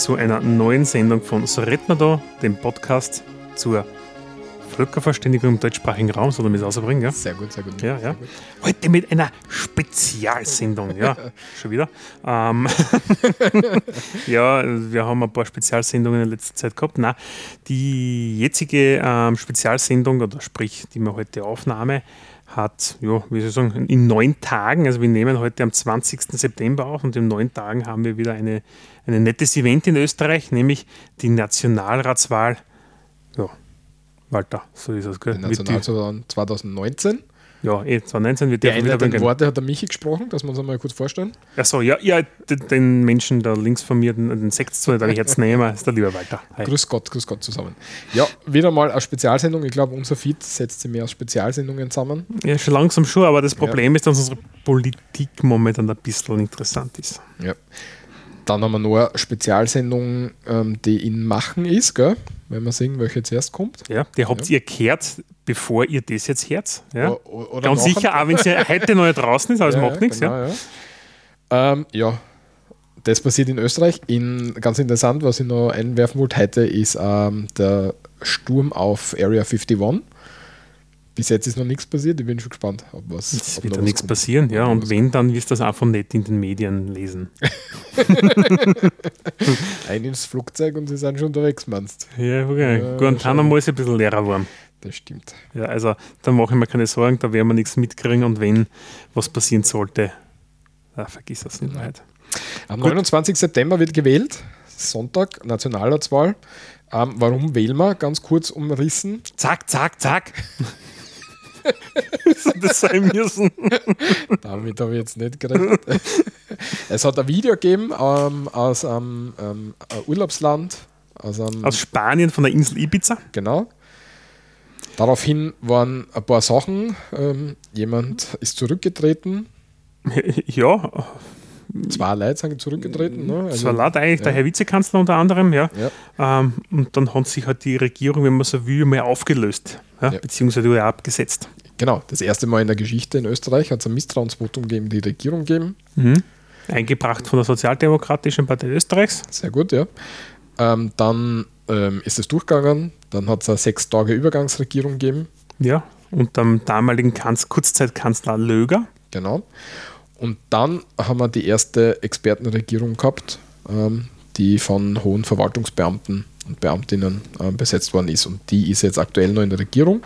zu einer neuen Sendung von So redet man da, dem Podcast zur Völkerverständigung im deutschsprachigen Raum, soll ich das ausbringen, ja? Sehr gut, sehr gut. Ja, ja. gut. Heute mit einer Spezialsendung, ja, schon wieder. Ähm, ja, wir haben ein paar Spezialsendungen in letzter Zeit gehabt. Nein, die jetzige ähm, Spezialsendung, oder sprich, die wir heute aufnahme, hat, ja, wie soll ich sagen, in neun Tagen, also wir nehmen heute am 20. September auf und in neun Tagen haben wir wieder eine, ein nettes Event in Österreich, nämlich die Nationalratswahl. Ja, Walter, so ist es, gell? Die- Nationalratswahl 2019. ja, eh, 2019 wird Die der wieder beginnen. Worte hat der Michi gesprochen, dass wir uns einmal kurz vorstellen. Achso, ja, ja, den, Menschen da links von mir, den, den zu, darf ich jetzt nehmen, ist der lieber Walter. Hi. Grüß Gott, grüß Gott zusammen. Ja, wieder mal eine Spezialsendung. Ich glaube, unser Feed setzt sich mehr aus Spezialsendungen zusammen. Ja, schon langsam schon, aber das Problem ist, dass unsere Politik momentan ein bisschen interessant ist. Ja. Dann haben wir noch eine Spezialsendung, ähm, die in Machen ist, gell? wenn wir sehen, welche zuerst kommt. Ja, die habt ihr gehört, bevor ihr das jetzt hört. Ja? O- o- oder Ganz sicher, auch wenn sie heute noch draußen ist, aber es Ja, macht ja, nichts. genau, Ja. ja. Ähm, ja, das passiert in Österreich. In, ganz interessant, was ich noch einwerfen wollte heute, ist ähm, der Sturm auf Area 51. Bis jetzt ist noch nichts passiert. Ich bin schon gespannt, ob was. Es wird noch da nichts kommt. passieren, ja. Und wenn, dann wirst du das einfach nicht in den Medien lesen. Ein ins Flugzeug und sie sind schon unterwegs, meinst Ja, okay. Ja, Guantanamo ist ein bisschen leerer geworden. Das stimmt. Ja, also da mache ich mir keine Sorgen, da werden wir nichts mitkriegen und wenn was passieren sollte, ah, vergiss das nicht mehr. heute. Am Gut. 29. September wird gewählt. Sonntag, Nationalratswahl. Ähm, warum wählen wir? Ganz kurz umrissen. Zack, zack, zack. das sein müssen. Damit habe ich jetzt nicht gerechnet. es hat ein Video gegeben ähm, aus einem ähm, Urlaubsland. Aus einem, Aus Spanien von der Insel Ibiza. genau. Daraufhin waren ein paar Sachen. Ähm, jemand ist zurückgetreten. Ja, Zwei Leute sind zurückgetreten. Ne? das war laut eigentlich der ja. Herr Vizekanzler unter anderem, ja. Ja. Ähm, und dann hat sich halt die Regierung, wenn man so will, mal aufgelöst, ja, beziehungsweise wurde abgesetzt. Genau, das erste Mal in der Geschichte in Österreich hat es ein Misstrauensvotum gegen die Regierung gegeben. Eingebracht von der Sozialdemokratischen Partei Österreichs. Sehr gut, ja. Ähm, dann ähm, ist es durchgegangen. Dann hat es eine sechs Tage Übergangsregierung gegeben. Ja, unter dem damaligen Kanz Kurzzeitkanzler Löger. Genau. Und dann haben wir die erste Expertenregierung gehabt, ähm, die von hohen Verwaltungsbeamten und Beamtinnen ähm, besetzt worden ist. Und die ist jetzt aktuell noch in der Regierung.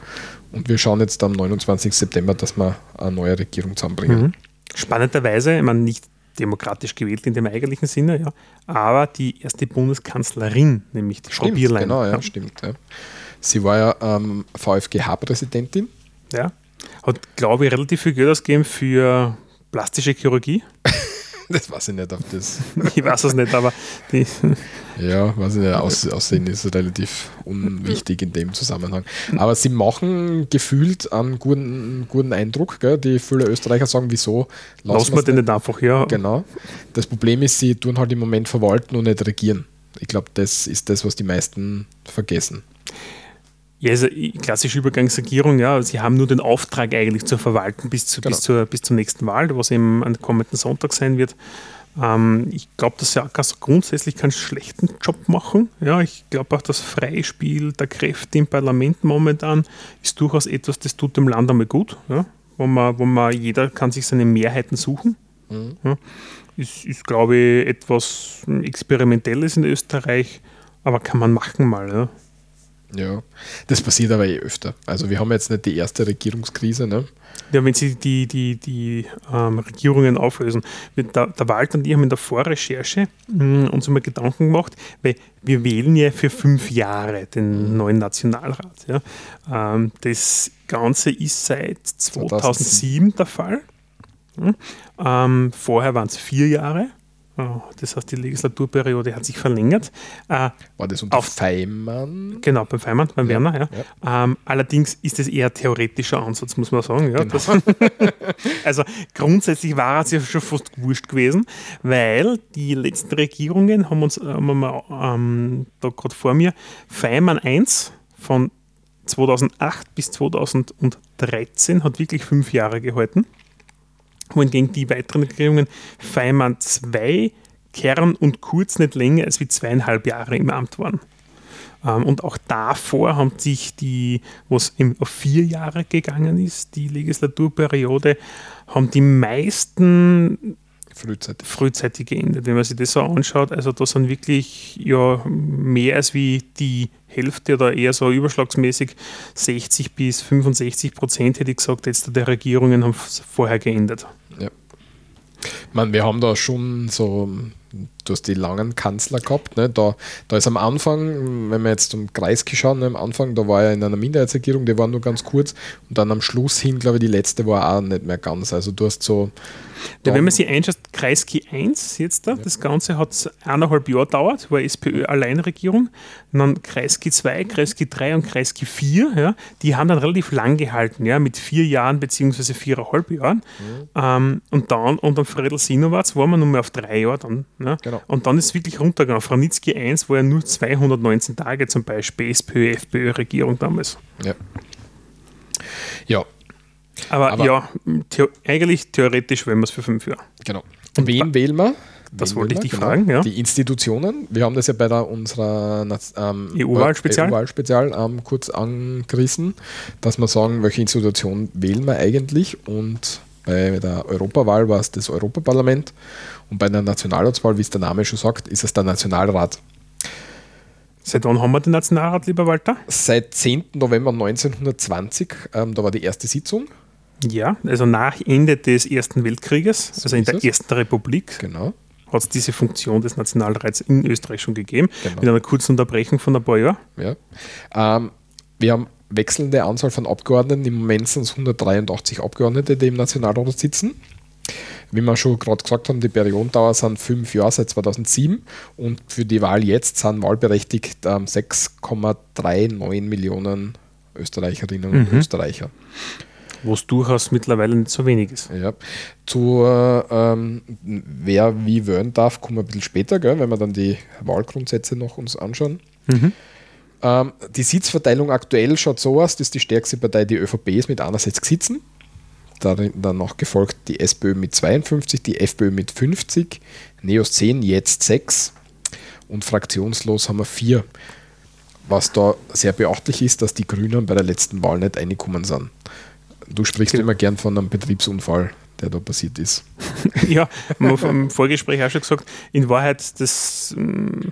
Und wir schauen jetzt am 29. September, dass wir eine neue Regierung zusammenbringen. Spannenderweise, ich meine, nicht demokratisch gewählt in dem eigentlichen Sinne, ja, aber die erste Bundeskanzlerin, nämlich die Frau Stimmt, Bierlein. genau, ja, stimmt. Ja. Sie war ja ähm, VfGH-Präsidentin. Ja. Hat, glaube ich, relativ viel Geld ausgegeben für plastische Chirurgie. Das weiß ich nicht, ob das. Ich weiß es nicht, aber die, Ja, weiß ich nicht, Auss Aussehen ist relativ unwichtig in dem Zusammenhang. Aber sie machen gefühlt einen guten, guten Eindruck. Gell? Die viele Österreicher sagen, wieso lassen wir den nicht einfach, ja. Genau. Das Problem ist, sie tun halt im Moment verwalten und nicht regieren. Ich glaube, das ist das, was die meisten vergessen. Ja, also klassische Übergangsregierung, ja, sie haben nur den Auftrag eigentlich zu verwalten bis, zu, Genau. bis, zur, bis zur nächsten Wahl, was eben am kommenden Sonntag sein wird. Ähm, ich glaube, dass sie grundsätzlich keinen schlechten Job machen. Ja, ich glaube auch, das Freispiel der Kräfte im Parlament momentan ist durchaus etwas, das tut dem Land einmal gut. Ja, wo man, wo man, jeder kann sich seine Mehrheiten suchen. Ja, ist, ist, glaube ich, etwas Experimentelles in Österreich, aber kann man machen mal. Ja. Ja, das passiert aber eh öfter. Also wir haben jetzt nicht die erste Regierungskrise, ne? Ja, wenn sie die, die, die ähm, Regierungen auflösen. Der, der Walter und ich haben in der Vorrecherche mh, uns immer Gedanken gemacht, weil wir wählen ja für fünf Jahre den neuen Nationalrat. Ja. Ähm, das Ganze ist seit 2007 der Fall. Hm. Ähm, vorher waren es vier Jahre. Das heißt, die Legislaturperiode hat sich verlängert. War das unter auf, Feimann? Genau, beim Feimann, beim ja, Werner, ja. ja. Ähm, allerdings ist es eher theoretischer Ansatz, muss man sagen. Ja. Genau. Das, also grundsätzlich war es ja schon fast wurscht gewesen, weil die letzten Regierungen haben uns, haben wir, ähm, da gerade vor mir, Feimann 1 von 2008 bis 2013 hat wirklich fünf Jahre gehalten, wohingegen die weiteren Regierungen Feimann 2, Kern und Kurz nicht länger als wie zweieinhalb Jahre im Amt waren. Ähm, und auch davor haben sich die, was auf vier Jahre gegangen ist, die Legislaturperiode, haben die meisten frühzeitig. frühzeitig geendet. Wenn man sich das so anschaut, also da sind wirklich ja mehr als wie die Hälfte oder eher so überschlagsmäßig 60 bis 65 Prozent, hätte ich gesagt, jetzt der Regierungen haben vorher geendet. Ja. Ich meine, wir haben da schon so du hast die langen Kanzler gehabt. Ne? Da, da ist am Anfang, wenn wir jetzt zum Kreisky schauen, ne, am Anfang, da war er in einer Minderheitsregierung, die war nur ganz kurz und dann am Schluss hin, glaube ich, die letzte war auch nicht mehr ganz. Also du hast so. Ja, wenn man sich einschaut, Kreisky 1 jetzt da, ja. das Ganze hat eineinhalb Jahre gedauert, war SPÖ-Alleinregierung. Dann Kreisky 2, Kreisky 3 und Kreisky 4, ja, die haben dann relativ lang gehalten, ja, mit vier Jahren bzw. viereinhalb Jahren. Mhm. Ähm, und dann unter Fredel Sinowatz waren wir nur mehr auf drei Jahre dann. Ja. Genau. Und dann ist es wirklich runtergegangen. Franitzky 1 war ja nur 219 Tage zum Beispiel SPÖ, FPÖ-Regierung damals. Ja. Ja. Aber, Aber ja, the eigentlich theoretisch wählen wir es für fünf Jahre. Genau. Und wen wählen wir? Das wollte ich dich genau. fragen, ja. Die Institutionen, wir haben das ja bei der, unserer ähm, EU-Wahl-Spezial EU ähm, kurz angerissen, dass wir sagen, welche Institution wählen wir eigentlich und bei der Europawahl war es das Europaparlament und bei der Nationalratswahl, wie es der Name schon sagt, ist es der Nationalrat. Seit wann haben wir den Nationalrat, lieber Walter? Seit 10. November 1920, ähm, da war die erste Sitzung. Ja, also nach Ende des Ersten Weltkrieges, so also in der es. Ersten Republik. Genau. Hat es diese Funktion des Nationalrats in Österreich schon gegeben, genau. mit einer kurzen Unterbrechung von ein paar Jahren. Ja. Ähm, wir haben wechselnde Anzahl von Abgeordneten. Im Moment sind es 183 Abgeordnete, die im Nationalrat sitzen. Wie wir schon gerade gesagt haben, die Periodendauer sind fünf Jahre seit 2007 und für die Wahl jetzt sind wahlberechtigt ähm, 6,39 Millionen Österreicherinnen und mhm. Österreicher. Was durchaus mittlerweile nicht so wenig ist. Ja. Zu ähm, wer wie wählen darf, kommen wir ein bisschen später, gell, wenn wir dann die Wahlgrundsätze noch uns anschauen. Mhm. Ähm, die Sitzverteilung aktuell schaut so aus, dass die stärkste Partei die ÖVP ist mit 61 Sitzen. Danach gefolgt die SPÖ mit 52, die FPÖ mit 50, NEOS 10, jetzt 6 und fraktionslos haben wir 4. Was da sehr beachtlich ist, dass die Grünen bei der letzten Wahl nicht reingekommen sind. Du sprichst immer gern von einem Betriebsunfall, der da passiert ist. ja, wir haben im Vorgespräch auch schon gesagt, in Wahrheit, das mm,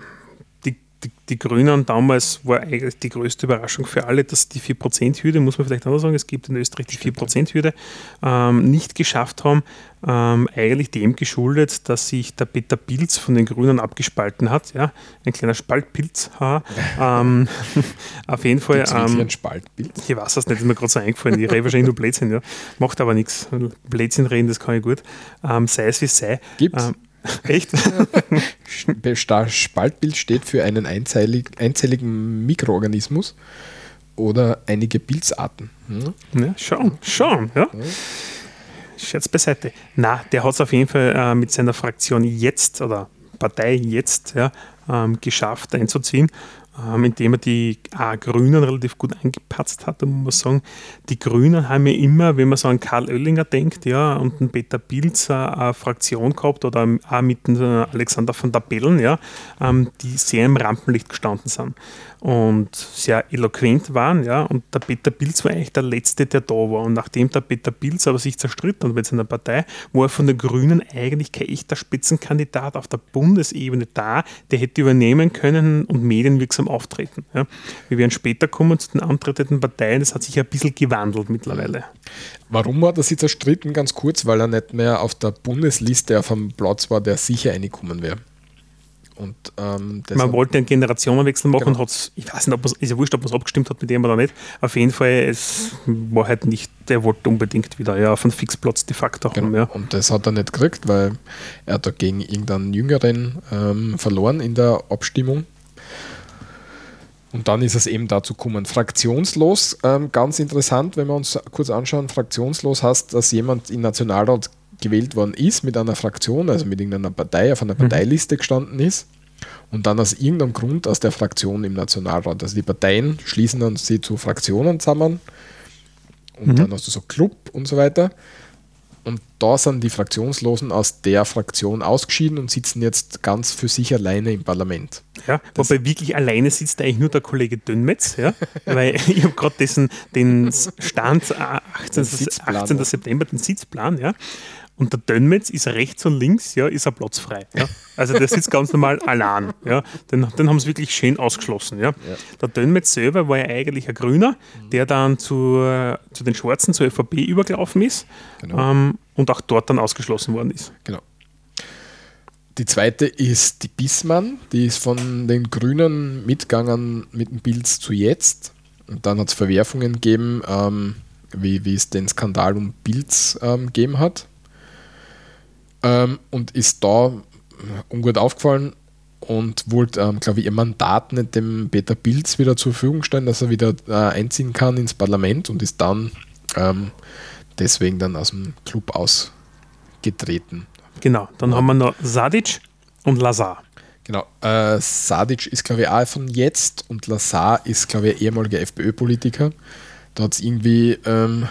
die, die Grünen damals war eigentlich die größte Überraschung für alle, dass die 4%-Hürde, muss man vielleicht auch sagen, es gibt in Österreich die 4%-Hürde, ähm, nicht geschafft haben, ähm, eigentlich dem geschuldet, dass sich der Peter Pilz von den Grünen abgespalten hat. Ja? Ein kleiner Spaltpilz. ähm, auf jeden Fall. Ähm, ein Spaltpilz? Ich weiß es nicht, ist mir gerade so eingefallen. Ich rede wahrscheinlich nur Blödsinn. Ja. Macht aber nichts. Blödsinn reden, das kann ich gut. Ähm, sei es wie es sei. Gibt's? Echt? Spaltbild steht für einen einzellig, einzelligen Mikroorganismus oder einige Pilzarten. Hm? Ja, schauen, schauen, ja. ja. Scherz beiseite. Na, der hat es auf jeden Fall äh, mit seiner Fraktion jetzt oder Partei jetzt ja, ähm, geschafft einzuziehen ähm, indem er die äh, Grünen relativ gut eingepatzt hat. Muss man sagen, die Grünen haben ja immer, wenn man so an Karl Oellinger denkt, ja, und einen Peter Pilz äh, eine Fraktion gehabt oder auch mit dem Alexander von der Bellen, ja, ähm, die sehr im Rampenlicht gestanden sind und sehr eloquent waren. Ja, und der Peter Pilz war eigentlich der Letzte, der da war. Und nachdem der Peter Pilz aber sich zerstritten hat mit seiner Partei, war er von den Grünen eigentlich kein echter Spitzenkandidat auf der Bundesebene da, der hätte übernehmen können und medienwirksam auftreten. Ja. Wir werden später kommen zu den antretenden Parteien, das hat sich ein bisschen gewandelt mittlerweile. Warum war er sich zerstritten? Ganz kurz, weil er nicht mehr auf der Bundesliste auf einem Platz war, der sicher reingekommen wäre. Und, ähm, man wollte einen Generationenwechsel machen genau. und hat ich weiß nicht, ob ist ja wurscht, ob man es abgestimmt hat mit dem oder nicht. Auf jeden Fall, es war halt nicht der wollte unbedingt wieder ja, auf einen Fixplatz de facto Genau. haben. Ja. Und das hat er nicht gekriegt, weil er hat da gegen irgendeinen Jüngeren ähm, verloren in der Abstimmung. Und dann ist es eben dazu gekommen. Fraktionslos, ähm, ganz interessant, wenn wir uns kurz anschauen, fraktionslos heißt, dass jemand in Nationalrat gewählt worden ist mit einer Fraktion, also mit irgendeiner Partei, auf einer Parteiliste gestanden ist und dann aus irgendeinem Grund aus der Fraktion im Nationalrat. Also die Parteien schließen dann sie zu Fraktionen zusammen und dann hast du so Club und so weiter. Und da sind die Fraktionslosen aus der Fraktion ausgeschieden und sitzen jetzt ganz für sich alleine im Parlament. Ja, wobei wirklich alleine sitzt eigentlich nur der Kollege Dönmetz, ja, weil ich habe gerade dessen den Stand äh, 18. Sitzplan, 18. ja. September, den Sitzplan, ja. Und der Dönmetz ist rechts und links, ja, ist er platzfrei. Ja. Also der sitzt ganz normal allein. Ja. Den, den haben sie wirklich schön ausgeschlossen. Ja. Der Dönmetz selber war ja eigentlich ein Grüner, der dann zu, zu den Schwarzen, zur ÖVP übergelaufen ist Genau. ähm, und auch dort dann ausgeschlossen worden ist. Genau. Die zweite ist die Bismann, die ist von den Grünen mitgegangen mit dem Bild zu jetzt. Und dann hat es Verwerfungen gegeben, ähm, wie, wie es den Skandal um Bilds ähm, gegeben hat. Ähm, und ist da ungut aufgefallen und wollte, ähm, glaube ich, ihr Mandat nicht dem Peter Pilz wieder zur Verfügung stellen, dass er wieder äh, einziehen kann ins Parlament und ist dann ähm, deswegen dann aus dem Club ausgetreten. Genau. Dann haben wir noch Sadic und Lazar. Genau. Äh, Sadic ist, glaube ich, auch von jetzt und Lazar ist, glaube ich, ehemaliger FPÖ-Politiker. Da hat es irgendwie, ähm,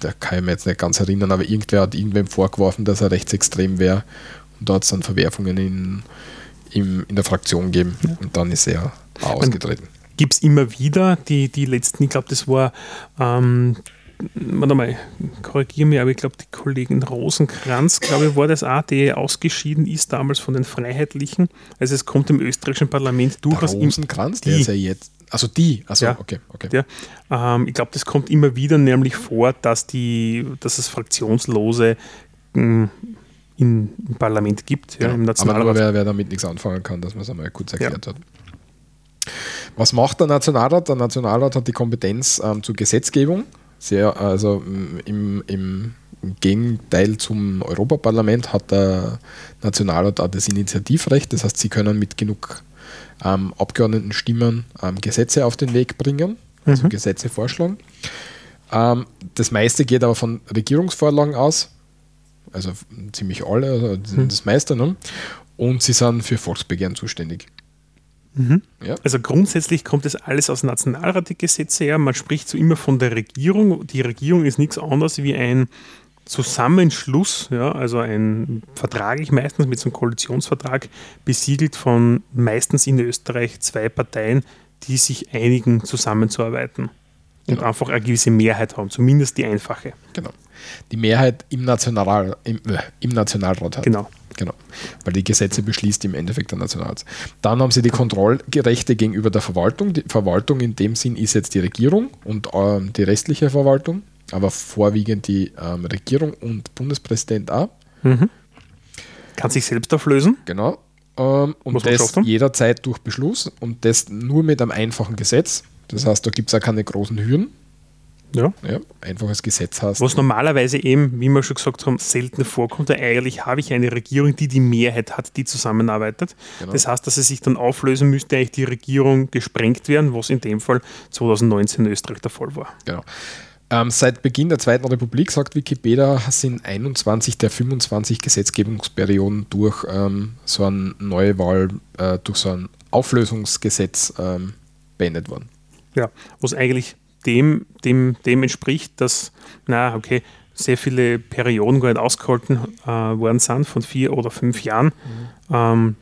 da kann ich mich jetzt nicht ganz erinnern, aber irgendwer hat irgendwem vorgeworfen, dass er rechtsextrem wäre. Und da hat es dann Verwerfungen in, im, in der Fraktion gegeben. Und dann ist er ausgetreten. gibt es immer wieder die, die letzten, ich glaube, das war, ähm, warte mal, korrigiere mich, aber ich glaube, die Kollegin Rosenkranz, glaube ich, war das auch, die ausgeschieden ist damals von den Freiheitlichen. Also es kommt im österreichischen Parlament durchaus Der im, Rosenkranz, der ist ja jetzt. Also die, also Ja. okay, okay. ja, ähm, ich glaube, das kommt immer wieder nämlich vor, dass, die, dass es Fraktionslose mh, in, im Parlament gibt, ja, Genau. im Aber nur Nationalrat. wer, wer damit nichts anfangen kann, dass man es einmal kurz erklärt hat. Was macht der Nationalrat? Der Nationalrat hat die Kompetenz ähm, zur Gesetzgebung. Sehr, also mm, im, im, im Gegenteil zum Europaparlament hat der Nationalrat auch das Initiativrecht. Das heißt, sie können mit genug ähm, Abgeordnetenstimmen ähm, Gesetze auf den Weg bringen, also Gesetze vorschlagen. Ähm, das meiste geht aber von Regierungsvorlagen aus, also ziemlich alle, also das meiste. Ne? Und sie sind für Volksbegehren zuständig. Ja, Also grundsätzlich kommt das alles aus Nationalrat, die Gesetze her. Man spricht so immer von der Regierung. Die Regierung ist nichts anderes wie ein Zusammenschluss, ja, also ein vertraglich meistens mit so einem Koalitionsvertrag besiegelt von meistens in Österreich zwei Parteien, die sich einigen, zusammenzuarbeiten und Genau. einfach eine gewisse Mehrheit haben, zumindest die einfache. genau. Die Mehrheit im, National, im, äh, im Nationalrat hat. Genau. Genau. Weil die Gesetze beschließt im Endeffekt der Nationalrat. Dann haben sie die Kontrollrechte gegenüber der Verwaltung. Die Verwaltung in dem Sinn ist jetzt die Regierung und ähm, die restliche Verwaltung, aber vorwiegend die ähm, Regierung und Bundespräsident auch. Kann sich selbst auflösen. Genau. Ähm, und Muss das jederzeit durch Beschluss und das nur mit einem einfachen Gesetz. Das heißt, da gibt es auch keine großen Hürden. Ja. Ja, einfaches Gesetz heißt. Was normalerweise eben, wie wir schon gesagt haben, selten vorkommt. Eigentlich habe ich eine Regierung, die die Mehrheit hat, die zusammenarbeitet. Genau. Das heißt, dass es sich dann auflösen müsste, eigentlich die Regierung gesprengt werden, was in dem Fall 2019 in Österreich der Fall war. Genau. Ähm, seit Beginn der Zweiten Republik, sagt Wikipedia, sind 21 der 25 Gesetzgebungsperioden durch ähm, so eine Neuwahl, äh, durch so ein Auflösungsgesetz ähm, beendet worden. Ja, was eigentlich dem, dem, dem entspricht, dass, na, okay, sehr viele Perioden gar nicht ausgehalten äh, worden sind, von vier oder fünf Jahren. Ähm,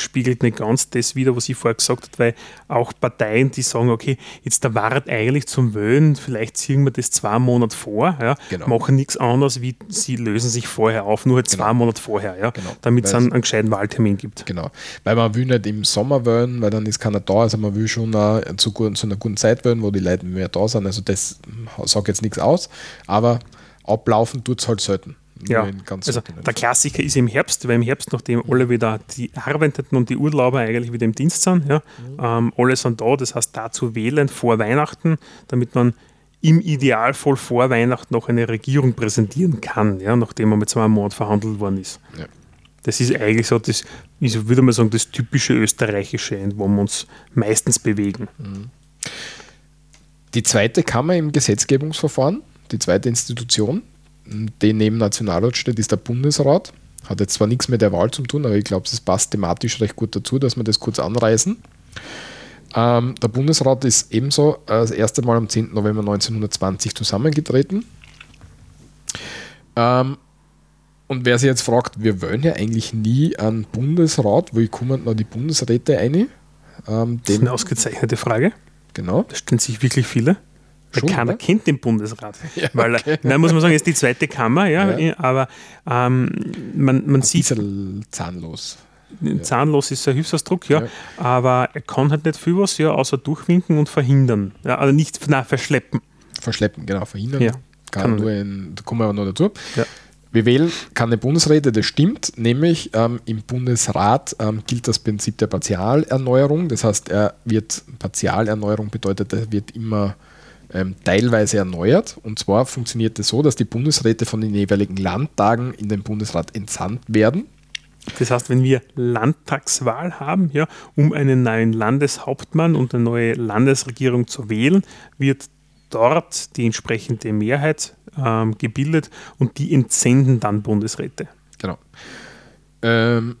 spiegelt nicht ganz das wider, was ich vorher gesagt habe, weil auch Parteien, die sagen, okay, jetzt da war eigentlich zum Wählen, vielleicht ziehen wir das zwei Monate vor, ja, Genau. machen nichts anderes, wie sie lösen sich vorher auf, nur halt zwei Genau. Monate vorher, ja, Genau. damit es einen, einen gescheiten Wahltermin gibt. Genau. Weil man will nicht im Sommer wählen, weil dann ist keiner da. Also man will schon äh, zu, gut, zu einer guten Zeit wählen, wo die Leute mehr da sind. Also das sagt jetzt nichts aus, aber ablaufen tut es halt selten. Ja, also der Klassiker ist im Herbst, weil im Herbst, nachdem alle wieder die Arbeitenden und die Urlauber eigentlich wieder im Dienst sind, ja, ähm, alle sind da, das heißt da zu wählen vor Weihnachten, damit man im Idealfall vor Weihnachten noch eine Regierung präsentieren kann, ja, nachdem er mit zwei Monaten verhandelt worden ist. Ja. Das ist eigentlich so, das ist, würde man sagen, das typische österreichische, wo wir uns meistens bewegen. Die zweite Kammer im Gesetzgebungsverfahren, die zweite Institution, die neben Nationalrat steht, ist der Bundesrat. Hat jetzt zwar nichts mit der Wahl zu tun, aber ich glaube, es passt thematisch recht gut dazu, dass wir das kurz anreißen. Ähm, der Bundesrat ist ebenso äh, das erste Mal am 10. November 1920 zusammengetreten. Ähm, und wer sich jetzt fragt, wir wollen ja eigentlich nie einen Bundesrat, wo kommen noch die Bundesräte ein? Ähm, das ist eine ausgezeichnete Frage. Genau. Da stellen sich wirklich viele. Schon, keiner ne? kennt den Bundesrat. Ja, weil, okay. nein, muss man sagen, ist die zweite Kammer, ja, ja. aber ähm, man, man sieht. zahnlos. Zahnlos ist ein Hilfsausdruck, ja, ja, aber er kann halt nicht viel was, ja, außer durchwinken und verhindern. Ja, also nicht, nein, verschleppen. Verschleppen, genau, verhindern. Ja, kann, kann nur in, da kommen wir noch dazu. Ja. Wir wählen keine Bundesräte, das stimmt, nämlich ähm, im Bundesrat ähm, gilt das Prinzip der Partialerneuerung. Das heißt, er wird Partialerneuerung bedeutet, er wird immer ähm, teilweise erneuert. Und zwar funktioniert es das so, dass die Bundesräte von den jeweiligen Landtagen in den Bundesrat entsandt werden. Das heißt, wenn wir Landtagswahl haben, ja, um einen neuen Landeshauptmann und eine neue Landesregierung zu wählen, wird dort die entsprechende Mehrheit ähm, gebildet und die entsenden dann Bundesräte. Genau. Ähm,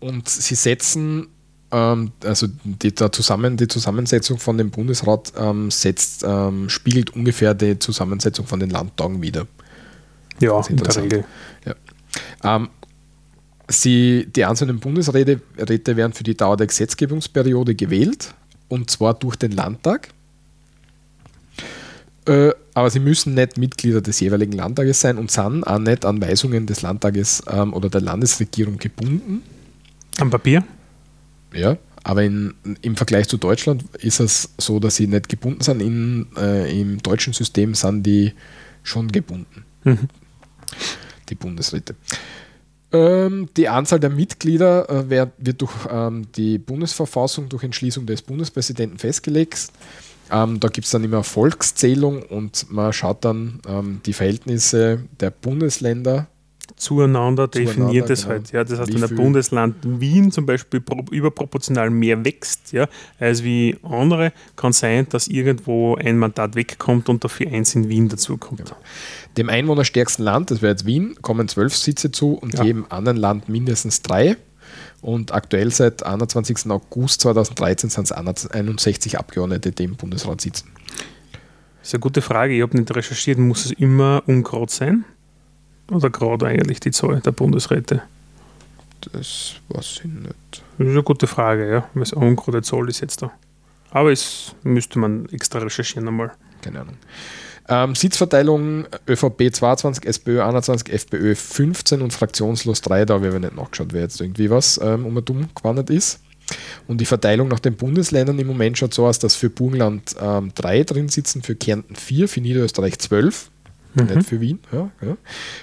und sie setzen, ähm, also die, zusammen, die Zusammensetzung von dem Bundesrat ähm, setzt, ähm, spiegelt ungefähr die Zusammensetzung von den Landtagen wieder. Ja, in der Regel. Ja. Ähm, Sie, die einzelnen Bundesräte werden für die Dauer der Gesetzgebungsperiode gewählt und zwar durch den Landtag. Äh, aber sie müssen nicht Mitglieder des jeweiligen Landtages sein und sind auch nicht an Weisungen des Landtages ähm, oder der Landesregierung gebunden. Am Papier? Ja, aber in, im Vergleich zu Deutschland ist es so, dass sie nicht gebunden sind. In, äh, Im deutschen System sind die schon gebunden. Mhm. Die Bundesräte. Ähm, die Anzahl der Mitglieder äh, wird, wird durch ähm, die Bundesverfassung, durch Entschließung des Bundespräsidenten festgelegt. Ähm, da gibt es dann immer Volkszählung und man schaut dann ähm, die Verhältnisse der Bundesländer zueinander definiert es genau. halt. Ja. Das heißt, wie wenn ein Bundesland Wien zum Beispiel überproportional mehr wächst ja, als wie andere, kann sein, dass irgendwo ein Mandat wegkommt und dafür eins in Wien dazukommt. Genau. Dem einwohnerstärksten Land, das wäre jetzt Wien, kommen zwölf Sitze zu und ja. jedem anderen Land mindestens drei. Und aktuell seit 21. August 2013 sind es 61 Abgeordnete, die im Bundesrat sitzen. Das ist eine gute Frage. Ich habe nicht recherchiert. Muss es immer ungrad sein? Oder gerade eigentlich die Zahl der Bundesräte? Das weiß ich nicht. Das ist eine gute Frage, ja. Was ungerade Zahl ist jetzt da. Aber es müsste man extra recherchieren einmal. Keine Ahnung. Ähm, Sitzverteilung ÖVP 22, SPÖ 21, FPÖ 15 und fraktionslos 3. Da habe ich nicht nachgeschaut, wer jetzt irgendwie was ähm, um dumm gewandert ist. Und die Verteilung nach den Bundesländern im Moment schaut so aus, dass für Burgenland ähm, drei drin sitzen, für Kärnten vier, für Niederösterreich zwölf, mhm. nicht für Wien. Ja, ja.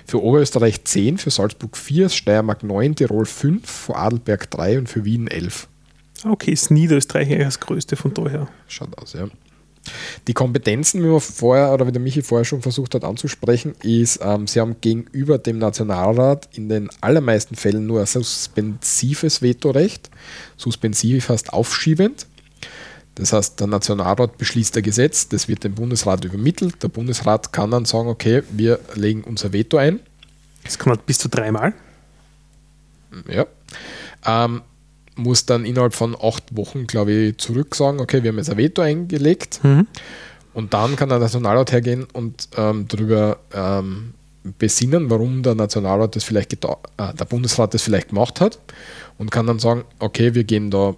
Für Oberösterreich 10, für Salzburg 4, Steiermark 9, Tirol 5, für Adelberg 3 und für Wien 11. Okay, ist Niederösterreich das größte von daher. Schaut aus, ja. Die Kompetenzen, wie man vorher oder wie der Michi vorher schon versucht hat anzusprechen, ist, ähm, sie haben gegenüber dem Nationalrat in den allermeisten Fällen nur ein suspensives Vetorecht. Suspensiv fast aufschiebend. Das heißt, der Nationalrat beschließt ein Gesetz, das wird dem Bundesrat übermittelt. Der Bundesrat kann dann sagen, okay, wir legen unser Veto ein. Das kann man bis zu dreimal. Ja. Ähm, muss dann innerhalb von acht Wochen, glaube ich, zurück sagen, okay, wir haben jetzt ein Veto eingelegt. Mhm. Und dann kann der Nationalrat hergehen und ähm, darüber ähm, besinnen, warum der Nationalrat das vielleicht äh, der Bundesrat das vielleicht gemacht hat und kann dann sagen, okay, wir gehen da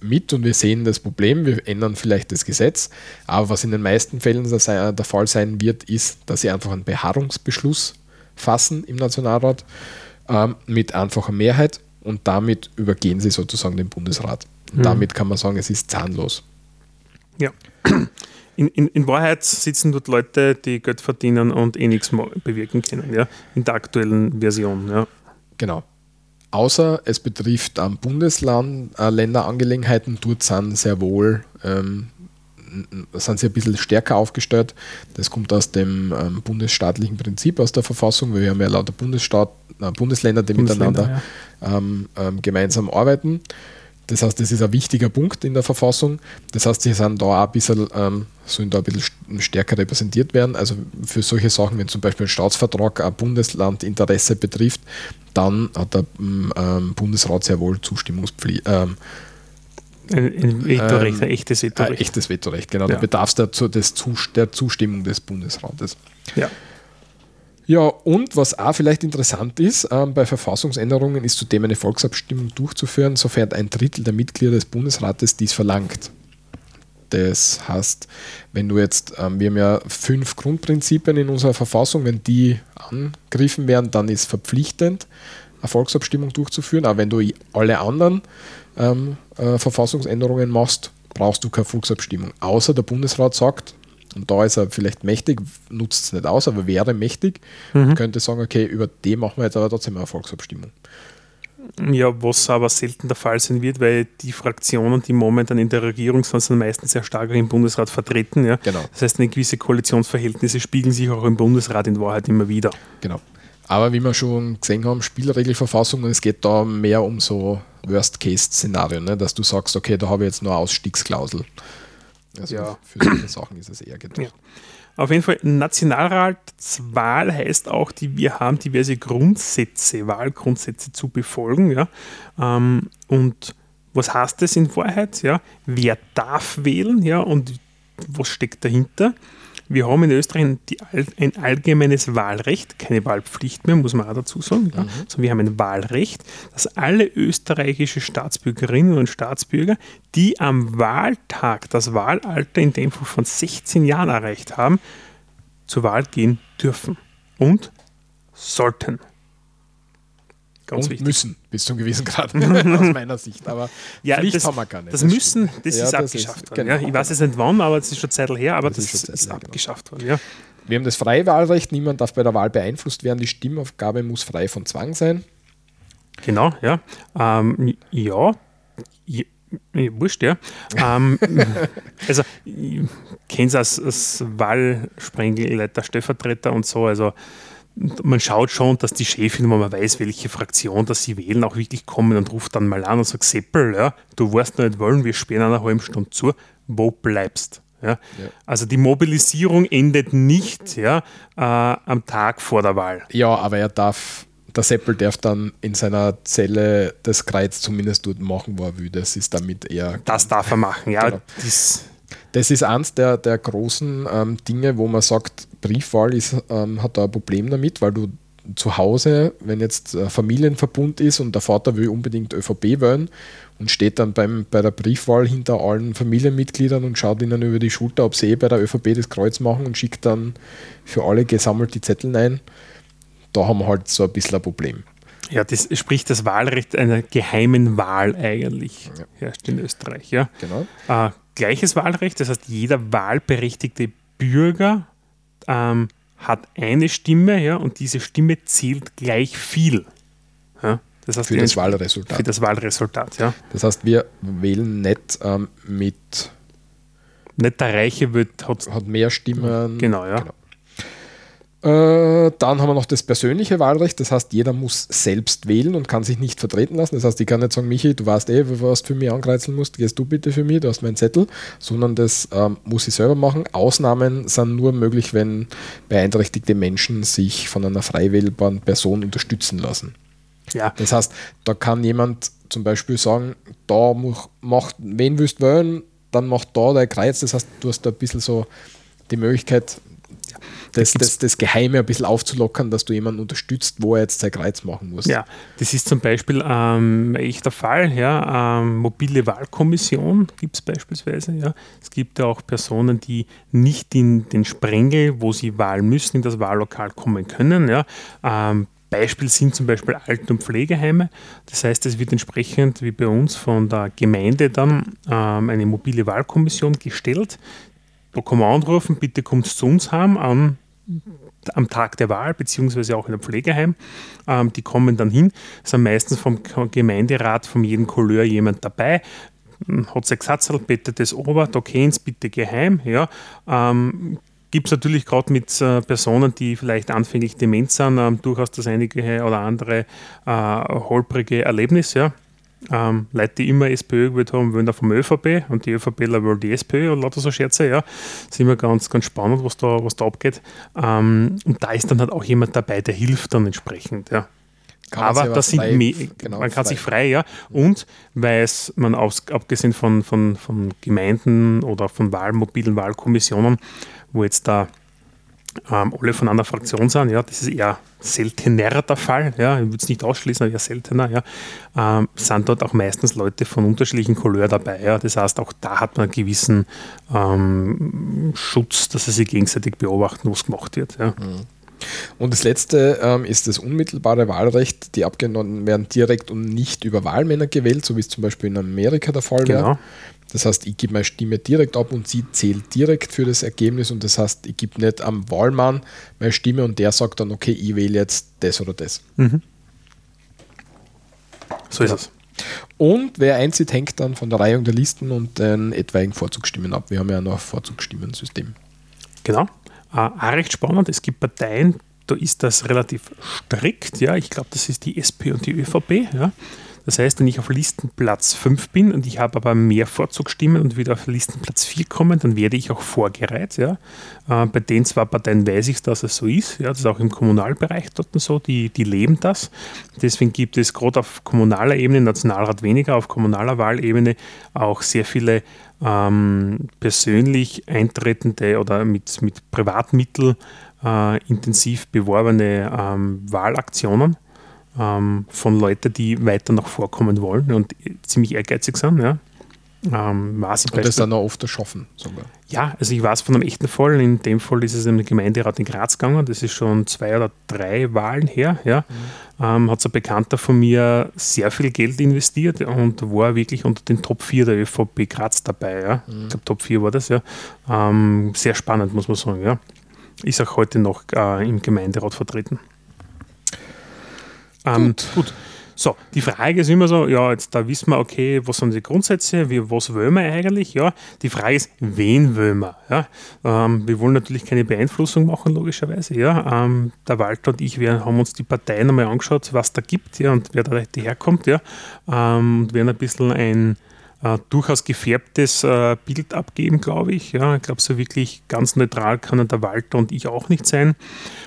mit und wir sehen das Problem, wir ändern vielleicht das Gesetz, aber was in den meisten Fällen der Fall sein wird, ist, dass sie einfach einen Beharrungsbeschluss fassen im Nationalrat ähm, mit einfacher Mehrheit und damit übergehen sie sozusagen den Bundesrat. Und mhm. damit kann man sagen, es ist zahnlos. Ja. In, in, in, Wahrheit sitzen dort Leute, die Geld verdienen und eh nichts bewirken können, ja, in der aktuellen Version. Ja. Genau. Außer es betrifft ähm, Bundesländerangelegenheiten, dort sind sehr wohl ähm, sind sie ein bisschen stärker aufgestellt. Das kommt aus dem ähm, bundesstaatlichen Prinzip, aus der Verfassung, weil wir haben ja lauter Bundesstaat, äh, Bundesländer, die Bundesländer, miteinander ja. ähm, ähm, gemeinsam arbeiten. Das heißt, das ist ein wichtiger Punkt in der Verfassung. Das heißt, sie sind da auch ein bisschen, ähm, sollen da ein bisschen stärker repräsentiert werden. Also für solche Sachen, wenn zum Beispiel ein Staatsvertrag ein Bundeslandinteresse betrifft, dann hat der ähm, Bundesrat sehr wohl Zustimmungspflicht. Ähm, ein, Vetorecht, ein echtes Vetorecht. Ein echtes Vetorecht, genau. Ja. Da bedarf es der, der Zustimmung des Bundesrates. Ja. Ja, und was auch vielleicht interessant ist, ähm, bei Verfassungsänderungen ist zudem eine Volksabstimmung durchzuführen, sofern ein Drittel der Mitglieder des Bundesrates dies verlangt. Das heißt, wenn du jetzt, ähm, wir haben ja fünf Grundprinzipien in unserer Verfassung, wenn die angegriffen werden, dann ist verpflichtend, eine Volksabstimmung durchzuführen. Aber wenn du alle anderen ähm, äh, Verfassungsänderungen machst, brauchst du keine Volksabstimmung. Außer der Bundesrat sagt, und da ist er vielleicht mächtig, nutzt es nicht aus, aber wäre mächtig mhm. und könnte sagen, okay, über die machen wir jetzt aber trotzdem eine Volksabstimmung. Ja, was aber selten der Fall sein wird, weil die Fraktionen, die momentan in der Regierung sind, sind meistens sehr stark im Bundesrat vertreten. Ja? Genau. Das heißt, eine gewisse Koalitionsverhältnisse spiegeln sich auch im Bundesrat in Wahrheit immer wieder. Genau. Aber wie wir schon gesehen haben, Spielregelverfassung und es geht da mehr um so Worst-Case-Szenarien, ne? dass du sagst, okay, da habe ich jetzt nur eine Ausstiegsklausel. Also ja. für solche Sachen ist es eher gedacht. Ja. Auf jeden Fall, Nationalratswahl heißt auch, die, wir haben diverse Grundsätze, Wahlgrundsätze zu befolgen. Ja? Ähm, und was heißt das in Wahrheit? Ja? Wer darf wählen ja? und was steckt dahinter? Wir haben in Österreich die, ein allgemeines Wahlrecht, keine Wahlpflicht mehr, muss man auch dazu sagen, ja, mhm. sondern wir haben ein Wahlrecht, dass alle österreichische Staatsbürgerinnen und Staatsbürger, die am Wahltag das Wahlalter in dem Fall von 16 Jahren erreicht haben, zur Wahl gehen dürfen und sollten. Ganz und wichtig. müssen, bis zum gewissen Grad, aus meiner Sicht. Aber ja, Pflicht das, haben wir gar nicht. Das, das Müssen, das ja, ist das abgeschafft ist, worden. Genau. Ja, ich weiß jetzt nicht wann, aber es ist schon Zeit her, aber das, das ist, ist, abgeschafft genau. worden. Ja. Wir haben das freie Wahlrecht, niemand darf bei der Wahl beeinflusst werden, die Stimmaufgabe muss frei von Zwang sein. Genau, ja. Ähm, ja, ja, wurscht, ja. ähm, also, ich kenne es als, als Wahlsprengelleiter, Stellvertreter und so, also man schaut schon, dass die Chefin, wenn man weiß, welche Fraktion dass sie wählen, auch wirklich kommen und ruft dann mal an und sagt, Seppel, ja, du weißt noch nicht wollen, wir sperren eine halbe Stunde zu, wo bleibst? Ja? ja. Also die Mobilisierung endet nicht ja, äh, am Tag vor der Wahl. Ja, aber er darf, der Seppel darf dann in seiner Zelle das Kreuz zumindest dort machen, wo er will. Das ist damit eher. Das darf er machen, ja. Genau. Das ist eins der, der großen ähm, Dinge, wo man sagt, Briefwahl ist, ähm, hat da ein Problem damit, weil du zu Hause, wenn jetzt ein Familienverbund ist und der Vater will unbedingt ÖVP wählen und steht dann beim, bei der Briefwahl hinter allen Familienmitgliedern und schaut ihnen über die Schulter, ob sie eh bei der ÖVP das Kreuz machen und schickt dann für alle gesammelt die Zettel ein, da haben wir halt so ein bisschen ein Problem. Ja, das spricht das Wahlrecht einer geheimen Wahl eigentlich, ja. herrscht in Österreich. Ja. Genau. Äh, gleiches Wahlrecht, das heißt, jeder wahlberechtigte Bürger ähm, hat eine Stimme ja, und diese Stimme zählt gleich viel. Ja. Das heißt, für das Wahlresultat. Für das Wahlresultat, ja. Das heißt, wir wählen nicht ähm, mit. Nicht der Reiche wird, hat, hat mehr Stimmen. Genau, ja. Genau. Äh, dann haben wir noch das persönliche Wahlrecht, das heißt, jeder muss selbst wählen und kann sich nicht vertreten lassen. Das heißt, ich kann nicht sagen, Michi, du weißt eh, was du für mich ankreuzeln musst, gehst du bitte für mich, du hast meinen Zettel, sondern das ähm, muss ich selber machen. Ausnahmen sind nur möglich, wenn beeinträchtigte Menschen sich von einer frei wählbaren Person unterstützen lassen. Ja. Das heißt, da kann jemand zum Beispiel sagen, da macht, wen willst du wählen, dann macht da dein Kreuz. Das heißt, du hast da ein bisschen so die Möglichkeit, das, das, das Geheime ein bisschen aufzulockern, dass du jemanden unterstützt, wo er jetzt sein Kreuz machen muss. Ja, das ist zum Beispiel ähm, echter Fall. Ja, ähm, mobile Wahlkommission gibt es beispielsweise. Ja. Es gibt ja auch Personen, die nicht in den Sprengel, wo sie wahlen müssen, in das Wahllokal kommen können. Ja. Ähm, Beispiel sind zum Beispiel Alten- und Pflegeheime. Das heißt, es wird entsprechend wie bei uns von der Gemeinde dann ähm, eine mobile Wahlkommission gestellt. Da kann bitte kommt zu uns heim an am Tag der Wahl, beziehungsweise auch in einem Pflegeheim. Ähm, die kommen dann hin, sind meistens vom Gemeinderat, von jedem Couleur jemand dabei. hat sechs Satzel, bettet das ober, da kennt's bitte geheim. Ja. Ähm, Gibt es natürlich gerade mit äh, Personen, die vielleicht anfänglich dement sind, ähm, durchaus das einige oder andere äh, holprige Erlebnis. Ja. Ähm, Leute, die immer SPÖ gewählt haben, wollen da vom ÖVP und die ÖVPler wollen die SPÖ und lauter so Scherze, ja. Das ist immer ganz, ganz spannend, was da, was da abgeht. Ähm, und da ist dann halt auch jemand dabei, der hilft dann entsprechend, ja. aber das sind frei, genau, man kann frei. sich frei, ja. Und weil es man aus, abgesehen von, von, von Gemeinden oder von Wahl, mobilen Wahlkommissionen wo jetzt da ähm, alle von einer Fraktion sind, ja, das ist eher seltener der Fall, ja, ich würde es nicht ausschließen, aber eher seltener, ja, ähm, sind dort auch meistens Leute von unterschiedlichen Couleur dabei, ja, das heißt, auch da hat man einen gewissen ähm, Schutz, dass sie sich gegenseitig beobachten, was gemacht wird, ja. Mhm. Und das letzte ähm, ist das unmittelbare Wahlrecht. Die Abgeordneten werden direkt und nicht über Wahlmänner gewählt, so wie es zum Beispiel in Amerika der Fall genau. wäre. Das heißt, ich gebe meine Stimme direkt ab und sie zählt direkt für das Ergebnis und das heißt, ich gebe nicht am Wahlmann meine Stimme und der sagt dann, okay, ich wähle jetzt das oder das. Mhm. So ist es. Und wer einzieht, hängt dann von der Reihung der Listen und den etwaigen Vorzugsstimmen ab. Wir haben ja noch ein Vorzugsstimmensystem. Genau. Äh, auch recht spannend. Es gibt Parteien, da ist das relativ strikt. Ja, ich glaube, das ist die SP und die ÖVP. Ja. Das heißt, wenn ich auf Listenplatz 5 bin und ich habe aber mehr Vorzugsstimmen und wieder auf Listenplatz 4 komme, dann werde ich auch vorgereiht. Ja. Äh, bei den zwei Parteien weiß ich, dass es so ist. Ja. Das ist auch im Kommunalbereich dort so, die, die leben das. Deswegen gibt es gerade auf kommunaler Ebene, Nationalrat weniger, auf kommunaler Wahlebene auch sehr viele ähm, persönlich eintretende oder mit, mit Privatmitteln äh, intensiv beworbene ähm, Wahlaktionen ähm, von Leuten, die weiter noch vorkommen wollen und ziemlich ehrgeizig sind. Ja. Ähm, weiß und das dann auch oft erschaffen sogar. Ja, also ich weiß von einem echten Fall. In dem Fall ist es im Gemeinderat in Graz gegangen. Das ist schon zwei oder drei Wahlen her. Ja. Mhm. Ähm, hat so ein Bekannter von mir sehr viel Geld investiert und war wirklich unter den Top 4 der ÖVP Graz dabei. Ja. Mhm. Ich glaube, Top 4 war das. Ja. Ähm, sehr spannend, muss man sagen. Ja. Ist auch heute noch äh, im Gemeinderat vertreten. Ähm, gut. gut. So, die Frage ist immer so, ja, jetzt da wissen wir, okay, was sind die Grundsätze, wie, was wollen wir eigentlich, ja. Die Frage ist, wen wollen wir, ja. Ähm, wir wollen natürlich keine Beeinflussung machen, logischerweise, ja. Ähm, der Walter und ich wir haben uns die Parteien einmal angeschaut, was da gibt, ja, und wer da herkommt, ja. Ähm, und werden ein bisschen ein äh, durchaus gefärbtes äh, Bild abgeben, glaube ich. Ja, ich glaube, so wirklich ganz neutral kann der Walter und ich auch nicht sein.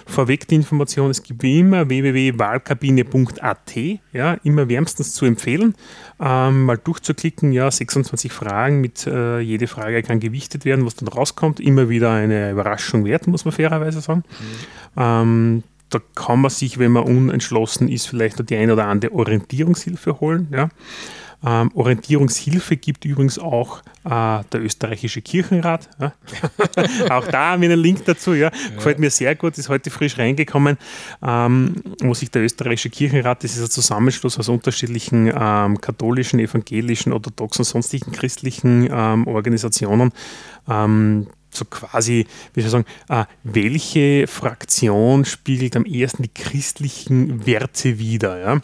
Vorweg die Information, es gibt wie immer www.wahlkabine.at, ja, immer wärmstens zu empfehlen. Ähm, mal durchzuklicken, ja, 26 Fragen mit äh, jede Frage kann gewichtet werden, was dann rauskommt. Immer wieder eine Überraschung wert, muss man fairerweise sagen. Mhm. Ähm, da kann man sich, wenn man unentschlossen ist, vielleicht noch die eine oder andere Orientierungshilfe holen. Ja. Ähm, Orientierungshilfe gibt übrigens auch äh, der österreichische Kirchenrat. Ja. auch da haben wir einen Link dazu. Ja. Gefällt mir sehr gut, ist heute frisch reingekommen, ähm, wo sich der österreichische Kirchenrat, das ist ein Zusammenschluss aus unterschiedlichen ähm, katholischen, evangelischen, orthodoxen, sonstigen christlichen ähm, Organisationen, ähm, so quasi, wie soll ich sagen, äh, welche Fraktion spiegelt am ehesten die christlichen Werte wider. Ja?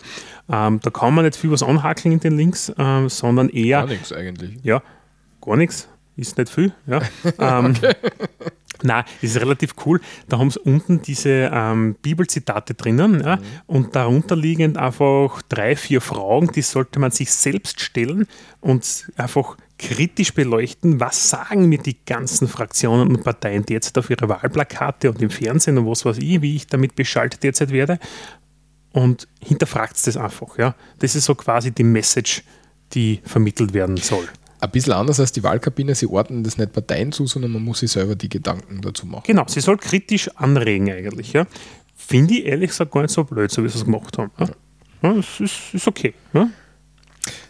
Ähm, da kann man nicht viel was anhakeln in den Links, ähm, sondern eher. Gar nichts eigentlich. Ja, gar nichts. Ist nicht viel. Ja. ähm, Nein, ist relativ cool. Da haben sie unten diese ähm, Bibelzitate drinnen ja, mhm. und darunter liegend einfach drei, vier Fragen, die sollte man sich selbst stellen und einfach kritisch beleuchten, was sagen mir die ganzen Fraktionen und Parteien derzeit auf ihre Wahlplakate und im Fernsehen und was weiß ich, wie ich damit beschaltet derzeit werde und hinterfragt das einfach. Ja. Das ist so quasi die Message, die vermittelt werden soll. Ein bisschen anders als die Wahlkabine, sie ordnen das nicht Parteien zu, sondern man muss sich selber die Gedanken dazu machen. Genau, sie soll kritisch anregen eigentlich. Ja. Finde ich ehrlich gesagt gar nicht so blöd, so wie sie es gemacht haben. Ja. Ja, das ist, ist okay. Ja.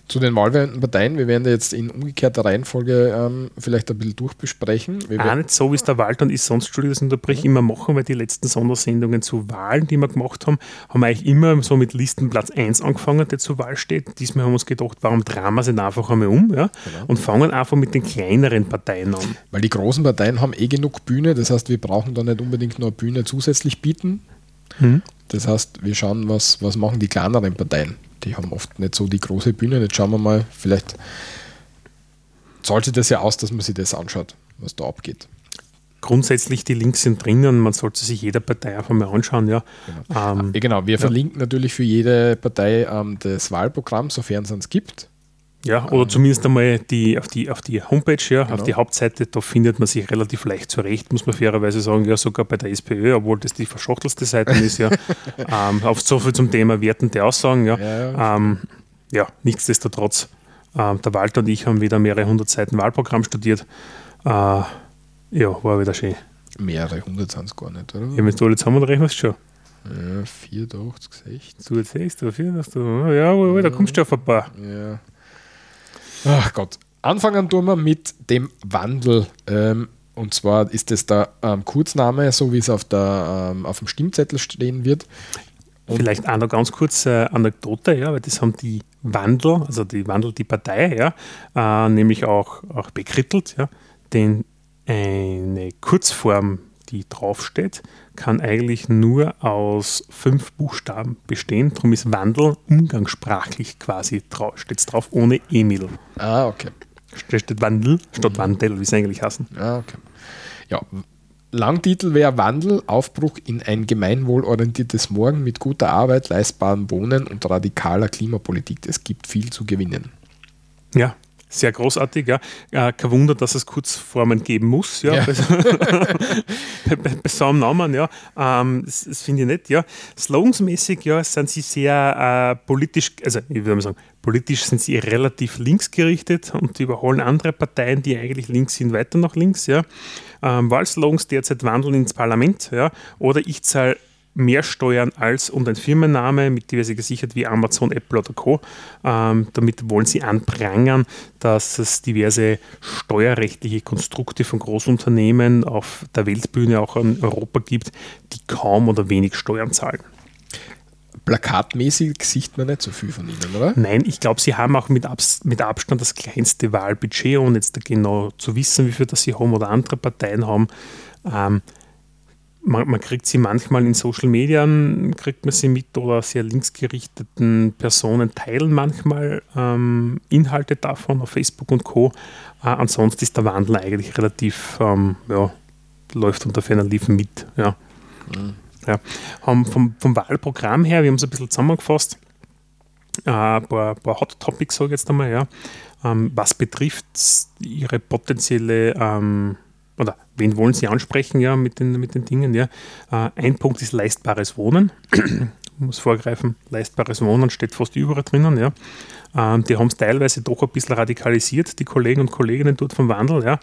Zu den wahlwerbenden Parteien, wir werden da jetzt in umgekehrter Reihenfolge ähm, vielleicht ein bisschen durchbesprechen. Wir Auch nicht so, wie es der Walter und ich sonst, Entschuldigung, das unterbreche, mhm. immer machen, weil die letzten Sondersendungen zu Wahlen, die wir gemacht haben, haben wir eigentlich immer so mit Listenplatz 1 angefangen, der zur Wahl steht. Diesmal haben wir uns gedacht, warum drehen wir es nicht einfach einmal um ja? Genau. und fangen einfach mit den kleineren Parteien an. Weil die großen Parteien haben eh genug Bühne, das heißt, wir brauchen da nicht unbedingt nur eine Bühne zusätzlich bieten. Mhm. Das heißt, wir schauen, was, was machen die kleineren Parteien die haben oft nicht so die große Bühne. Jetzt schauen wir mal, vielleicht zahlt sich das ja aus, dass man sich das anschaut, was da abgeht. Grundsätzlich die Links sind drinnen, man sollte sich jede Partei einfach mal anschauen. Ja, genau. Ähm, ja, genau. wir verlinken ja. natürlich für jede Partei ähm, das Wahlprogramm, sofern es uns gibt. Ja, oder ähm, zumindest einmal die, auf, die, auf die Homepage, ja, genau. auf die Hauptseite, da findet man sich relativ leicht zurecht, muss man fairerweise sagen, ja, sogar bei der SPÖ, obwohl das die verschachtelste Seite ist, ja. ähm, auf so viel zum Thema wertende Aussagen, ja. Ja, ähm, ja nichtsdestotrotz, äh, der Walter und ich haben wieder mehrere hundert Seiten Wahlprogramm studiert. Äh, ja, war wieder schön. Mehrere hundert sind es gar nicht, oder? Ja, wenn du alle zusammen rechnest, schon. Ja, 84, 60. Du siehst, du 84, ja, da kommst du auf ein paar. Ja. Ach Gott. Anfangen tun wir mit dem Wandel. Ähm, und zwar ist es der ähm, Kurzname, so wie es auf, der, ähm, auf dem Stimmzettel stehen wird. Und Vielleicht auch noch ganz kurz äh, Anekdote, ja, weil das haben die Wandel, also die Wandel, die Partei, ja, äh, nämlich auch, auch bekrittelt, ja, denn eine Kurzform, die draufsteht, kann eigentlich nur aus fünf Buchstaben bestehen. Darum ist Wandel umgangssprachlich quasi drauf, steht drauf, ohne Emil. Ah, okay. Steht Wandel statt Wandel, wie es eigentlich heißen. Ah, okay. Ja, Langtitel wäre Wandel, Aufbruch in ein gemeinwohlorientiertes Morgen mit guter Arbeit, leistbarem Wohnen und radikaler Klimapolitik. Es gibt viel zu gewinnen. Ja, sehr großartig, ja. Äh, kein Wunder, dass es Kurzformen geben muss, ja. ja. bei, bei, bei, so einem Namen, ja. Ähm, das, das finde ich nett, ja. Slogensmäßig, ja, sind sie sehr äh, politisch, also ich würde mal sagen, politisch sind sie relativ links gerichtet und überholen andere Parteien, die eigentlich links sind, weiter nach links, ja. Ähm, Wahlslogans derzeit wandeln ins Parlament, ja. Oder ich zahle mehr Steuern als und ein Firmenname, mit dem sie gesichert wie Amazon, Apple oder Co. Ähm, damit wollen sie anprangern, dass es diverse steuerrechtliche Konstrukte von Großunternehmen auf der Weltbühne, auch in Europa gibt, die kaum oder wenig Steuern zahlen. Plakatmäßig sieht man nicht so viel von ihnen, oder? Nein, ich glaube, sie haben auch mit, Abs mit Abstand das kleinste Wahlbudget, ohne jetzt genau zu wissen, wie viel das sie haben oder andere Parteien haben. Ähm, man, man, kriegt sie manchmal in Social Media, kriegt man sie mit oder sehr linksgerichteten Personen teilen manchmal ähm, Inhalte davon auf Facebook und Co. Äh, ansonsten ist der Wandel eigentlich relativ, ähm, ja, läuft unter ferner Liefen mit. Ja. Mhm. Ja. Haben vom, vom Wahlprogramm her, wir haben es ein bisschen zusammengefasst, äh, ein paar, paar Hot Topics, sage ich jetzt einmal, ja. Ähm, was betrifft ihre potenzielle ähm, oder wen wollen Sie ansprechen ja, mit, den, mit den Dingen? Ja? Äh, ein Punkt ist leistbares Wohnen. ich muss vorgreifen, leistbares Wohnen steht fast überall drinnen. Ja? Ähm, die haben es teilweise doch ein bisschen radikalisiert, die Kollegen und Kolleginnen dort vom Wandel. Ja?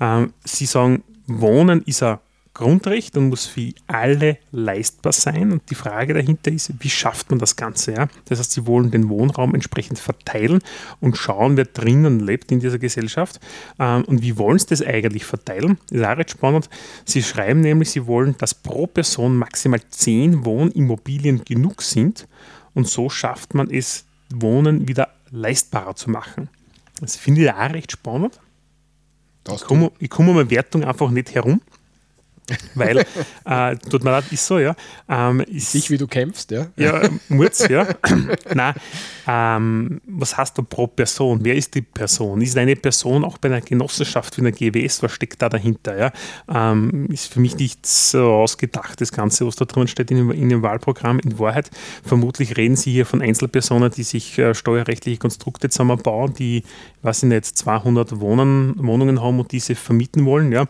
Ähm, sie sagen, Wohnen ist ein Grundrecht und muss für alle leistbar sein. Und die Frage dahinter ist, wie schafft man das Ganze? Ja? Das heißt, sie wollen den Wohnraum entsprechend verteilen und schauen, wer drinnen lebt in dieser Gesellschaft. Ähm, und wie wollen sie das eigentlich verteilen? Das ist auch recht spannend. Sie schreiben nämlich, sie wollen, dass pro Person maximal zehn Wohnimmobilien genug sind. Und so schafft man es, Wohnen wieder leistbarer zu machen. Das finde ich auch recht spannend. ich komme, ich komme um eine Wertung einfach nicht herum. Weil, äh, tut mir leid, ist so, ja. Ähm, ist, Sich, wie du kämpfst, ja. Ja, Murz, ja. Nein, ähm, was heißt da pro Person? Wer ist die Person? Ist eine Person auch bei einer Genossenschaft wie einer GWS? Was steckt da dahinter? Ja? Ähm, ist für mich nicht so ausgedacht, das Ganze, was da drin steht in, in dem Wahlprogramm. In Wahrheit, vermutlich reden Sie hier von Einzelpersonen, die sich äh, steuerrechtliche Konstrukte zusammenbauen, die, weiß ich nicht, 200 Wohnen, Wohnungen haben und diese vermieten wollen. Ja?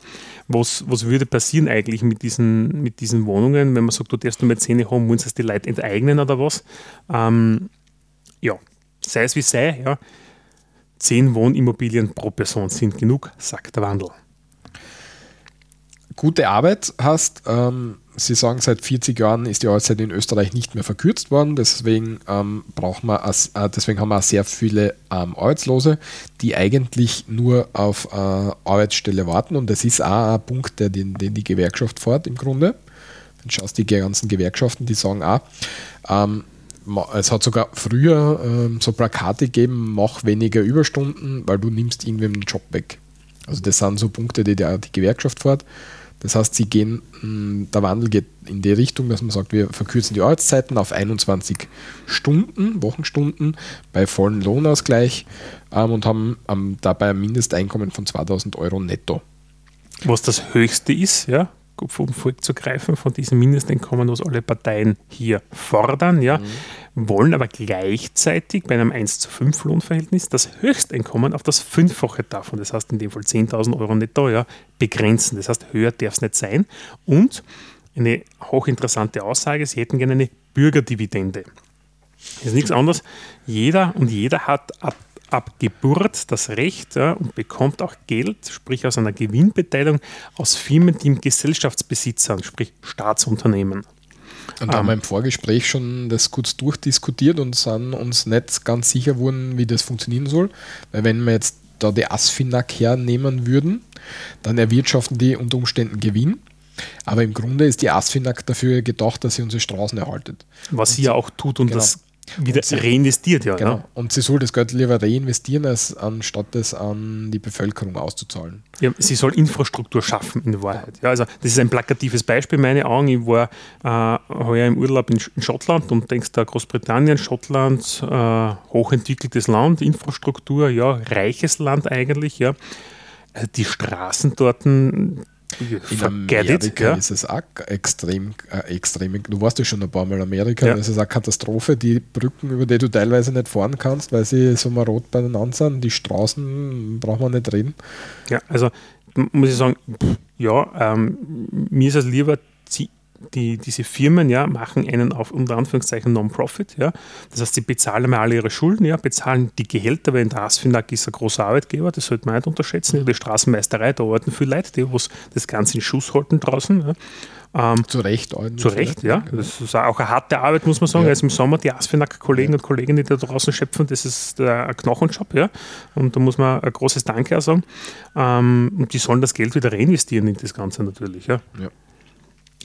Was, was würde passieren eigentlich mit diesen, mit diesen Wohnungen, wenn man sagt, du darfst nur mit Zähne haben, wollen sie die Leute enteignen oder was? Ähm, ja, sei es wie sei, ja. Zehn Wohnimmobilien pro Person sind genug, sagt der Wandel. Gute Arbeit hast, ähm, Sie sagen, seit 40 Jahren ist die Arbeitszeit in Österreich nicht mehr verkürzt worden, deswegen, ähm, brauchen wir, äh, deswegen haben wir sehr viele ähm, Arbeitslose, die eigentlich nur auf äh, Arbeitsstelle warten und das ist auch ein Punkt, der den, den die Gewerkschaft fordert im Grunde. Du schaust, die ganzen Gewerkschaften, die sagen auch, ähm, es hat sogar früher ähm, so Plakate gegeben, mach weniger Überstunden, weil du nimmst irgendwem den Job weg. Also das sind so Punkte, die die, die Gewerkschaft fährt. Das heißt, sie gehen, hm, der Wandel geht in die Richtung, dass man sagt, wir verkürzen die Arbeitszeiten auf 21 Stunden, Wochenstunden bei vollem Lohnausgleich ähm, und haben ähm, dabei ein Mindesteinkommen von 2000 Euro netto. Was das höchste ist, ja, vom Volk zu greifen, von diesem Mindesteinkommen, was alle Parteien hier fordern, ja, mhm. wollen aber gleichzeitig bei einem 1 zu 5 Lohnverhältnis das Höchsteinkommen auf das Fünffache davon, das heißt in dem Fall 10.000 Euro netto, ja, begrenzen. Das heißt, höher darf es nicht sein. Und eine hochinteressante Aussage, sie hätten gerne eine Bürgerdividende. Das ist nichts anderes. Jeder und jeder hat ab ab Geburt das Recht ja, und bekommt auch Geld, sprich aus einer Gewinnbeteiligung aus Firmen, die im Gesellschaftsbesitz sind, sprich Staatsunternehmen. Und da haben wir im Vorgespräch schon das kurz durchdiskutiert und sind uns nicht ganz sicher geworden, wie das funktionieren soll. Weil wenn wir jetzt da die Asfinag hernehmen würden, dann erwirtschaften die unter Umständen Gewinn. Aber im Grunde ist die Asfinag dafür gedacht, dass sie unsere Straßen erhaltet. Was und sie ja auch tut und genau. das wieder sie, reinvestiert, ja. Genau. Ne? Und sie soll das Geld lieber reinvestieren, als anstatt es an die Bevölkerung auszuzahlen. Ja, sie soll Infrastruktur schaffen, in Wahrheit. Ja, also das ist ein plakatives Beispiel, meine Augen. Ich war äh, heuer im Urlaub in, Schottland und denkst da Großbritannien, Schottland, äh, hochentwickeltes Land, Infrastruktur, ja, reiches Land eigentlich, ja. Also die Straßen dort, in Amerika it, ist es auch extrem, äh, extrem. Du warst ja schon ein paar Mal in Amerika, ja. das ist eine Katastrophe. Die Brücken, über die du teilweise nicht fahren kannst, weil sie so marot beieinander sind. Die Straßen braucht man nicht reden. Ja, also muss ich sagen, ja, ähm, mir ist es lieber, die, diese Firmen ja, machen einen auf unter Anführungszeichen Non-Profit. Ja. Das heißt, sie bezahlen mal alle ihre Schulden, ja, bezahlen die Gehälter, weil in der Asfinag ist ein großer Arbeitgeber, das sollte man nicht unterschätzen. Die Straßenmeisterei, da arbeiten viele Leute, die was das Ganze in Schuss halten draußen. Ja. Ähm, zu Recht. Zu Recht, ja. Das ist auch eine harte Arbeit, muss man sagen. Ja. Also im Sommer die Asfinag-Kollegen ja. und Kolleginnen, die da draußen schöpfen, das ist ein Knochenjob, ja. Und da muss man ein großes Danke auch sagen. Ähm, und die sollen das Geld wieder reinvestieren in das Ganze natürlich, ja. ja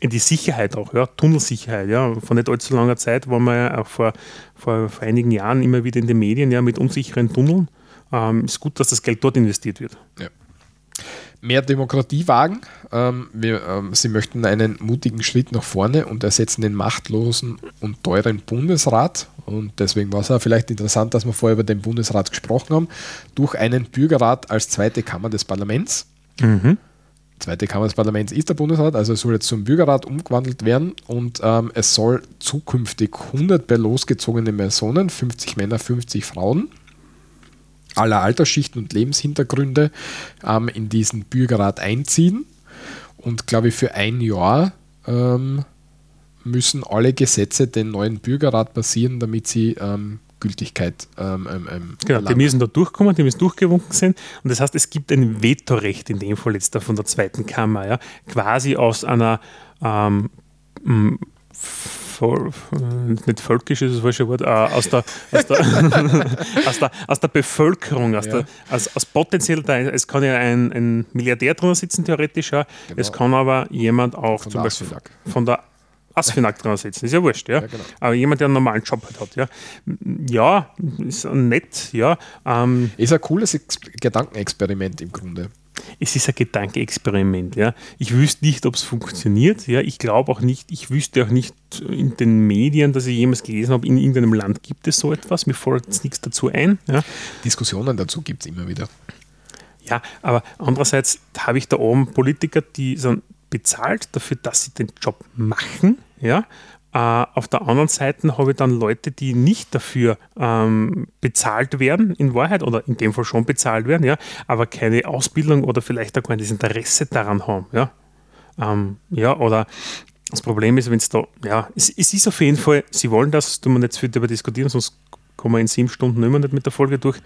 die Sicherheit auch, ja, Tunnelsicherheit, ja. Vor nicht allzu langer Zeit waren wir ja auch vor, vor, vor einigen Jahren immer wieder in den Medien ja, mit unsicheren Tunneln. Ähm, ist gut, dass das Geld dort investiert wird. Ja. Mehr Demokratie wagen. Ähm, wir, ähm, sie möchten einen mutigen Schritt nach vorne und ersetzen den machtlosen und teuren Bundesrat. Und deswegen war es auch vielleicht interessant, dass wir vorher über den Bundesrat gesprochen haben, durch einen Bürgerrat als zweite Kammer des Parlaments. Mhm zweite Kammer des Parlaments ist der Bundesrat, also soll jetzt zum Bürgerrat umgewandelt werden und ähm, es soll zukünftig 100 bei losgezogene Personen, 50 Männer, 50 Frauen, aller Altersschichten und Lebenshintergründe ähm, in diesen Bürgerrat einziehen. Und glaube ich für ein Jahr ähm, müssen alle Gesetze den neuen Bürgerrat basieren, damit sie ähm, Gültigkeit. Ähm, ähm, ähm, genau, die müssen da durchkommen, die müssen durchgewunken sein. Und das heißt, es gibt ein Vetorecht in dem Fall jetzt da von der zweiten Kammer, ja, quasi aus einer ähm, voll, nicht völkisch ist das falsche Wort, äh, aus, der, aus, der, aus, der, aus der Bevölkerung, aus, ja. der, aus, aus potenziell, es kann ja ein, ein Milliardär drunter sitzen, theoretisch, ja. Genau. es kann aber jemand auch von, zum Beispiel von der Asfinag dran setzen, ist ja wurscht, ja. ja genau. Aber jemand, der einen normalen Job halt hat, ja. Ja, ist nett, ja. Ähm, ist ein cooles Ex Gedankenexperiment im Grunde. Es ist ein Gedankenexperiment, ja. Ich wüsste nicht, ob es funktioniert, ja. Ich glaube auch nicht, ich wüsste auch nicht in den Medien, dass ich jemals gelesen habe, in irgendeinem Land gibt es so etwas. Mir fällt jetzt nichts dazu ein. Ja. Diskussionen dazu gibt es immer wieder. Ja, aber andererseits habe ich da oben Politiker, die sind bezahlt dafür, dass sie den Job machen. Ja? Äh, auf der anderen Seite habe ich dann Leute, die nicht dafür ähm, bezahlt werden, in Wahrheit, oder in dem Fall schon bezahlt werden, ja, aber keine Ausbildung oder vielleicht auch kein Interesse daran haben. Ja, ähm, ja oder das Problem ist, wenn es da, ja, es, es, ist auf jeden Fall, sie wollen das, tun wir jetzt viel darüber diskutieren, sonst kommen wir in sieben Stunden immer nicht mit der Folge durch.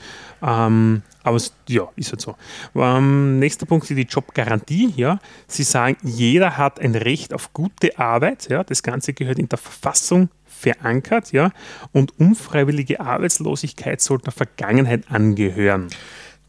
Ähm, aber es, ja, ist halt so. Ähm, nächster Punkt ist die Jobgarantie. Ja. Sie sagen, jeder hat ein Recht auf gute Arbeit. Ja. Das Ganze gehört in der Verfassung verankert. Ja. Und unfreiwillige Arbeitslosigkeit sollte der Vergangenheit angehören.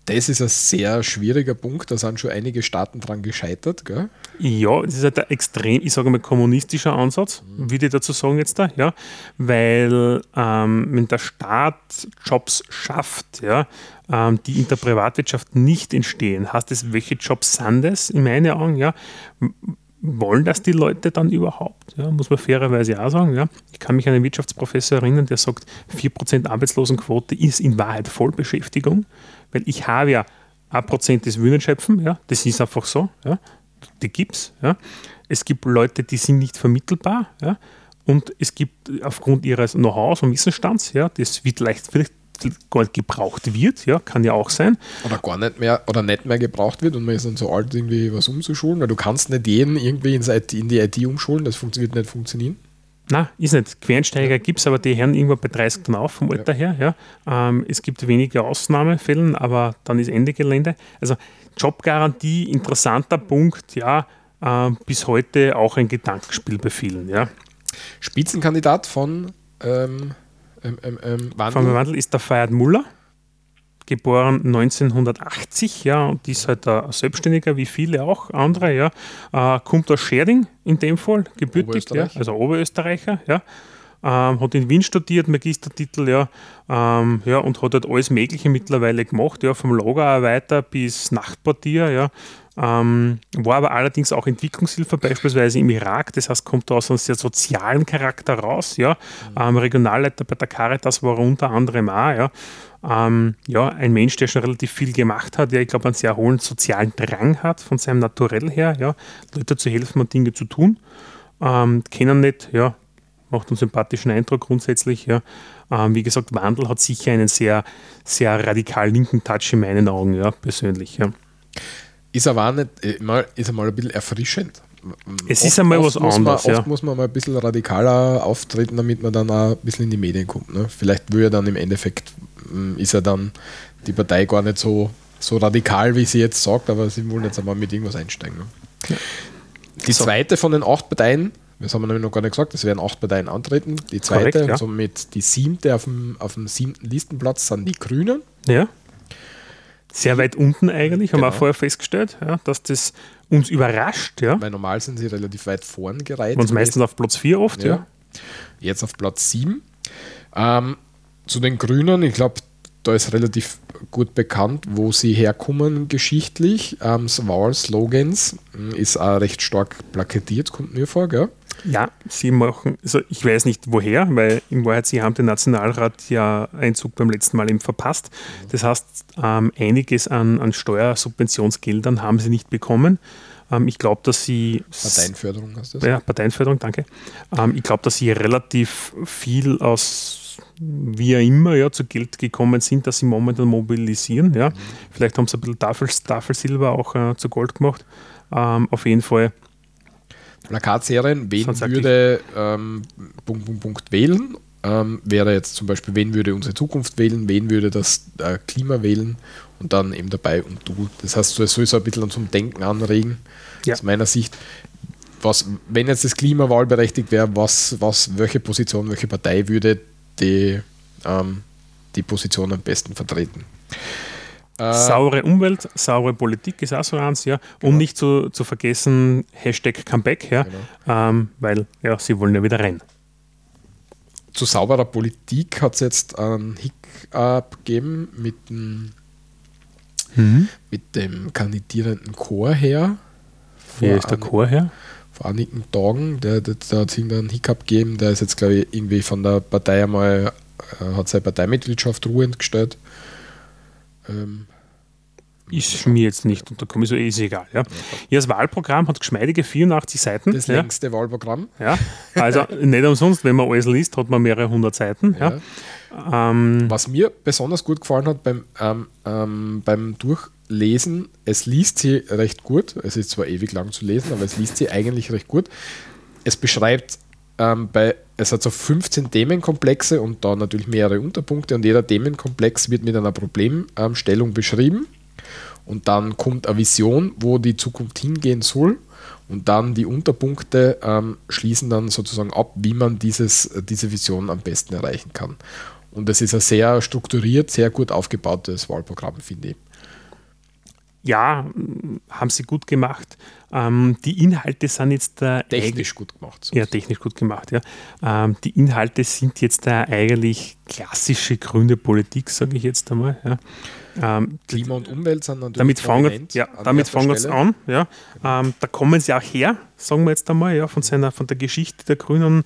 Das ist ein sehr schwieriger Punkt, da sind schon einige Staaten dran gescheitert. Gell? Ja, das ist halt ein extrem, ich sage mal, kommunistischer Ansatz, mhm. würde ich dazu sagen jetzt da, ja, weil ähm, wenn der Staat Jobs schafft, ja, ähm, die in der Privatwirtschaft nicht entstehen, heißt das, welche Jobs sind das in meinen Augen, ja, wollen das die Leute dann überhaupt? Ja, muss man fairerweise auch sagen. Ja. Ich kann mich an einen Wirtschaftsprofessor erinnern, der sagt, 4% Arbeitslosenquote ist in Wahrheit Vollbeschäftigung, weil ich habe ja 1% des Wühlen schöpfen, ja, das ist einfach so, ja, die gibt es. Ja. Es gibt Leute, die sind nicht vermittelbar ja, und es gibt aufgrund ihres Know-hows und Wissensstands, ja, das wird leicht, vielleicht gar nicht gebraucht wird, ja, kann ja auch sein. Oder gar nicht mehr oder nicht mehr gebraucht wird und man ist dann so alt, irgendwie was umzuschulen, weil du kannst nicht jeden irgendwie in die IT umschulen, das wird nicht funktionieren. Na, ist nicht. Quereinsteiger gibt es, aber die hören irgendwo bei 30 dann auf vom Alter ja. her. Ja. Ähm, es gibt wenige Ausnahmefälle, aber dann ist Ende Gelände. Also Jobgarantie, interessanter Punkt, ja, äh, bis heute auch ein Gedankenspiel bei vielen. Ja. Spitzenkandidat von ähm, ähm, ähm, ähm, Wandel. Von Wandel ist der Feiert Muller, geboren 1980, ja, und ist halt ein Selbstständiger, wie viele auch andere, ja. Äh, kommt aus Scherding in dem Fall, gebürtig, ja, also Oberösterreicher, ja. Ähm, hat in Wien studiert, Magistertitel, ja, ähm, ja, und hat halt alles Mögliche mittlerweile gemacht, ja, vom Lagerarbeiter bis Nachtportier, ja, ähm, war aber allerdings auch Entwicklungshilfe beispielsweise im Irak, das heißt, kommt da aus einem sehr sozialen Charakter raus. Ja? Mhm. Ähm, Regionalleiter bei der Caritas war unter anderem auch. Ja? Ähm, ja, ein Mensch, der schon relativ viel gemacht hat, ja, ich glaube, einen sehr hohen sozialen Drang hat von seinem Naturell her, ja, Leute zu helfen und Dinge zu tun. Ähm, kennen nicht, ja, macht einen sympathischen Eindruck grundsätzlich. Ja. Ähm, wie gesagt, Wandel hat sicher einen sehr, sehr radikal linken Touch in meinen Augen, ja, persönlich. Ja ist aber auch nicht, äh, ist einmal ein bisschen erfrischend. Es oft, ist einmal was anderes. Man, oft ja. muss man mal ein bisschen radikaler auftreten, damit man dann auch ein bisschen in die Medien kommt. Ne? Vielleicht will er dann im Endeffekt, mm, ist er dann die Partei gar nicht so, so radikal, wie sie jetzt sagt, aber sie wollen jetzt einmal mit irgendwas einsteigen. Ne? Die so. zweite von den acht Parteien, das haben wir nämlich noch gar nicht gesagt, es werden acht Parteien antreten. Die zweite, Korrekt, ja. somit die siebte auf dem, auf dem siebten Listenplatz sind die Grünen. Ja sehr weit unten eigentlich, genau. haben wir genau. vorher festgestellt, ja, dass das uns überrascht. Ja. Weil normal sind sie relativ weit vorn gereiht. Und meistens auf Platz 4 oft, ja. ja. Jetzt auf Platz 7. Ähm, zu den Grünen, ich glaube, da ist relativ gut bekannt, wo sie herkommen geschichtlich. Ähm, Wahlslogans hm, ist auch recht stark plakatiert, kommt mir vor, gell? Ja, sie machen, also ich weiß nicht woher, weil in Wahrheit sie haben den Nationalrat ja Einzug beim letzten Mal eben verpasst. Das heißt, ähm, einiges an, an Steuersubventionsgeldern haben sie nicht bekommen. Ähm, ich glaube, dass sie. Parteienförderung hast du das? Ja, Parteienförderung, danke. Ähm, ich glaube, dass sie relativ viel aus wie auch immer ja, zu Geld gekommen sind, dass sie momentan mobilisieren. Ja. Mhm. Vielleicht haben sie ein bisschen Tafel, Tafelsilber auch äh, zu Gold gemacht. Ähm, auf jeden Fall Plakatserien, wen würde ähm, Punkt, Punkt, Punkt wählen, ähm, wäre jetzt zum Beispiel, wen würde unsere Zukunft wählen, wen würde das äh, Klima wählen und dann eben dabei und du. Das heißt, es soll so ein bisschen zum Denken anregen, ja. aus meiner Sicht. Was, wenn jetzt das Klima wahlberechtigt wäre, was, was, welche Position, welche Partei würde die, ähm, die Position am besten vertreten? Äh, saure Umwelt, saure Politik ist auch so eins, ja. Genau. Und nicht zu, zu vergessen, Hashtag Comeback, ja. Genau. Ähm, weil ja, sie wollen ja wieder rein. Zu sauberer Politik hat es jetzt einen Hiccup gegeben mit dem, mhm. mit dem kandidierenden Chorherr. Wie ist der Chorherr? Vor einigen Tagen, der hat es einen Hiccup gegeben, der ist jetzt, glaube ich, irgendwie von der Partei einmal, äh, hat seine Parteimitgliedschaft ruhend gestellt. Ähm, ist mir jetzt nicht unterkommen, so ist egal. Ja. ja, das Wahlprogramm hat geschmeidige 84 Seiten. Das ja. längste Wahlprogramm. Ja, also nicht umsonst, wenn man alles liest, hat man mehrere hundert Seiten. Ja. ja. Ähm, Was mir besonders gut gefallen hat beim, ähm, ähm, beim Durchlesen, es liest sie recht gut. Es ist zwar ewig lang zu lesen, aber es liest sie eigentlich recht gut. Es beschreibt ähm, bei, es hat so 15 Themenkomplexe und da natürlich mehrere Unterpunkte und jeder Themenkomplex wird mit einer Problemstellung beschrieben und dann kommt eine Vision, wo die Zukunft hingehen soll und dann die Unterpunkte ähm, schließen dann sozusagen ab, wie man dieses, diese Vision am besten erreichen kann. Und es ist ein sehr strukturiert, sehr gut aufgebautes Wahlprogramm, finde ich. Ja, haben sie gut gemacht. Ähm, die Inhalte sind jetzt da technisch gut gemacht. So ja, technisch gut gemacht, ja. Ähm, die Inhalte sind jetzt da eigentlich klassische grüne Politik, sage ich jetzt einmal. Ja. Ähm, Klima und Umwelt sind natürlich damit fangen, ja, damit fangen es an. Ja. Ähm, da kommen sie auch her, sagen wir jetzt einmal, ja, von, seiner, von der Geschichte der Grünen.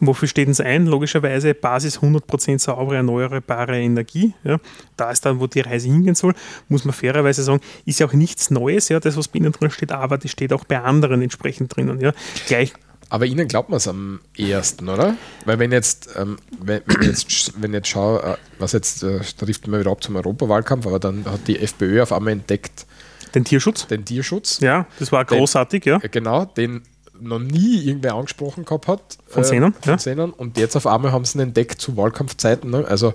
Wofür steht es ein? Logischerweise Basis 100% saubere, erneuerbare Energie. Ja. Da ist dann, wo die Reise hingehen soll, muss man fairerweise sagen, ist ja auch nichts Neues, ja, das, was bei Ihnen drin steht, aber das steht auch bei anderen entsprechend drinnen. Ja. Gleich aber Ihnen glaubt man es am ehesten, oder? Weil wenn jetzt, ähm, wenn, wenn, jetzt, wenn jetzt schaue, äh, was jetzt, äh, da trifft man wieder ab zum Europawahlkampf, aber dann hat die FPÖ auf einmal entdeckt. Den Tierschutz? Den Tierschutz. Ja, das war großartig, den, ja. Genau, den noch nie irgendwer angesprochen gehabt hat. Von Sehnen, äh, von ja. Und jetzt auf einmal haben sie ihn entdeckt zu Wahlkampfzeiten. Ne? Also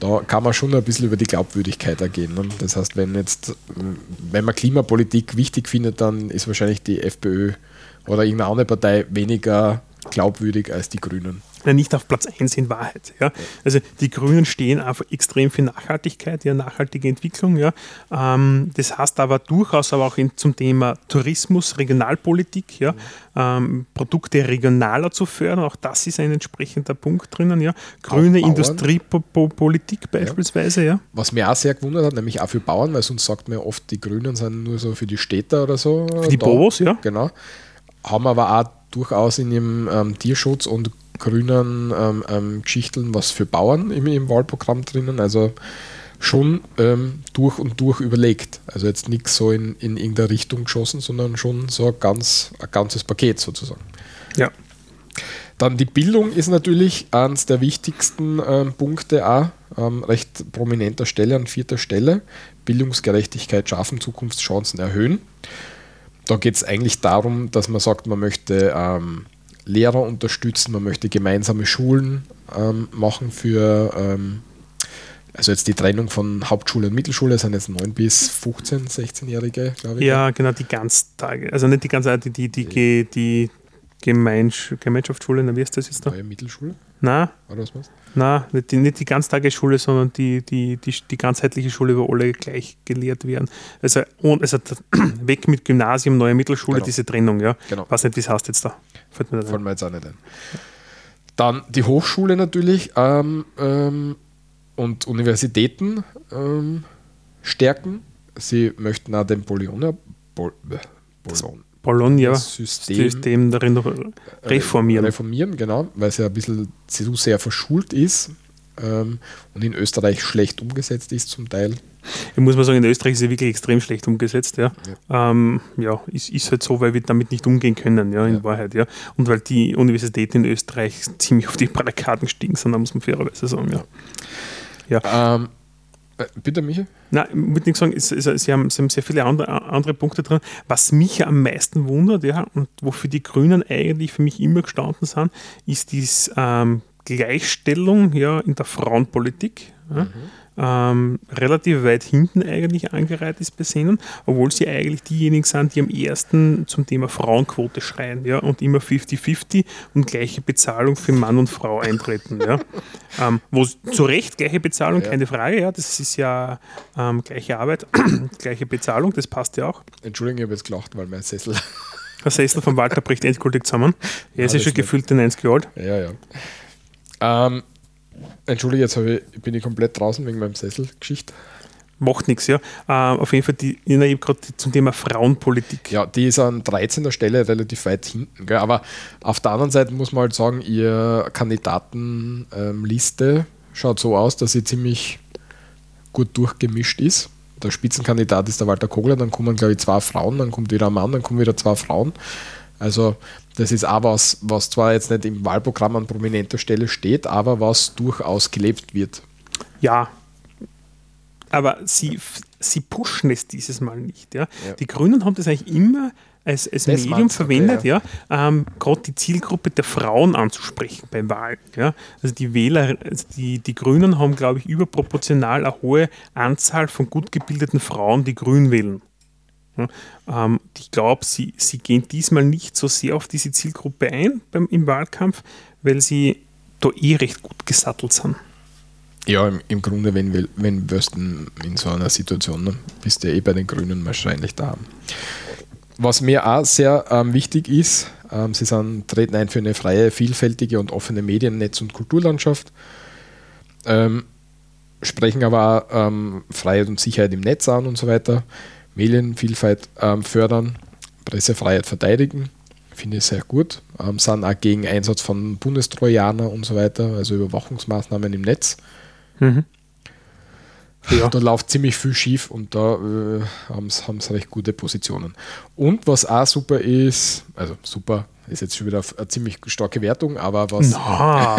da kann man schon ein bisschen über die Glaubwürdigkeit ergehen. Ne? Das heißt, wenn jetzt, wenn man Klimapolitik wichtig findet, dann ist wahrscheinlich die FPÖ oder irgendeine andere Partei weniger glaubwürdig als die Grünen nicht auf Platz 1 in Wahrheit. Ja. Also die Grünen stehen einfach extrem für Nachhaltigkeit, ja, nachhaltige Entwicklung. Ja. Ähm, das heißt aber durchaus aber auch in, zum Thema Tourismus, Regionalpolitik, ja, ähm, Produkte regionaler zu fördern. Auch das ist ein entsprechender Punkt drinnen. Ja. Grüne Industriepolitik beispielsweise. Ja. Was mir auch sehr gewundert hat, nämlich auch für Bauern, weil sonst sagt man oft, die Grünen sind nur so für die Städter oder so. Für die Bobos, ja. Genau. Haben aber auch durchaus in ihrem ähm, Tierschutz und grünen ähm, ähm, Geschichten was für Bauern im, im Wahlprogramm drinnen. Also schon ähm, durch und durch überlegt. Also jetzt nichts so in, in irgendeine Richtung geschossen, sondern schon so ein, ganz, ein ganzes Paket sozusagen. Ja. Dann die Bildung ist natürlich eines der wichtigsten ähm, Punkte auch, ähm, recht prominenter Stelle, an vierter Stelle. Bildungsgerechtigkeit schaffen, Zukunftschancen erhöhen. Da geht es eigentlich darum, dass man sagt, man möchte ähm, Lehrer unterstützen, man möchte gemeinsame Schulen ähm, machen für, ähm, also jetzt die Trennung von Hauptschule und Mittelschule sind jetzt 9 bis 15, 16-Jährige, glaube ich. Ja, genau, die Ganztage, also nicht die ganze die, die, die, die Gemeinsch Gemeinschaftsschule, wie ist das jetzt da? Neue Mittelschule? Nein. Oder was meinst Nein, nicht die, nicht die Ganztagesschule, sondern die, die, die, die ganzheitliche Schule, wo alle gleich gelehrt werden. Also, und, also weg mit Gymnasium, neue Mittelschule, genau. diese Trennung, ja. Genau. Weiß nicht, wie es heißt jetzt da. Fällt mir, Fällt mir jetzt auch nicht ein. Dann die Hochschule natürlich ähm, ähm, und Universitäten ähm, stärken. Sie möchten auch den Bologna, Bol, Bologna, Bologna-System System darin reformieren. Reformieren, genau, weil es ja ein bisschen zu sehr verschult ist ähm, und in Österreich schlecht umgesetzt ist zum Teil. Ich muss mal sagen, in Österreich ist es wirklich extrem schlecht umgesetzt. Ja, ja. Ähm, ja ist, ist halt so, weil wir damit nicht umgehen können, ja, in ja. Wahrheit. Ja. Und weil die Universitäten in Österreich ziemlich auf die Barrikaden gestiegen sind, da muss man fairerweise sagen. Ja. Ja. Ähm, äh, bitte, Michael? Nein, ich würde nicht sagen, haben, Sie haben sehr viele andere, andere Punkte drin. Was mich am meisten wundert, ja, und wofür die Grünen eigentlich für mich immer gestanden sind, ist die ähm, Gleichstellung ja, in der Frauenpolitik. Ja. Mhm ähm, relativ weit hinten eigentlich angereiht ist bei Sehnen, obwohl sie eigentlich diejenigen sind, die am ersten zum Thema Frauenquote schreien ja, und immer 50-50 und gleiche Bezahlung für Mann und Frau eintreten. ja. Ähm, wo zu Recht gleiche Bezahlung, ja. keine Frage, ja, das ist ja ähm, gleiche Arbeit, gleiche Bezahlung, das passt ja auch. Entschuldigung, ich habe jetzt gelacht, weil mein Sessel. Der Sessel von Walter bricht endgültig zusammen. Er ist ja schon gefühlt 90 Jahre alt. Ja, ja. Ähm, Entschuldige, jetzt ich, bin ich komplett draußen wegen meinem Sesselgeschichte. Macht nichts, ja. Ähm, auf jeden Fall, die, ich habe gerade zum Thema Frauenpolitik. Ja, die ist an 13. Stelle relativ weit hinten. Gell? Aber auf der anderen Seite muss man halt sagen, ihr Kandidatenliste ähm, schaut so aus, dass sie ziemlich gut durchgemischt ist. Der Spitzenkandidat ist der Walter Kogler, dann kommen, glaube ich, zwei Frauen, dann kommt wieder ein Mann, dann kommen wieder zwei Frauen. Also das ist auch was, was zwar jetzt nicht im Wahlprogramm an prominenter Stelle steht, aber was durchaus gelebt wird. Ja, aber sie, sie pushen es dieses Mal nicht. Ja? ja. Die Grünen haben das eigentlich immer als, als Medium verwendet, ja, ja ähm, gerade die Zielgruppe der Frauen anzusprechen beim Wahl. Ja. Also die Wähler, also die, die Grünen haben, glaube ich, überproportional eine hohe Anzahl von gut gebildeten Frauen, die Grün wählen. Ähm, ich glaube, sie, sie gehen diesmal nicht so sehr auf diese Zielgruppe ein beim, im Wahlkampf, weil sie da eh recht gut gesattelt sind. Ja, im, im Grunde, wenn, wenn wirst in so einer Situation, ne, bist du ja eh bei den Grünen wahrscheinlich da. Was mir auch sehr ähm, wichtig ist, ähm, sie sind, treten ein für eine freie, vielfältige und offene Medien-, Netz- und Kulturlandschaft, ähm, sprechen aber auch ähm, Freiheit und Sicherheit im Netz an und so weiter, Medienvielfalt ähm, fördern, Pressefreiheit verteidigen, finde ich sehr gut, ähm, sind auch gegen Einsatz von Bundestrojaner und so weiter, also Überwachungsmaßnahmen im Netz. Mhm. Ja. Da läuft ziemlich viel schief und da äh, haben sie recht gute Positionen. Und was auch super ist, also super, ist jetzt schon wieder eine ziemlich starke Wertung, aber was. Na,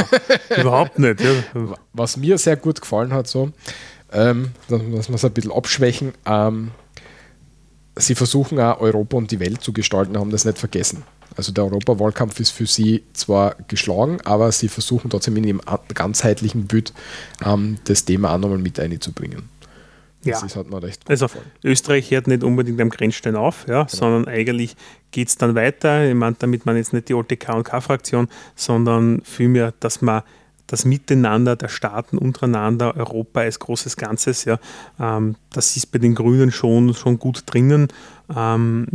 überhaupt nicht. Ja. Was mir sehr gut gefallen hat, so, ähm, dass, wir es ein bisschen abschwächen, ähm, sie versuchen auch Europa und die Welt zu gestalten, haben das nicht vergessen. Also der Europawahlkampf ist für sie zwar geschlagen, aber sie versuchen trotzdem in ihrem ganzheitlichen Bild ähm, das Thema auch nochmal mit einzubringen. Das ja. ist halt mal recht Also. Österreich hört nicht unbedingt am Grenzstein auf, ja, genau. sondern eigentlich geht es dann weiter. Ich meine, damit man jetzt nicht die alte K&K-Fraktion, sondern vielmehr, dass man das Miteinander der Staaten untereinander, Europa als großes Ganzes, ja, ähm, das ist bei den Grünen schon, schon gut drinnen. Ähm,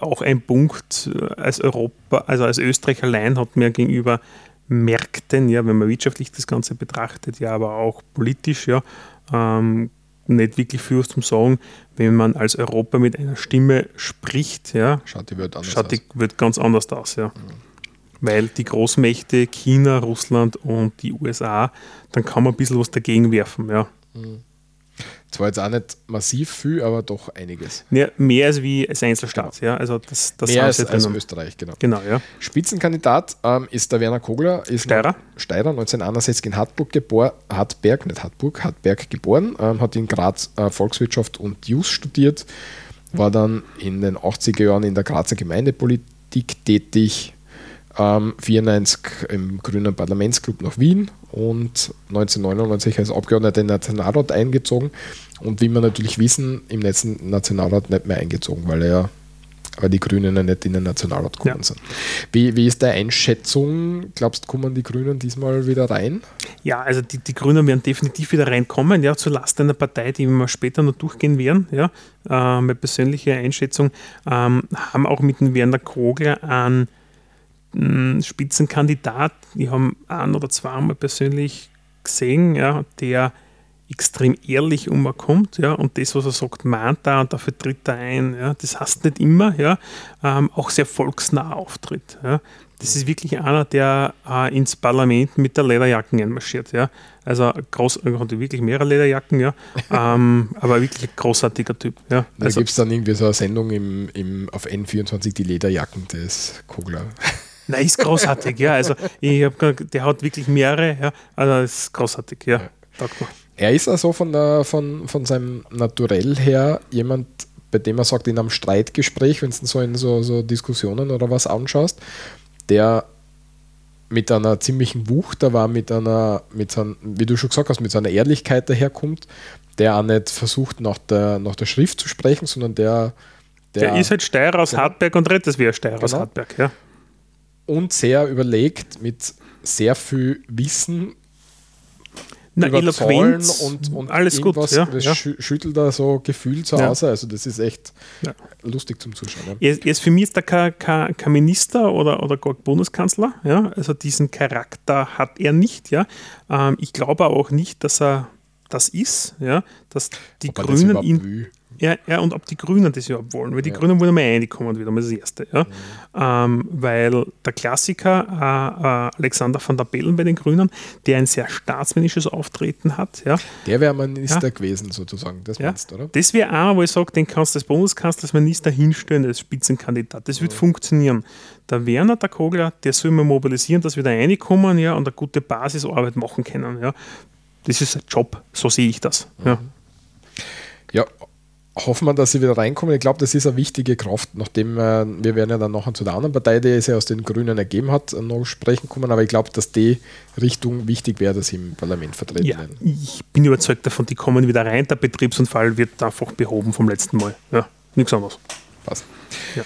auch ein Punkt äh, als Europa, also als Österreich allein hat mir gegenüber Märkten, ja, wenn man wirtschaftlich das Ganze betrachtet, ja, aber auch politisch, ja, ähm, nicht wirklich viel zum Sagen, wenn man als Europa mit einer Stimme spricht, ja, schaut die Welt anders schaut die Welt ganz anders aus, ja. Mhm. Weil die Großmächte China, Russland und die USA, dann kann man ein bisschen was dagegen werfen, ja. Mhm. Zwar jetzt auch nicht massiv viel, aber doch einiges. Ja, mehr als wie als Einzelstaat, genau. ja. Also das, das mehr als, als Österreich, genau. Genau, ja. Spitzenkandidat ähm, ist der Werner Kogler, ist Steirer. Steirer, 1961 in Hartburg geboren, Hartberg, nicht Hartburg, Hartberg geboren, ähm, hat in Graz äh, Volkswirtschaft und Jus studiert, war dann in den 80er Jahren in der Grazer Gemeindepolitik tätig, ähm, 94 im Grünen Parlamentsclub nach Wien und 1999 als Abgeordneter in den Nationalrat eingezogen und wie wir natürlich wissen, im letzten Nationalrat nicht mehr eingezogen, weil er ja aber die Grünen ja nicht in den Nationalrat gekommen ja. sind. Wie, wie ist deine Einschätzung? Glaubst du, kommen die Grünen diesmal wieder rein? Ja, also die, die Grünen werden definitiv wieder reinkommen, ja, zu Last einer Partei, die wir später noch durchgehen werden. Ja. Äh, meine persönliche Einschätzung ähm, haben auch mit dem Werner Kogler einen Spitzenkandidat. Ich habe ein oder zweimal persönlich gesehen, ja, der extrem ehrlich umkommt, ja, und das, was er sagt, mahnt er und dafür tritt er ein. Ja. Das heißt nicht immer, ja, ähm, auch sehr volksnah auftritt. Ja. Das ist wirklich einer, der äh, ins Parlament mit der Lederjacken einmarschiert. Ja. Also groß, er hatte wirklich mehrere Lederjacken, ja. ähm, aber wirklich ein großartiger Typ. Ja. Da also, gibt es dann irgendwie so eine Sendung im, im, auf N24, die Lederjacken des Kogler. Nein, ist großartig, ja. Also ich habe der hat wirklich mehrere, ja. Also ist großartig, ja. Er ist also von, der, von, von seinem Naturell her jemand, bei dem er sagt, in einem Streitgespräch, wenn du so in so, so Diskussionen oder was anschaust, der mit einer ziemlichen Wucht, da war mit einer, mit so, wie du schon gesagt hast, mit seiner Ehrlichkeit daherkommt, der auch nicht versucht, nach der, nach der Schrift zu sprechen, sondern der. Der, der ist halt Steirer aus. Hartberg und redet das wie ein Steirer genau. aus Hartberg, ja und sehr überlegt mit sehr viel Wissen Na, über Eloquenz und, und alles gut. Ja, das ja. schüttelt da so gefühlt so ja. aus. Also das ist echt ja. lustig zum Zuschauen. Ja. Jetzt, für mich ist er kein, kein, kein, Minister oder, oder gar Bundeskanzler. Ja? Also diesen Charakter hat er nicht. Ja? Ähm, ich glaube auch nicht, dass er das ist, ja? dass die Ob Grünen ihn... Ja, ja, und ob die Grünen das überhaupt wollen, weil die ja. Grünen wollen mal reinkommen, wieder mal das Erste. Ja? Mhm. Ähm, weil der Klassiker äh, äh, Alexander van der Bellen bei den Grünen, der ein sehr staatsmännisches Auftreten hat. Ja? Der wäre Minister ja. gewesen, sozusagen, das ja. meinst oder? Das wäre einer, wo ich sage, den kannst du als Bundeskanzler, als Minister hinstellen, als Spitzenkandidat. Das wird mhm. funktionieren. Der Werner, der Kogler, der soll mal mobilisieren, dass wir da reinkommen ja, und eine gute Basisarbeit machen können. Ja? Das ist ein Job, so sehe ich das. Mhm. Ja. Hoffen wir, dass sie wieder reinkommen. Ich glaube, das ist eine wichtige Kraft, nachdem äh, wir werden ja dann nachher zu der anderen Partei, die es ja aus den Grünen ergeben hat, noch sprechen kommen. Aber ich glaube, dass die Richtung wichtig wäre, dass sie im Parlament vertreten ja, werden. Ich bin überzeugt davon, die kommen wieder rein. Der Betriebsunfall wird einfach behoben vom letzten Mal. Ja, nichts anderes. Passt. Ja.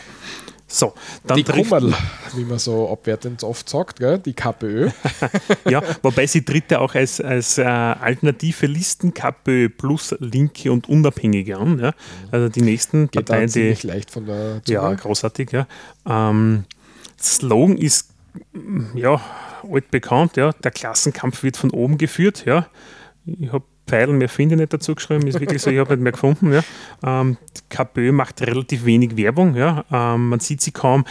So, dann die trifft, Kummerl, wie man so abwertend oft sagt, gell? die KPÖ. ja, wobei sie tritt ja auch als, als äh, alternative Listen KPÖ plus Linke und Unabhängige an. Ja? Also die nächsten Geht Parteien, die. ziemlich leicht von der Zunge. Ja, großartig, ja. Ähm, Slogan ist ja altbekannt, ja. Der Klassenkampf wird von oben geführt, ja. Ich habe Pfeilen mehr finde nicht dazu geschrieben, ist wirklich so, ich habe nicht mehr gefunden. Ja. Ähm, KPÖ macht relativ wenig Werbung, ja. Ähm, man sieht sie kaum.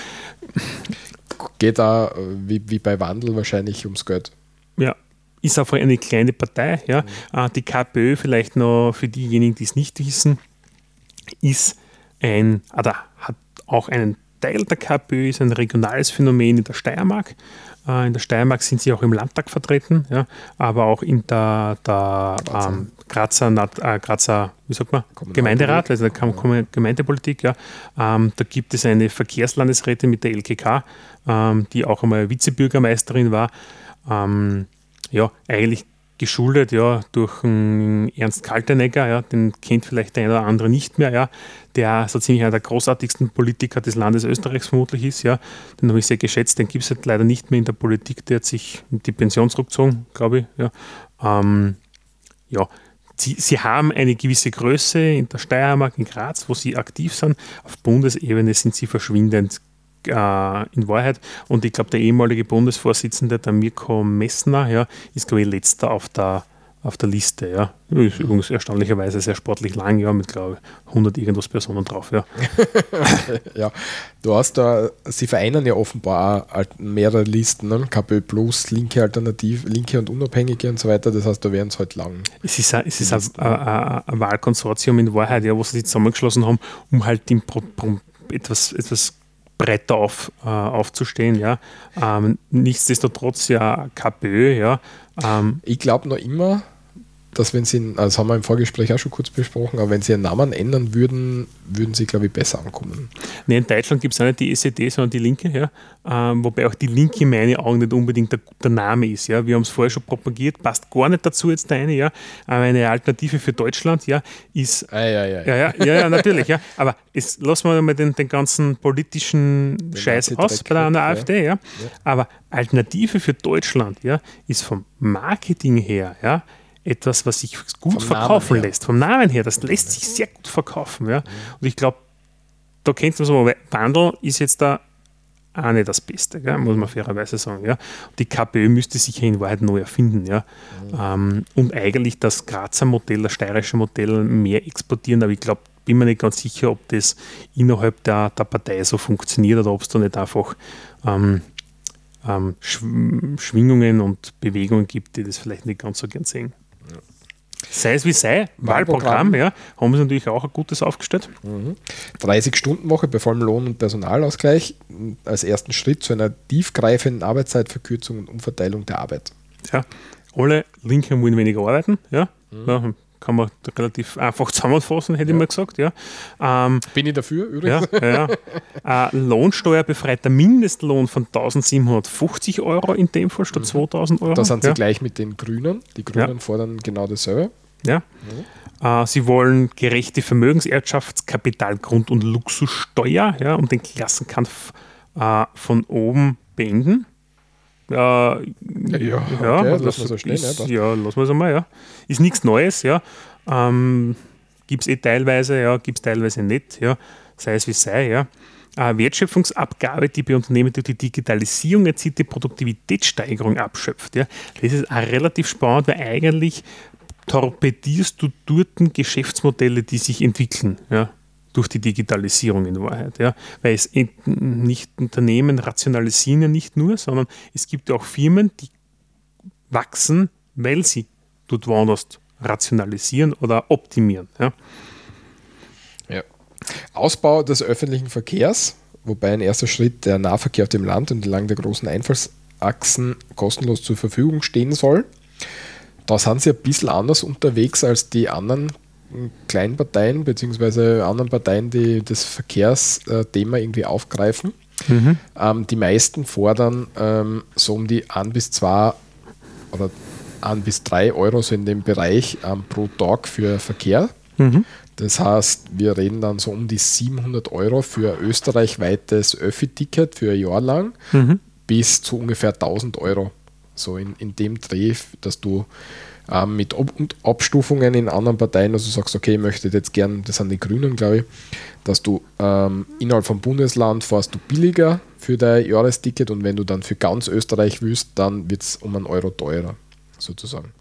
Geht da wie, wie bei Wandel wahrscheinlich ums Geld. Ja, ist einfach eine kleine Partei. Ja. Äh, die KPÖ, vielleicht noch für diejenigen, die es nicht wissen, ist ein, oder hat auch einen Teil der KPÖ, ist ein regionales Phänomen in der Steiermark. Äh, in der Steiermark sind sie auch im Landtag vertreten, ja, aber auch in der, der Grazer. ähm, Grazer, Nat- äh, Grazer, wie sagt man. Gemeinderat, also der Gemeindepolitik. Ja. Ähm, da gibt es eine Verkehrslandesrätin mit der LKK, ähm, die auch einmal Vizebürgermeisterin war. Ähm, ja, eigentlich geschuldet ja, durch einen Ernst Kaltenegger, ja, den kennt vielleicht der eine oder andere nicht mehr, ja, der so ziemlich einer der großartigsten Politiker des Landes Österreichs vermutlich ist. Ja. Den habe ich sehr geschätzt, den gibt es halt leider nicht mehr in der Politik, der hat sich die Pension zurückgezogen, glaube ich. Ja. Ähm, ja, sie, sie haben eine gewisse Größe in der Steiermark, in Graz, wo sie aktiv sind. Auf Bundesebene sind sie verschwindend äh, in Wahrheit. Und ich glaube, der ehemalige Bundesvorsitzende, der Mirko Messner, ja, ist, glaube ich, letzter auf der, auf der Liste. Ja. Ist übrigens erstaunlicherweise sehr sportlich lang, ja, mit, glaube ich, 100 irgendwas Personen drauf. Ja. Ja, du hast da, sie vereinen ja offenbar auch mehrere Listen, ne? KPÖ Plus, linke Alternative, linke und Unabhängige und so weiter. Das heißt, da werden es halt lang. Es ist, ein, es ist ein, ein, ein, Wahlkonsortium in Wahrheit, ja, wo sie sich zusammengeschlossen haben, um halt im Pro, Pro, etwas, etwas breiter auf, äh, aufzustehen. Ja. Ähm, nichtsdestotrotz ja KPÖ, ja. Ähm, Ich glaube noch immer, dass wenn sie, also das haben wir im Vorgespräch auch schon kurz besprochen, aber wenn sie ihren Namen ändern würden, würden sie, glaube ich, besser ankommen. nee, in Deutschland gibt es auch nicht die SED, sondern die Linke, ja. Ähm, wobei auch die Linke in meinen Augen nicht unbedingt der, der Name ist. Ja. Wir haben es vorher schon propagiert, passt gar nicht dazu jetzt eine, ja. Aber eine Alternative für Deutschland, ja, ist Ah, ja, ja. Ja, ja, ja, ja natürlich, ja. Aber es, lassen wir mal den, den ganzen politischen Scheiß Nazi-Dreck aus bei der, AfD, ja. Aber Alternative für Deutschland, ja, ist vom Marketing her, ja, etwas, was sich gut Vom verkaufen Namen lässt. Vom Namen her, das lässt sich sehr gut verkaufen, ja. Und ich glaube, da kennt man so, weil Wandel ist jetzt da auch nicht das Beste, gell? muss man fairerweise sagen. Ja. Die KPÖ müsste sich ja in Wahrheit neu erfinden. Ja. Ähm, und eigentlich das Grazer Modell, das steirische Modell mehr exportieren, aber ich glaube, bin mir nicht ganz sicher, ob das innerhalb der, der Partei so funktioniert oder ob es da nicht einfach ähm, ähm, Schw- Schwingungen und Bewegungen gibt, die das vielleicht nicht ganz so gern sehen. Sei es wie sei, Wahlprogramm, Wahlprogramm. ja, haben sie natürlich auch ein gutes aufgestellt. 30-Stunden-Woche bei vollem Lohn- und Personalausgleich als ersten Schritt zu einer tiefgreifenden Arbeitszeitverkürzung und Umverteilung der Arbeit. Ja, alle Linken wollen weniger arbeiten. Ja, ja kann man relativ einfach zusammenfassen, hätte ich mal gesagt. Ja, ähm, Bin ich dafür ja, übrigens? ja, ja. Äh, Lohnsteuerbefreiter Mindestlohn von 1750 Euro in dem Fall statt 2000 Euro. Da sind sie ja. gleich mit den Grünen. Die Grünen fordern genau dasselbe. Ja. Äh, sie wollen gerechte Vermögenserbschafts-, Kapital-, Grund- und Luxussteuer, ja, um den Klassenkampf äh, von oben beenden. Äh, ja, okay, das lassen wir so stehen, ist, ja, ja, lassen wir es einmal, ja. Ist nichts Neues, ja. Ähm, gibt es eh teilweise, ja, gibt es teilweise nicht, ja. Sei es wie sei, ja. Äh, Wertschöpfungsabgabe, die bei Unternehmen durch die Digitalisierung erzielte Produktivitätssteigerung abschöpft. Ja. Das ist auch relativ spannend, weil eigentlich torpedierst du dort Geschäftsmodelle, die sich entwickeln, ja, durch die Digitalisierung in Wahrheit. Ja. Weil es nicht Unternehmen rationalisieren ja nicht nur, sondern es gibt auch Firmen, die wachsen, weil sie dort woanders rationalisieren oder optimieren. Ja. Ja. Ausbau des öffentlichen Verkehrs, wobei ein erster Schritt der Nahverkehr auf dem Land und entlang der großen Einfallsachsen kostenlos zur Verfügung stehen soll. Da sind sie ein bisschen anders unterwegs als die anderen kleinen Parteien, beziehungsweise anderen Parteien, die das Verkehrsthema irgendwie aufgreifen. Ähm, die meisten fordern ähm, so um die 1 bis 2 oder 1 bis 3 Euro so in dem Bereich ähm, pro Tag für Verkehr. Mhm. Das heißt, wir reden dann so um die 700 Euro für ein österreichweites Öffi-Ticket für ein Jahr lang Mhm. bis zu ungefähr 1000 Euro. So in, in dem Dreh, dass du ähm, mit Ab und Abstufungen in anderen Parteien, also sagst, okay, ich möchte jetzt gern, das sind die Grünen, glaube ich, dass du ähm, innerhalb vom Bundesland fährst du billiger für dein Jahresticket und wenn du dann für ganz Österreich willst, dann wird es um einen Euro teurer, sozusagen.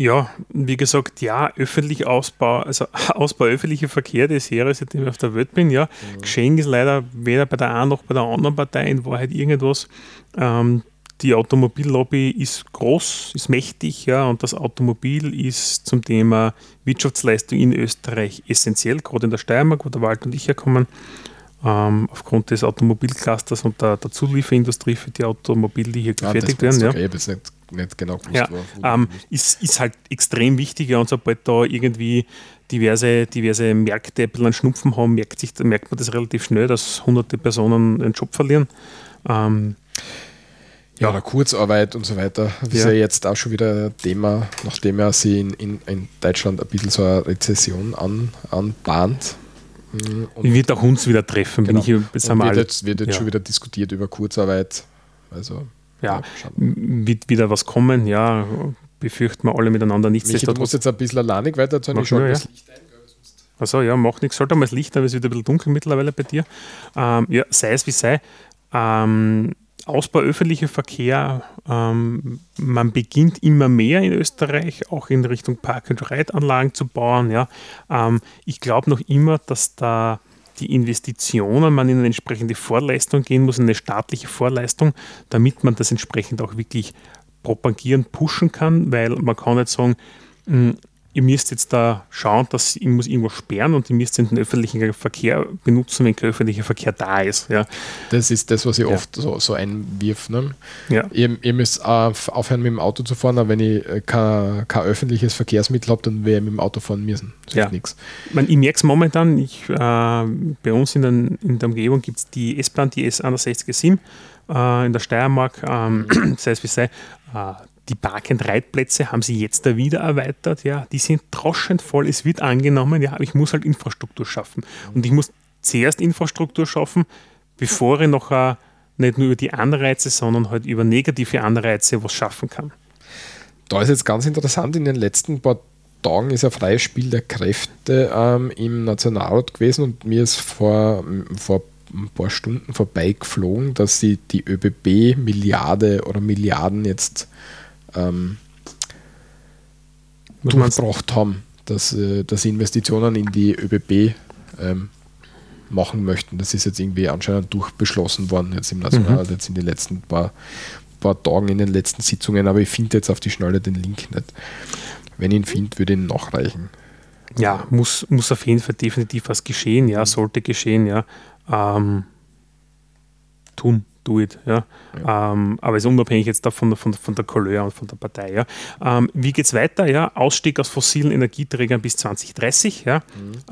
Ja, wie gesagt, ja, öffentlich Ausbau, also Ausbau öffentlicher Verkehr des Jahres, seitdem ich auf der Welt bin, ja. Geschehen ist leider weder bei der einen noch bei der anderen Partei in Wahrheit irgendwas. Ähm, die Automobillobby ist groß, ist mächtig, ja, und das Automobil ist zum Thema Wirtschaftsleistung in Österreich essentiell, gerade in der Steiermark, wo der Wald und ich herkommen. Ähm, aufgrund des Automobilclusters und der, der Zulieferindustrie für die Automobile, die hier Ja, gefertigt werden. Ja. okay, ich nicht, nicht genau gewusst, Ja, ähm, ist, ist halt extrem wichtig, ja, und sobald da irgendwie diverse, diverse Märkte ein bisschen einen Schnupfen haben, merkt, sich, merkt man das relativ schnell, dass hunderte Personen den Job verlieren. Ähm, Ja, oder Kurzarbeit und so weiter. Das ist Ja. ja jetzt auch schon wieder ein Thema, nachdem ja sie in, in, in Deutschland ein bisschen so eine Rezession an, anbahnt. Mm, Und wird auch uns wieder treffen, genau. bin ich wir wird jetzt, wird jetzt ja. schon wieder diskutiert über Kurzarbeit. Also, ja, m- wird wieder was kommen, ja, befürchten wir alle miteinander du musst nichtsdestotrotz. jetzt ein bisschen alleinig weiterzählen. Mach Ich schalte nur, das ja. Licht ein. Also ja, macht nichts, sollte mal das Licht, aber es wird ein bisschen dunkel mittlerweile bei dir. Ähm, ja, sei es wie sei. Ähm, Ausbau öffentlicher Verkehr, ähm, man beginnt immer mehr in Österreich auch in Richtung Park-and-Ride-Anlagen zu bauen. Ja. Ähm, ich glaube noch immer, dass da die Investitionen, man in eine entsprechende Vorleistung gehen muss, in eine staatliche Vorleistung, damit man das entsprechend auch wirklich propagieren, pushen kann, weil man kann nicht sagen, mh, ihr müsst jetzt da schauen, dass ich muss irgendwo sperren und ihr müsst den öffentlichen Verkehr benutzen, wenn kein öffentlicher Verkehr da ist. Ja. Das ist das, was ich Ja. oft so, so einwirf. Ne? Ja. Ihr, ihr müsst auf- aufhören, mit dem Auto zu fahren, aber wenn ich äh, kein, kein öffentliches Verkehrsmittel habe, dann werde ich mit dem Auto fahren müssen. Das Ja. nichts. Ich, mein, ich merke es momentan, ich, äh, bei uns in, den, in der Umgebung gibt es die S-Bahn, die S61 äh, in der Steiermark, ähm, sei es wie sei, äh, die Park-and-Ride-Plätze haben sie jetzt da wieder erweitert, ja, die sind droschend voll, es wird angenommen, ja, ich muss halt Infrastruktur schaffen. Und ich muss zuerst Infrastruktur schaffen, bevor ich noch äh, nicht nur über die Anreize, sondern halt über negative Anreize was schaffen kann. Da ist jetzt ganz interessant, in den letzten paar Tagen ist ein freies Spiel der Kräfte ähm, im Nationalrat gewesen und mir ist vor, vor ein paar Stunden vorbeigeflogen, dass sie die ÖBB Milliarde oder Milliarden jetzt ähm, Was meinst du? durchgebracht haben, dass, äh, dass sie Investitionen in die ÖBB ähm, machen möchten. Das ist jetzt irgendwie anscheinend durchbeschlossen worden jetzt im Nationalrat, jetzt in den letzten paar, paar Tagen, in den letzten Sitzungen, aber ich finde jetzt auf die Schnelle den Link nicht. Wenn ich ihn finde, würde ich ihn nachreichen. Ja, muss, muss auf jeden Fall definitiv was geschehen, ja, sollte geschehen, ja. Ähm, tun, do it, ja. Ähm, aber es ist unabhängig jetzt davon von, von der Couleur und von der Partei, ja. Ähm, wie geht es weiter, ja? Ausstieg aus fossilen Energieträgern bis 2030, ja.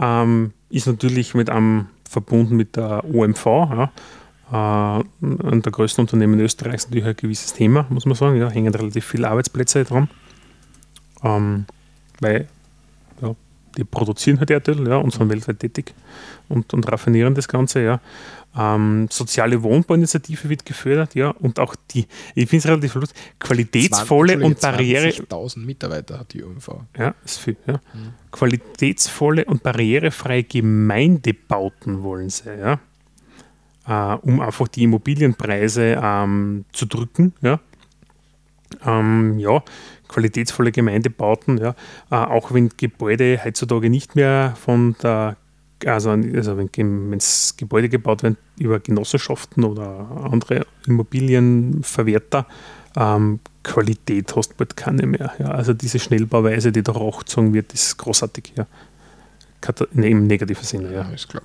Ähm, ist natürlich mit einem verbunden mit der OMV, ja. Äh, und der größten Unternehmen Österreichs natürlich ein gewisses Thema, muss man sagen, ja, hängen relativ viele Arbeitsplätze dran. Ähm, weil ja, die produzieren halt Erdöl ja, und sind weltweit tätig und, und raffinieren das Ganze, ja. Ähm, soziale Wohnbauinitiative wird gefördert, ja, und auch die, ich finde es relativ lustig, qualitätsvolle und Barriere, 1000 Mitarbeiter hat die ÖMV. ja, ist viel, ja. Qualitätsvolle und barrierefreie Gemeindebauten wollen sie, ja. Äh, um einfach die Immobilienpreise ähm, zu drücken, ja. Ähm, ja, qualitätsvolle Gemeindebauten, ja. Äh, auch wenn Gebäude heutzutage nicht mehr von der also, also wenn es Gebäude gebaut werden über Genossenschaften oder andere Immobilienverwerter, ähm, Qualität hast bald keine mehr. Ja. Also diese Schnellbauweise, die da hochgezogen wird, ist großartig. Ja. Kata- nee, Im negativen Sinne, ja. Ja, ist klar.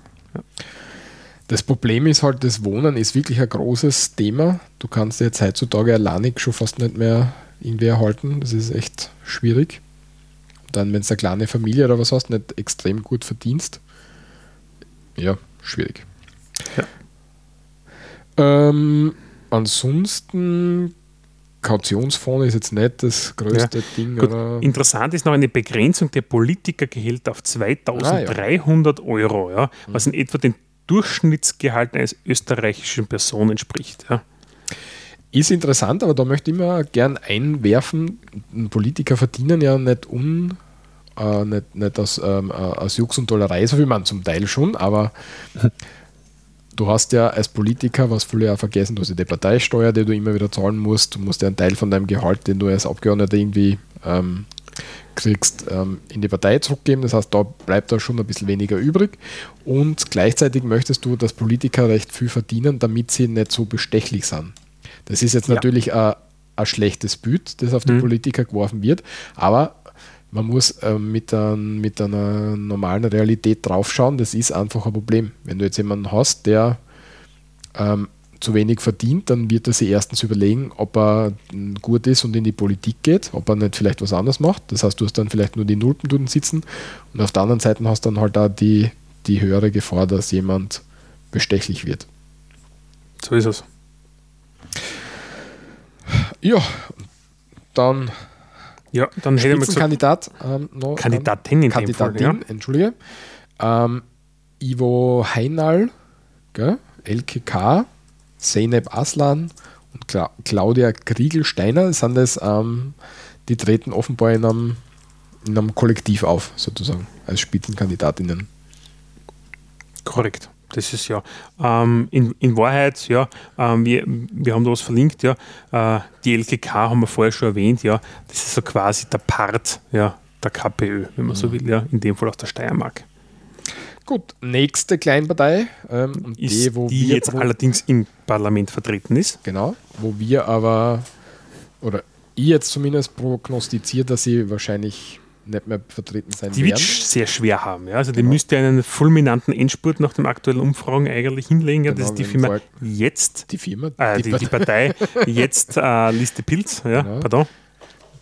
Das Problem ist halt, das Wohnen ist wirklich ein großes Thema. Du kannst jetzt heutzutage alleinig schon fast nicht mehr irgendwie erhalten. Das ist echt schwierig. Und dann, wenn du eine kleine Familie oder was hast, nicht extrem gut verdienst. Ja, schwierig. Ja. Ähm, ansonsten Kautionsfonds ist jetzt nicht das größte ja. Ding. Interessant ist noch eine Begrenzung der Politikergehälter auf 2300 ah, ja. Euro, ja, was in etwa den Durchschnittsgehalt eines österreichischen Person entspricht. Ja. Ist interessant, aber da möchte ich immer gern einwerfen, Politiker verdienen ja nicht un, äh, nicht, nicht aus, ähm, äh, aus Jux und Dollerei, so wie man zum Teil schon, aber du hast ja als Politiker, was viele ja vergessen, du hast ja die Parteisteuer, die du immer wieder zahlen musst, du musst ja einen Teil von deinem Gehalt, den du als Abgeordneter irgendwie ähm, kriegst, ähm, in die Partei zurückgeben. Das heißt, da bleibt da schon ein bisschen weniger übrig. Und gleichzeitig möchtest du, dass Politiker recht viel verdienen, damit sie nicht so bestechlich sind. Das ist jetzt ja. natürlich ein, ein schlechtes Bild, das auf die mhm. Politiker geworfen wird, aber man muss äh, mit, ein, mit einer normalen Realität draufschauen. Das ist einfach ein Problem. Wenn du jetzt jemanden hast, der ähm, zu wenig verdient, dann wird er sich erstens überlegen, ob er gut ist und in die Politik geht, ob er nicht vielleicht was anderes macht. Das heißt, du hast dann vielleicht nur die Nulpen dort sitzen und auf der anderen Seite hast du dann halt auch die, die höhere Gefahr, dass jemand bestechlich wird. So ist es. Ja, dann. Ja, dann hätte man Kandidat ähm, noch, Kandidatin in Kandidatin, Fall, ja. entschuldige. Ähm, Ivo Heinal, gell? LKK, Zeynep Aslan und Cla Claudia Kriegelsteiner sind das, ähm, die treten offenbar in einem, in einem Kollektiv auf, sozusagen, als Spitzenkandidatinnen. Korrekt das ist ja ähm, in, in Wahrheit, ja, ähm, wir, wir haben da was verlinkt, ja, äh, die LKK haben wir vorher schon erwähnt, ja, das ist so quasi der Part ja, der KPÖ, wenn man mhm. so will, ja, in dem Fall aus der Steiermark. Gut, nächste Kleinpartei, ähm, ist die, wo die wir, jetzt wo, allerdings im Parlament vertreten ist. Genau, wo wir aber, oder ich jetzt zumindest prognostiziert, dass sie wahrscheinlich nicht mehr vertreten sein die werden. Die wird sehr schwer haben. Ja? Also die genau. müsste einen fulminanten Endspurt nach den aktuellen Umfragen eigentlich hinlegen. Ja? Genau, das ist die Firma jetzt, die Firma, äh, die, die, die, Partei jetzt äh, Liste Pilz. Ja? Genau. Pardon.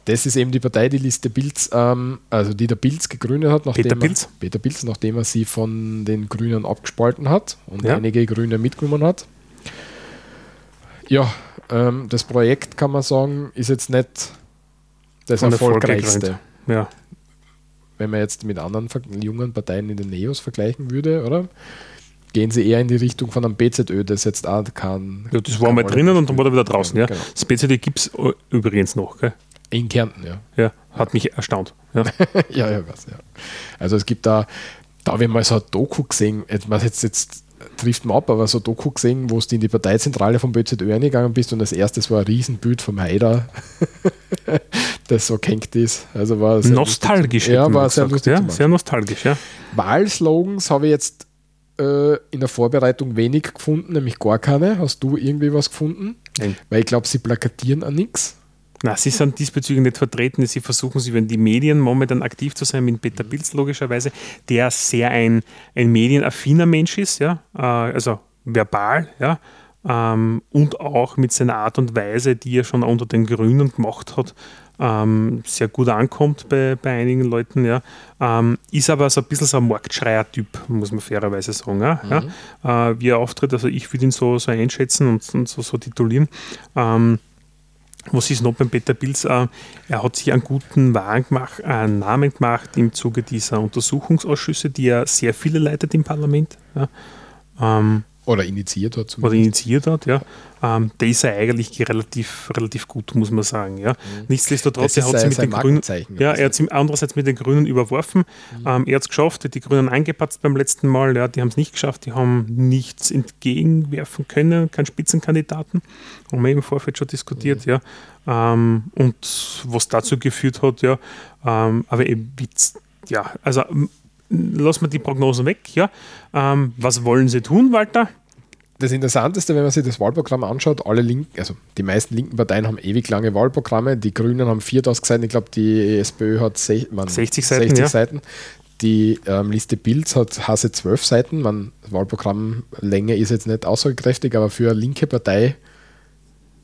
Das ist eben die Partei, die Liste Pilz, ähm, also die der Pilz gegründet hat, nachdem Peter Pilz. Er, Peter Pilz, nachdem er sie von den Grünen abgespalten hat und ja. einige Grüne mitgenommen hat. Ja, ähm, das Projekt kann man sagen, ist jetzt nicht das erfolgreichste. Ja wenn man jetzt mit anderen jungen Parteien in den Neos vergleichen würde, oder? Gehen sie eher in die Richtung von einem BZÖ, das jetzt auch kann. Ja, das war mal drinnen und dann war er wieder draußen, ja. Genau. Das BZÖ gibt es übrigens noch, gell? In Kärnten, ja. Ja, hat mich erstaunt. Ja, ja, ja, was, ja. Also es gibt da, da habe ich mal so ein Doku gesehen, was jetzt, jetzt trifft man ab, aber so Doku gesehen, wo du in die Parteizentrale vom BZÖ eingegangen bist und als erstes war ein Riesenbild vom Haider, das so gehängt ist. Also war nostalgisch. Ja, war sehr lustig. Ja, sehr nostalgisch, ja. Wahlslogans habe ich jetzt äh, in der Vorbereitung wenig gefunden, nämlich gar keine. Hast du irgendwie was gefunden? Nein. Weil ich glaube, sie plakatieren an nichts. Na, sie sind diesbezüglich nicht vertreten. Sie versuchen, sie über die Medien momentan aktiv zu sein, mit Peter Pilz logischerweise, der sehr ein, ein medienaffiner Mensch ist, ja, äh, also verbal, ja, ähm, und auch mit seiner Art und Weise, die er schon unter den Grünen gemacht hat, ähm, sehr gut ankommt bei, bei einigen Leuten, ja. Ähm, ist aber so ein bisschen so ein Marktschreier-Typ, muss man fairerweise sagen. Ja? Mhm. ja? Äh, wie er auftritt, also ich würde ihn so, so einschätzen und, und so, so titulieren. Ähm, was ist noch beim Peter Pilz? Äh, er hat sich einen guten gemacht, äh, Namen gemacht im Zuge dieser Untersuchungsausschüsse, die er sehr viele leitet im Parlament. Ja. Ähm, oder initiiert hat. Zumindest. Oder initiiert hat, ja. Ähm, der ist ja eigentlich relativ, relativ gut, muss man sagen. Ja. Mhm. Nichtsdestotrotz, er hat sie mit den Grünen, ja, er hat sie andererseits mit den Grünen überworfen. Mhm. Ähm, er hat es geschafft, die Grünen eingepatzt beim letzten Mal. Ja, die haben es nicht geschafft, die haben nichts entgegenwerfen können, keinen Spitzenkandidaten. Haben wir im Vorfeld schon diskutiert, mhm. ja. Ähm, und was dazu geführt hat, ja. Ähm, aber eben, ja, also lassen wir die Prognosen weg. Ja. Ähm, was wollen Sie tun, Walter? Das Interessanteste, wenn man sich das Wahlprogramm anschaut, alle linken, also die meisten linken Parteien haben ewig lange Wahlprogramme. Die Grünen haben 4000 Seiten, ich glaube, die SPÖ hat se man, 60 Seiten. 60 ja. Seiten. Die ähm, Liste Bild hat Hase 12 Seiten. Man, Wahlprogrammlänge ist jetzt nicht aussagekräftig, aber für eine linke Partei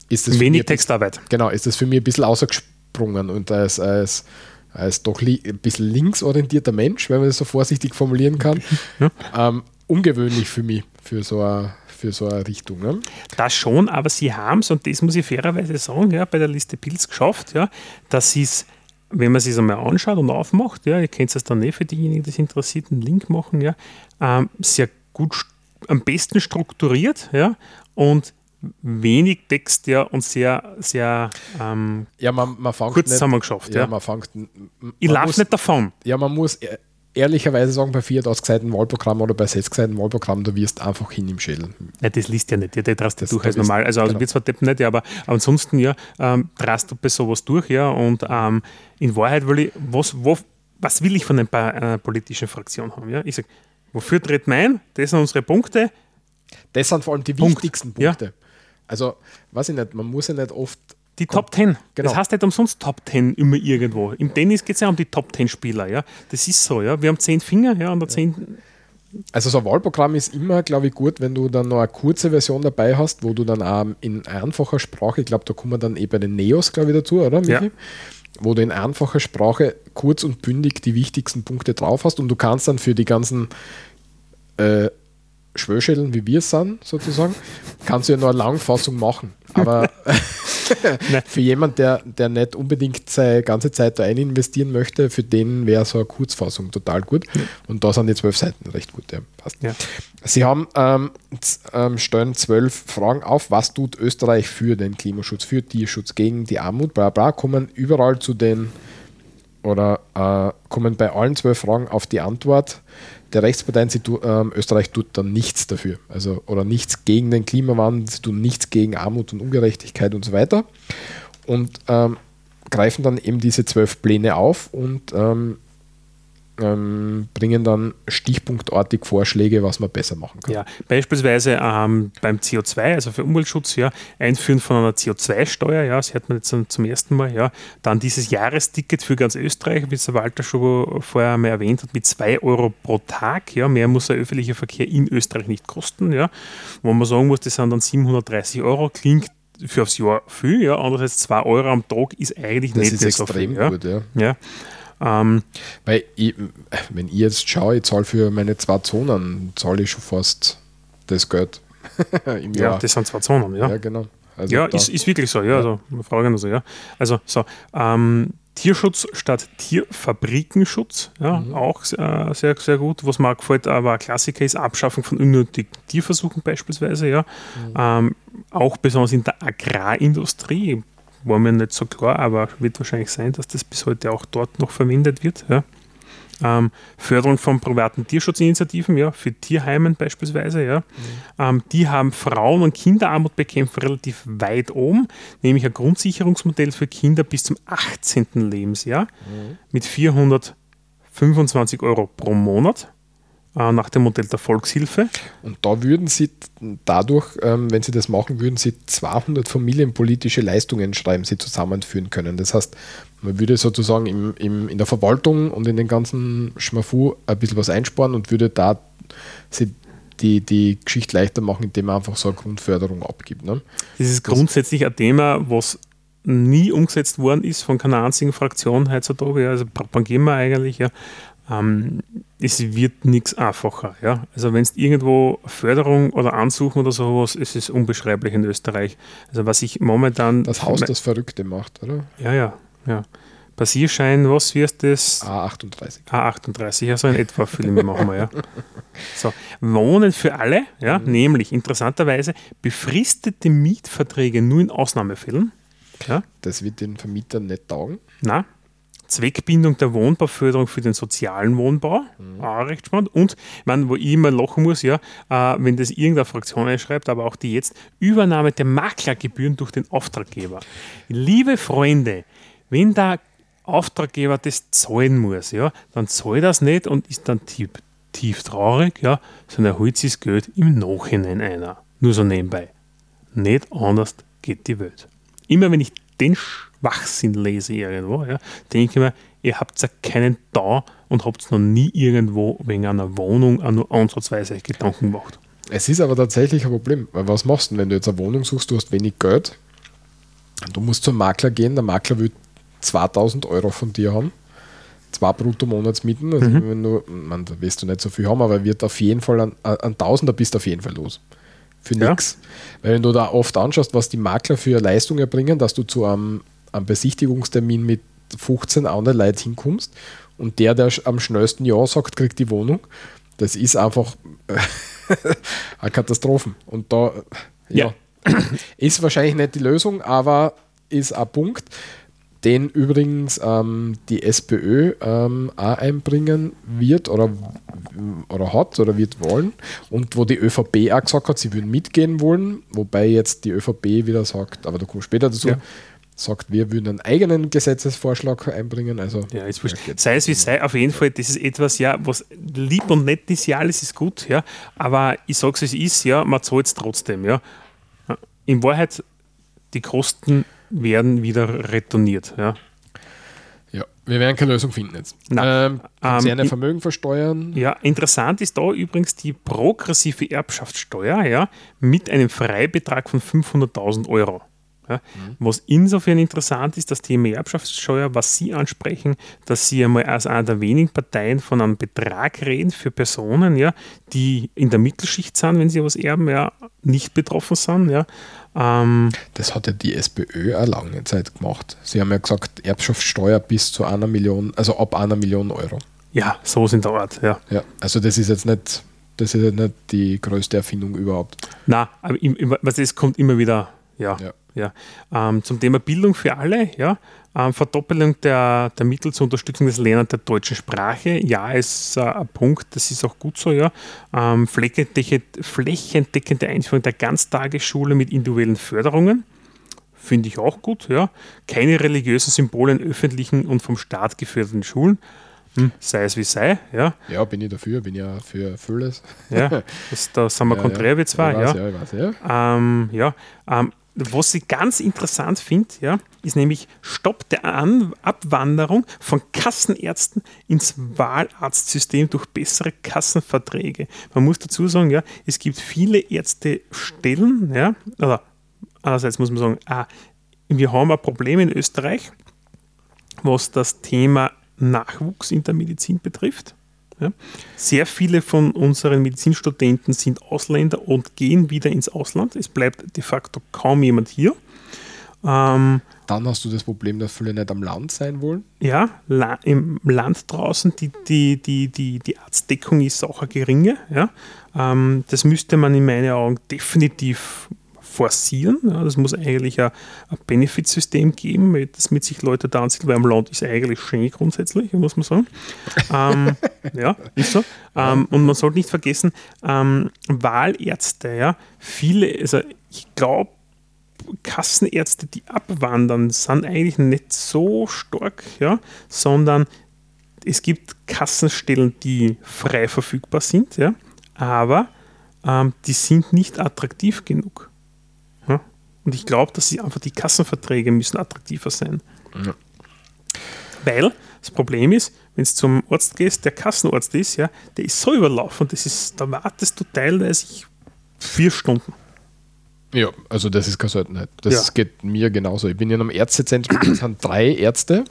ist das. Wenig Textarbeit. Genau, ist das für mich ein bisschen ausgesprungen und als, als als doch ein bisschen linksorientierter Mensch, wenn man das so vorsichtig formulieren kann. Ja. Ähm, ungewöhnlich für mich, für so eine, für so eine Richtung. Ne? Das schon, aber sie haben es, und das muss ich fairerweise sagen, ja, bei der Liste Pilz geschafft, ja, dass sie es, wenn man es einmal anschaut und aufmacht, ja, ihr kennt es dann eh für diejenigen, die es interessiert, einen Link machen, ja, ähm, sehr gut, am besten strukturiert, ja, und wenig Text ja und sehr, sehr ähm, ja, man, man kurz nicht, zusammengeschafft. Ja, ja. Man fängt, man ich laufe nicht davon. Ja, man muss e- ehrlicherweise sagen, bei 4000 Seiten Wahlprogramm oder bei 60 Seiten Wahlprogramm, da wirst du einfach hin im Schädel. Nein, das liest ja nicht, ja, der drast das, durch als normal. Also, also genau. wird zwar tippen nicht, ja, aber ansonsten ja, ähm, drast du bei sowas durch, ja, und ähm, in Wahrheit will ich, was, wo, was will ich von einer äh, politischen Fraktion haben? Ja? Ich sage, wofür tritt mein? Das sind unsere Punkte. Das sind vor allem die Punkt. wichtigsten Punkte. Ja. Also, weiß ich nicht, man muss ja nicht oft. Die Top 10. Genau. Das heißt nicht umsonst Top 10 immer irgendwo. Im Tennis geht es ja um die Top 10 Spieler. Ja? Das ist so. Ja? Wir haben 10 Finger ja, und 10. Also so ein Wahlprogramm ist immer, glaube ich, gut, wenn du dann noch eine kurze Version dabei hast, wo du dann auch in einfacher Sprache, ich glaube, da kommen wir dann eh bei den Neos, glaube ich, dazu, oder? Michi? Ja. Wo du in einfacher Sprache kurz und bündig die wichtigsten Punkte drauf hast und du kannst dann für die ganzen äh, Schwörschädeln, wie wir es sind, sozusagen, kannst du ja nur eine Langfassung machen. Aber für jemanden, der, der nicht unbedingt seine ganze Zeit da ein investieren möchte, für den wäre so eine Kurzfassung total gut. Und da sind die zwölf Seiten recht gut. Ja, passt. Ja. Sie haben ähm, ähm, stellen zwölf Fragen auf, was tut Österreich für den Klimaschutz, für Tierschutz, gegen die Armut, bla bla, kommen überall zu den oder äh, kommen bei allen zwölf Fragen auf die Antwort der Rechtsparteien, sie tu, ähm, Österreich tut dann nichts dafür. Also, oder nichts gegen den Klimawandel, sie tun nichts gegen Armut und Ungerechtigkeit und so weiter. Und ähm, greifen dann eben diese zwölf Pläne auf und ähm, ähm, bringen dann stichpunktartig Vorschläge, was man besser machen kann. Ja, beispielsweise ähm, beim CO2, also für Umweltschutz, ja, Einführen von einer CO2-Steuer, ja, das hört man jetzt zum ersten Mal, ja. Dann dieses Jahresticket für ganz Österreich, wie es der Walter schon vorher einmal erwähnt hat, mit 2 Euro pro Tag, ja, mehr muss der öffentliche Verkehr in Österreich nicht kosten, ja. Wo man sagen muss, das sind dann 730 Euro, klingt für aufs Jahr viel, ja, andererseits 2 Euro am Tag ist eigentlich das nicht ist extrem so viel, gut, ja. ja. Ähm, Weil, ich, wenn ich jetzt schaue, ich zahle für meine zwei Zonen, zahle ich schon fast das Geld im Jahr. Ja, das sind zwei Zonen, ja. Ja, genau. Also ja, ist, ist wirklich so, ja, ja. also wir fragen also, ja. Also so, ähm, Tierschutz statt Tierfabrikenschutz, ja, mhm. auch äh, sehr, sehr gut. Was mir gefällt, aber ein Klassiker ist Abschaffung von unnötigen Tierversuchen beispielsweise, ja. Mhm. Ähm, auch besonders in der Agrarindustrie war mir nicht so klar, aber wird wahrscheinlich sein, dass das bis heute auch dort noch verwendet wird. Ja. Ähm, Förderung von privaten Tierschutzinitiativen, ja, für Tierheimen beispielsweise, ja. Mhm. Ähm, die haben Frauen- und Kinderarmut bekämpft relativ weit oben, nämlich ein Grundsicherungsmodell für Kinder bis zum 18. Lebensjahr mhm. mit 425 Euro pro Monat. Äh, nach dem Modell der Volkshilfe. Und da würden Sie dadurch, ähm, wenn Sie das machen, würden Sie 200 familienpolitische Leistungen schreiben, Sie zusammenführen können. Das heißt, man würde sozusagen im, im, in der Verwaltung und in den ganzen Schmafu ein bisschen was einsparen und würde da Sie die, die Geschichte leichter machen, indem man einfach so eine Grundförderung abgibt. Ne? Das ist grundsätzlich ein Thema, was nie umgesetzt worden ist von keiner einzigen Fraktion heutzutage. Also propagieren wir eigentlich, ja ähm, es wird nichts einfacher. Ja? Also wenn es irgendwo Förderung oder Ansuchen oder sowas, ist es unbeschreiblich in Österreich. Also was ich momentan... Das Haus, das Verrückte macht, oder? Ja, ja, ja. Passierschein, was wird das? A38. A38, also in etwa Filme machen wir, ja. So, Wohnen für alle, ja, mhm. nämlich interessanterweise befristete Mietverträge nur in Ausnahmefällen. Ja. Das wird den Vermietern nicht taugen. Nein, Zweckbindung der Wohnbauförderung für den sozialen Wohnbau, mhm. auch recht spannend. Und, meine, wo ich immer lachen muss, ja, äh, wenn das irgendeine Fraktion einschreibt, aber auch die jetzt, Übernahme der Maklergebühren durch den Auftraggeber. Liebe Freunde, wenn der Auftraggeber das zahlen muss, ja, dann zahlt das nicht und ist dann tief, tief traurig, ja, sondern holt sich das Geld im Nachhinein einer. Nur so nebenbei. Nicht anders geht die Welt. Immer wenn ich den Schwachsinn lese irgendwo, ja, denke ich mir, ihr habt ja keinen da und habt noch nie irgendwo wegen einer Wohnung auch nur ansatzweise Gedanken gemacht. Es ist aber tatsächlich ein Problem, weil was machst du, wenn du jetzt eine Wohnung suchst, du hast wenig Geld, du musst zum Makler gehen, der Makler will 2000 Euro von dir haben, zwei Brutto-Monatsmieten, also mhm. wenn du, man, da wirst du nicht so viel haben, aber wird auf jeden Fall an, an Tausender bist du auf jeden Fall los für ja. nichts. Weil wenn du da oft anschaust, was die Makler für Leistung erbringen, dass du zu einem, einem Besichtigungstermin mit 15 anderen Leuten hinkommst und der, der am schnellsten Ja sagt, kriegt die Wohnung. Das ist einfach eine Katastrophe. Und da, ja, ja. ist wahrscheinlich nicht die Lösung, aber ist ein Punkt, den übrigens ähm, die SPÖ ähm, auch einbringen wird oder, oder hat oder wird wollen und wo die ÖVP auch gesagt hat, sie würden mitgehen wollen, wobei jetzt die ÖVP wieder sagt, aber da kommen wir später dazu, ja. Sagt, wir würden einen eigenen Gesetzesvorschlag einbringen. Also, ja, ist wurscht. Sei es wie sei, auf jeden Fall, das ist etwas, ja, was lieb und nett ist, ja, alles ist gut, ja, aber ich sage es, es ist, ja, man zahlt es trotzdem, ja. In Wahrheit, die Kosten werden wieder retourniert. Ja. Ja, wir werden keine Lösung finden jetzt. Nein. Ähm, ähm, Vermögen versteuern. Ja, interessant ist da übrigens die progressive Erbschaftssteuer ja, mit einem Freibetrag von 500.000 Euro. Ja, mhm. Was insofern interessant ist, das Thema Erbschaftssteuer, was Sie ansprechen, dass Sie einmal als einer der wenigen Parteien von einem Betrag reden für Personen, ja, die in der Mittelschicht sind, wenn sie was erben, ja, nicht betroffen sind. Ja. Ähm, das hat ja die SPÖ eine lange Zeit gemacht. Sie haben ja gesagt, Erbschaftssteuer bis zu einer Million, also ab einer Million Euro. Ja, so sind der Art, ja. ja. Also das ist jetzt nicht, das ist nicht die größte Erfindung überhaupt. Na, aber es kommt immer wieder, ja. ja. Ja. Ähm, zum Thema Bildung für alle, ja. Ähm, Verdoppelung der, der Mittel zur Unterstützung des Lernens der deutschen Sprache, ja, ist äh, ein Punkt, das ist auch gut so, ja. Ähm, flächendeckende Einführung der Ganztagesschule mit individuellen Förderungen, finde ich auch gut, ja. Keine religiösen Symbole in öffentlichen und vom Staat geförderten Schulen. Hm, sei es wie sei, ja. Ja, bin ich dafür, bin ja für vieles. Ja, das, da sind wir ja, konträr ja. wie zwei, ja. Weiß, ja. Weiß, ja. Ähm, ja ähm, was ich ganz interessant finde, ja, ist nämlich Stopp der An Abwanderung von Kassenärzten ins Wahlarztsystem durch bessere Kassenverträge. Man muss dazu sagen, ja, es gibt viele Ärztestellen, ja, oder andererseits muss man sagen, ah, wir haben ein Problem in Österreich, was das Thema Nachwuchs in der Medizin betrifft. Ja. Sehr viele von unseren Medizinstudenten sind Ausländer und gehen wieder ins Ausland. Es bleibt de facto kaum jemand hier. Ähm, Dann hast du das Problem, dass viele nicht am Land sein wollen. Ja, la im Land draußen, die, die, die, die, die Arztdeckung ist auch eine geringe. Ja. Ähm, das müsste man in meinen Augen definitiv forcieren. Ja, das muss eigentlich ein, ein Benefitsystem geben, das mit sich Leute da anziehen, weil am Land ist eigentlich schön grundsätzlich, muss man sagen. ähm, ja, ist so. Ähm, und man sollte nicht vergessen, ähm, Wahlärzte, ja, viele, also ich glaube, Kassenärzte, die abwandern, sind eigentlich nicht so stark, ja, sondern es gibt Kassenstellen, die frei verfügbar sind, ja, aber ähm, die sind nicht attraktiv genug. Und ich glaube, dass sie einfach die Kassenverträge müssen attraktiver sein. Ja. Weil das Problem ist, wenn du zum Arzt gehst, der Kassenarzt ist, ja, der ist so überlaufen, das ist, da wartest du teilweise vier Stunden. Ja, also das ist keine Seltenheit. Das ja. geht mir genauso. Ich bin in einem Ärztezentrum, das sind drei Ärzte.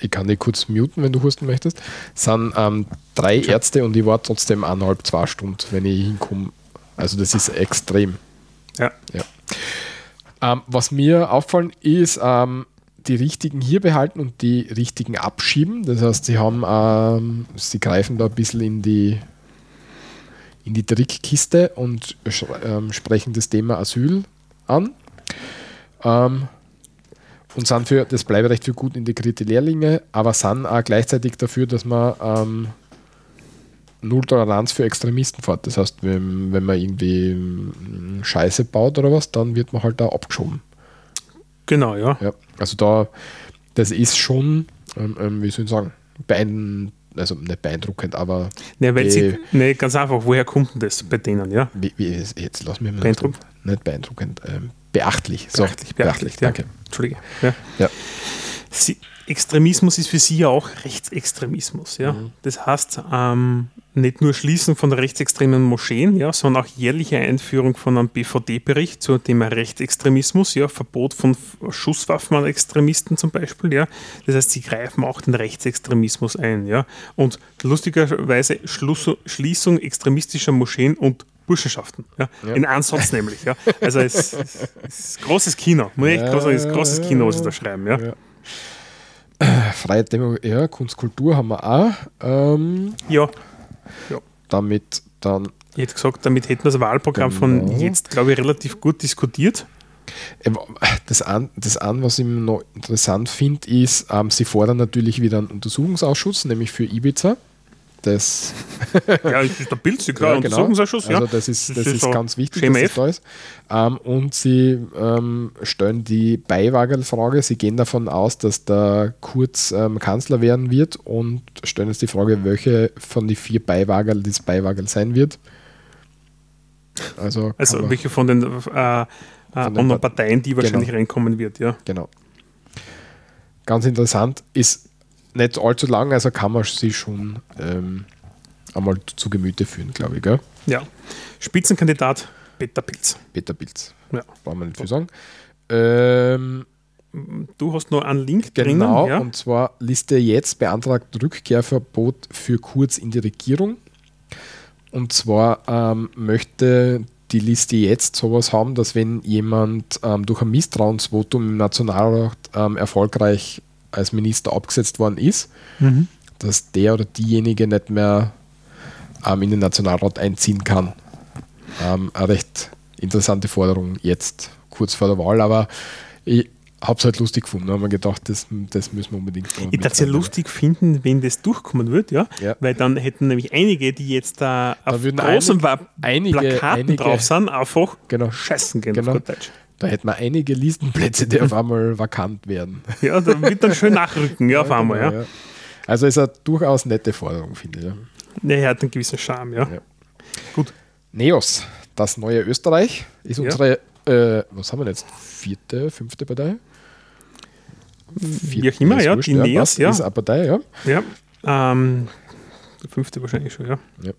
Ich kann dich kurz muten, wenn du husten möchtest. Es sind ähm, drei Ärzte und ich war trotzdem eineinhalb, zwei Stunden, wenn ich hinkomme. Also das ist extrem. Ja. ja. Ähm, was mir auffallen ist, ähm, die richtigen hier behalten und die richtigen abschieben. Das heißt, sie haben, ähm, sie greifen da ein bisschen in die, in die Trickkiste und ähm, sprechen das Thema Asyl an. Ähm, und sind für das Bleiberecht für gut integrierte Lehrlinge, aber sind auch gleichzeitig dafür, dass man ähm, Null Toleranz für Extremisten fort. Das heißt, wenn, wenn man irgendwie Scheiße baut oder was, dann wird man halt da abgeschoben. Genau, ja. ja also da, das ist schon, ähm, ähm wie soll ich sagen, beeindruckend, also nicht beeindruckend, aber. Ne, weil sie, ne, ganz einfach, woher kommt denn das bei denen, ja? Wie, wie, jetzt lass mich mal. Beeindruckend? Nicht beeindruckend, ähm, beachtlich. So, beachtlich, beachtlich, beachtlich ja. danke. Entschuldige. Ja. ja. Sie, Extremismus ist für sie ja auch Rechtsextremismus. Ja? Mhm. Das heißt, ähm, nicht nur Schließen von rechtsextremen Moscheen, ja, sondern auch jährliche Einführung von einem BVD-Bericht zum Thema Rechtsextremismus, ja, Verbot von Schusswaffen an Extremisten zum Beispiel. Ja. Das heißt, sie greifen auch den Rechtsextremismus ein. Ja. Und lustigerweise Schluss, Schließung extremistischer Moscheen und Burschenschaften. Ja? Ja. In einem Satz nämlich. Ja? Also es, es, es ist großes Kino. Muss ich echt groß sagen, es ist großes Kino, was sie da schreiben. Ja? Ja. Freie Demo ja, Kunst, Kultur haben wir auch. Ähm, ja. damit dann, Ich hätte gesagt, damit hätten wir das Wahlprogramm von Genau. jetzt, glaube ich, relativ gut diskutiert. äh, das an, das an was ich noch interessant finde, ist, ähm, sie fordern natürlich wieder einen Untersuchungsausschuss, nämlich für Ibiza. Das, Ja, das ist der klar, Ja, genau. Untersuchungsausschuss. Also ja. das ist, Das das ist ist so ganz wichtig, Schema dass das da ist. Ähm, und sie ähm, stellen die Beiwagerl-Frage. Sie gehen davon aus, dass der Kurz ähm, Kanzler werden wird und stellen jetzt die Frage, welche von den vier Beiwagerl das Beiwagerl sein wird. Also, Also welche von den, äh, äh, anderen Part- Parteien, die wahrscheinlich Genau. reinkommen wird, ja. genau. Ganz interessant, ist nicht allzu lang, also kann man sich schon ähm, einmal zu Gemüte führen, glaube ich. Gell? ja. Spitzenkandidat Peter Pilz. Peter Pilz. Ja. Brauchen wir nicht viel sagen. Ähm, Du hast noch einen Link Genau, drinnen. Ja. und zwar Liste jetzt beantragt Rückkehrverbot für Kurz in die Regierung. Und zwar ähm, möchte die Liste jetzt sowas haben, dass wenn jemand ähm, durch ein Misstrauensvotum im Nationalrat ähm, erfolgreich als Minister abgesetzt worden ist, Mhm. dass der oder diejenige nicht mehr ähm, in den Nationalrat einziehen kann. Ähm, eine recht interessante Forderung jetzt, kurz vor der Wahl, aber ich habe es halt lustig gefunden. Da haben wir gedacht, das, das müssen wir unbedingt noch Ich würde es ja lustig finden, wenn das durchkommen wird, ja? Ja. Weil dann hätten nämlich einige, die jetzt da auf würden großen Wa- einige- Plakaten einige- drauf sind, einfach Genau. scheißen gehen Genau. auf Deutsch. Da hätten wir einige Listenplätze, die auf einmal vakant werden. Ja, da wird dann schön nachrücken, ja, auf einmal, genau, ja. Also ist eine durchaus nette Forderung, finde ich. Ja. Ja, er hat einen gewissen Charme, ja. Ja. Gut. Neos, das neue Österreich, ist unsere, äh, was haben wir jetzt, vierte, fünfte Partei? Wie auch immer, ja, wurscht, die Neos, ja. Ist eine Partei, ja. Ja, ähm, fünfte wahrscheinlich schon, ja. Ja.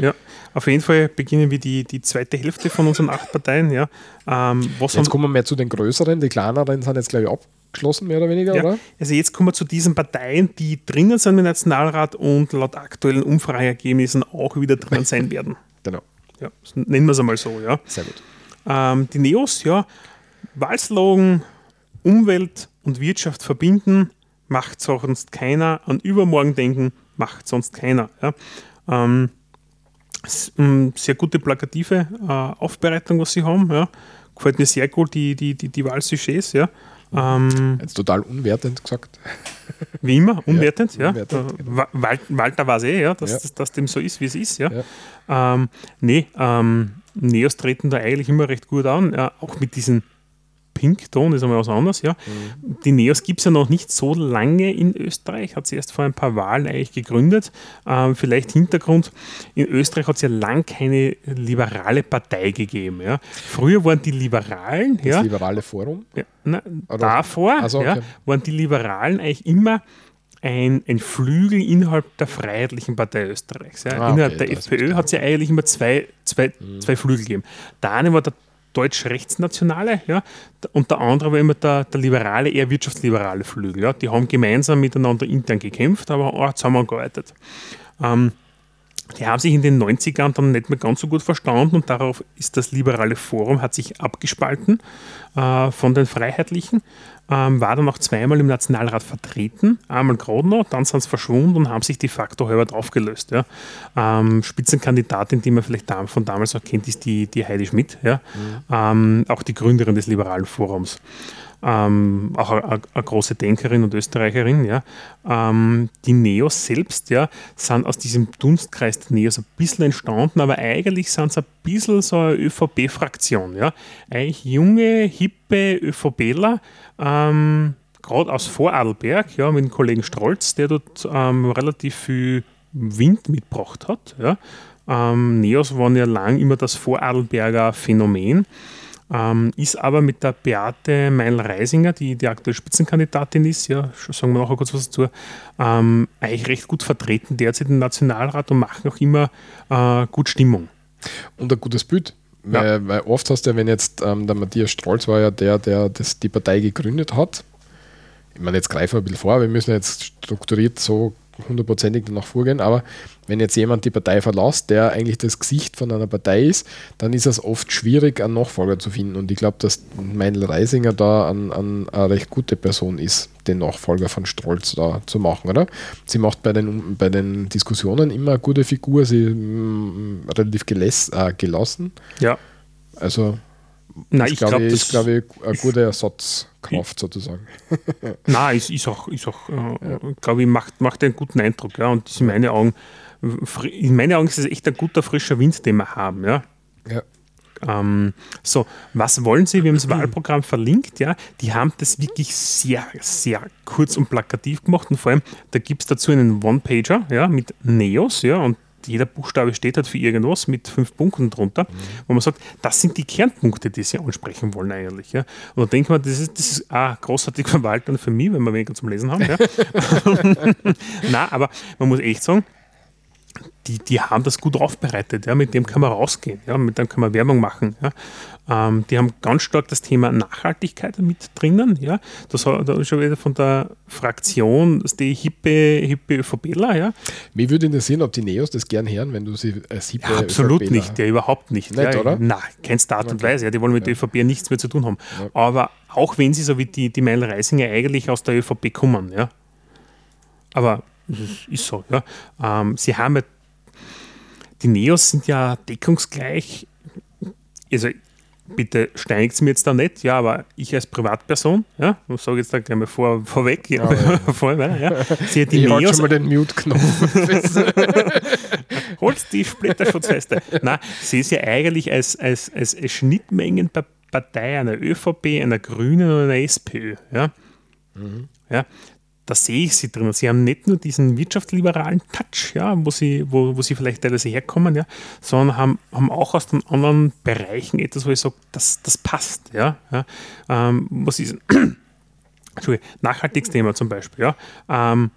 Ja, auf jeden Fall beginnen wir die, die zweite Hälfte von unseren acht Parteien, ja. Ähm, Jetzt kommen wir mehr zu den größeren, die kleineren sind jetzt, glaube ich, abgeschlossen, mehr oder weniger, ja, oder? also jetzt kommen wir zu diesen Parteien, die drinnen sind im Nationalrat und laut aktuellen Umfrageergebnissen auch wieder drinnen sein werden. Genau, Ja, nennen wir es einmal so, ja. sehr gut. Ähm, die Neos, ja, Wahlslogan Umwelt und Wirtschaft verbinden, macht sonst keiner, an übermorgen denken, macht sonst keiner. Ja. Ähm, sehr gute plakative äh, Aufbereitung, was sie haben. Ja. Gefällt mir sehr gut, die, die, die, die Wahlsujets. Ja. Ähm, Jetzt total unwertend gesagt. wie immer, unwertend. Ja, unwertend, Äh, genau. Wa- Wal- Walter weiß eh, ja, dass, Ja. Dass, dass dem so ist, wie es ist. Ja. Ja. Ähm, nee, ähm, Neos treten da eigentlich immer recht gut an, ja, auch mit diesem Pinkton ist einmal was anderes, ja. Mhm. Die Neos gibt es ja noch nicht so lange in Österreich, hat sie erst vor ein paar Wahlen eigentlich gegründet. Ähm, vielleicht Hintergrund, in Österreich hat es ja lang keine liberale Partei gegeben. Ja. Früher waren die Liberalen, Das ja, liberale Forum. ja, na, davor Ach so, ja, okay. waren die Liberalen eigentlich immer ein, ein Flügel innerhalb der Freiheitlichen Partei Österreichs. Ja. Ah, innerhalb okay, der FPÖ hat es ja eigentlich immer zwei, zwei, Mhm. zwei Flügel gegeben. Der eine war der deutsch-rechtsnationale ja, und der andere war immer der, der liberale, eher wirtschaftsliberale Flügel. Ja. Die haben gemeinsam miteinander intern gekämpft, aber auch zusammengearbeitet. Ähm, die haben sich in den 90ern dann nicht mehr ganz so gut verstanden und darauf ist das liberale Forum, hat sich abgespalten äh, von den Freiheitlichen, ähm, war dann auch zweimal im Nationalrat vertreten, einmal Grodno, dann sind sie verschwunden und haben sich de facto halber aufgelöst. Ja. Ähm, Spitzenkandidatin, die man vielleicht von damals auch kennt, ist die, die Heidi Schmidt, ja. ähm, auch die Gründerin des liberalen Forums ähm, auch eine, große Denkerin und Österreicherin. Ja. Ähm, die Neos selbst ja, sind aus diesem Dunstkreis der Neos ein bisschen entstanden, aber eigentlich sind es ein bisschen so eine ÖVP-Fraktion. Ja. Eigentlich junge, hippe ÖVPler, ähm, gerade aus Vorarlberg, ja, mit dem Kollegen Strolz, der dort ähm, relativ viel Wind mitgebracht hat. Ja. Ähm, Neos waren ja lang immer das Vorarlberger Phänomen. Ähm, ist aber mit der Beate Meil-Reisinger, die die aktuelle Spitzenkandidatin ist, ja, sagen wir nachher kurz was dazu, ähm, eigentlich recht gut vertreten derzeit im Nationalrat und machen auch immer äh, gut Stimmung. Und ein gutes Bild. Ja. Weil, weil oft hast du ja, wenn jetzt ähm, der Matthias Strolz war ja der, der das, die Partei gegründet hat. Ich meine, jetzt greifen wir ein bisschen vor, wir müssen jetzt strukturiert so hundertprozentig danach vorgehen, aber wenn jetzt jemand die Partei verlässt, der eigentlich das Gesicht von einer Partei ist, dann ist es oft schwierig, einen Nachfolger zu finden. Und ich glaube, dass Meinl Reisinger da an, an eine recht gute Person ist, den Nachfolger von Strolz da zu machen, oder? Sie macht bei den, bei den Diskussionen immer eine gute Figur, sie mm, relativ geläs, äh, gelassen. Ja. Also Nein, ist, ich glaube glaube, ich, das ist, glaub ich, eine gute Ersatzkraft sozusagen. Nein, ist, ist auch, ist auch äh, glaube ich, macht, macht einen guten Eindruck. Ja. Und in meinen Augen, in meinen Augen ist es echt ein guter, frischer Wind, den wir haben. Ja. Ja. Ähm, so, was wollen Sie? Wir haben das Wahlprogramm verlinkt, ja. Die haben das wirklich sehr, sehr kurz und plakativ gemacht und vor allem, da gibt es dazu einen One-Pager, ja, mit Neos, ja, und jeder Buchstabe steht halt für irgendwas mit fünf Punkten drunter, wo man sagt, das sind die Kernpunkte, die sie ansprechen wollen eigentlich. Ja. Und da denkt man, das ist, das ist ah, großartig verwaltet für mich, wenn wir weniger zum Lesen haben. Ja. Na, aber man muss echt sagen, die, die haben das gut aufbereitet, ja, mit dem kann man rausgehen, ja, mit dem kann man Werbung machen. Ja. Ähm, die haben ganz stark das Thema Nachhaltigkeit mit drinnen. Ja. Das hat da ist schon wieder von der Fraktion, das ist die hippe, hippe ÖVPler, ja. Mich würde interessieren, ob die Neos das gern hören, wenn du sie als hippe ja absolut ÖVPler nicht, ja, überhaupt nicht. Nicht, ja, oder? Nein, keinster Art und Weise. Ja, die wollen mit der ÖVP nichts mehr zu tun haben. Aber auch wenn sie so wie die, die Meil Reisinger eigentlich aus der ÖVP kommen, ja. Aber ist- ist so, ja. Ähm, sie haben ja, die Neos sind ja deckungsgleich, also bitte steinigt mir jetzt da nicht, ja, aber ich als Privatperson, ja, ich sage jetzt da gleich mal vor, vorweg, ja, vor, ja, sehe die Ich halte Neos schon mal den Mute-Knopf. Holst die Splitterschutzweste. Nein, sehe sie eigentlich als, als, als Schnittmengenpartei einer ÖVP, einer Grünen oder einer SPÖ. Ja? Ja, da sehe ich sie drin. Sie haben nicht nur diesen wirtschaftsliberalen Touch, ja, wo, sie, wo, wo sie vielleicht teilweise herkommen, ja, sondern haben, haben auch aus den anderen Bereichen etwas, wo ich sage, das, das passt. Ja? Ja? Ähm, was ist Entschuldigung, Nachhaltigsthema zum Beispiel. Ja? Ähm,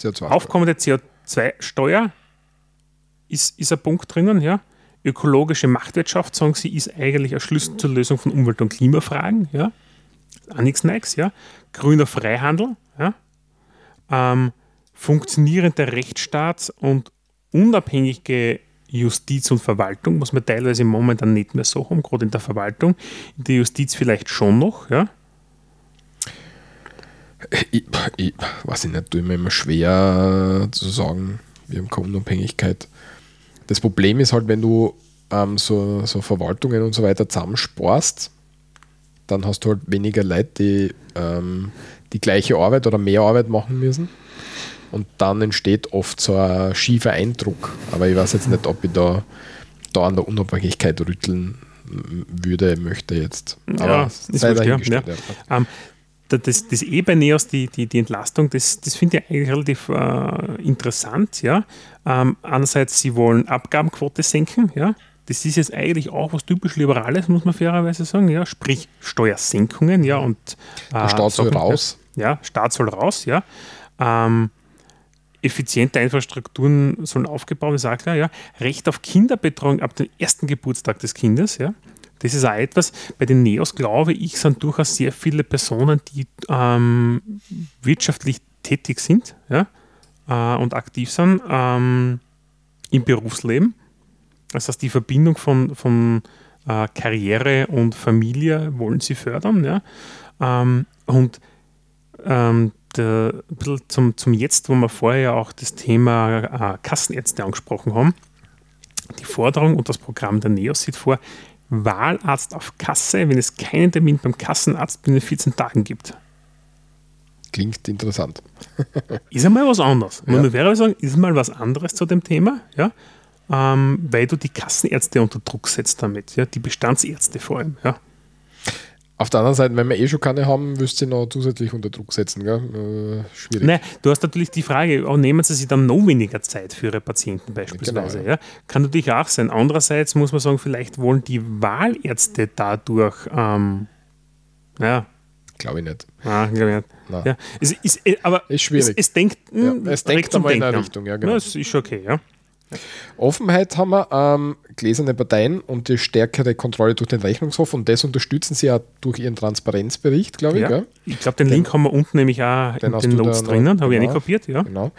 CO2. Aufkommende CO2-Steuer ist, ist ein Punkt drinnen, ja. Ökologische Marktwirtschaft, sagen sie, ist eigentlich ein Schlüssel zur Lösung von Umwelt- und Klimafragen, ja. Auch ja. Grüner Freihandel, ja. Ähm, funktionierender Rechtsstaat und unabhängige Justiz und Verwaltung, was wir teilweise momentan nicht mehr so haben, gerade in der Verwaltung. In der Justiz vielleicht schon noch, ja. Ich, ich weiß ich nicht, tue mir immer schwer zu sagen, wir haben keine Unabhängigkeit. Das Problem ist halt, wenn du ähm, so, so Verwaltungen und so weiter zusammensparst, dann hast du halt weniger Leute, die ähm, die gleiche Arbeit oder mehr Arbeit machen müssen. Und dann entsteht oft so ein schiefer Eindruck. Aber ich weiß jetzt nicht, ob ich da, da an der Unabhängigkeit rütteln würde, möchte jetzt. Aber Ja, ist sei wurscht, ja, ja. ja. Ähm, da- das, das eh bei NEOS, die, die, die Entlastung, das, das finde ich eigentlich relativ äh, interessant. Ja? Ähm, einerseits, sie wollen Abgabenquote senken. Ja? Das ist jetzt eigentlich auch was typisch Liberales, muss man fairerweise sagen. Ja? Sprich Steuersenkungen. Ja? Und, äh, Der Staat soll raus. Ja, Staat soll raus. Ja? Ähm, effiziente Infrastrukturen sollen aufgebaut werden, ist auch klar, ja. Recht auf Kinderbetreuung ab dem ersten Geburtstag des Kindes, ja. Das ist auch etwas, bei den Neos, glaube ich, sind durchaus sehr viele Personen, die ähm, wirtschaftlich tätig sind ja, äh, und aktiv sind ähm, im Berufsleben. Das heißt, die Verbindung von, von äh, Karriere und Familie wollen sie fördern. Ja. Ähm, und ähm, der, ein bisschen zum, zum Jetzt, wo wir vorher ja auch das Thema äh, Kassenärzte angesprochen haben. Die Forderung und das Programm der NEOS sieht vor, Wahlarzt auf Kasse, wenn es keinen Termin beim Kassenarzt binnen 14 Tagen gibt. Klingt interessant. Ist einmal was anderes. Ja. Ja. Man wäre sagen, ist mal was anderes zu dem Thema, ja? Ähm, weil du die Kassenärzte unter Druck setzt damit, ja? die Bestandsärzte vor allem. Ja? Auf der anderen Seite, wenn wir eh schon keine haben, wirst du sie noch zusätzlich unter Druck setzen. Gell? Äh, schwierig. Nein, du hast natürlich die Frage, oh, nehmen sie sich dann noch weniger Zeit für ihre Patienten beispielsweise. Genau, ja. Kann natürlich auch sein. Andererseits muss man sagen, vielleicht wollen die Wahlärzte dadurch, ähm, ja, Glaube ich nicht. ah, glaub ich nicht. Nein. ja. Es ist, äh, aber Ist schwierig. Es, es denkt, Ja, hm, es regt denkt einmal in eine. Richtung, ja, genau. Ja, das ist okay, ja. Offenheit haben wir, ähm, gläserne Parteien und die stärkere Kontrolle durch den Rechnungshof und das unterstützen sie ja durch ihren Transparenzbericht, glaube ich. Ja. Ich glaube, den, Link haben wir unten nämlich auch Den in den Notes drinnen, habe ich genau. nicht kopiert, ja. Genau.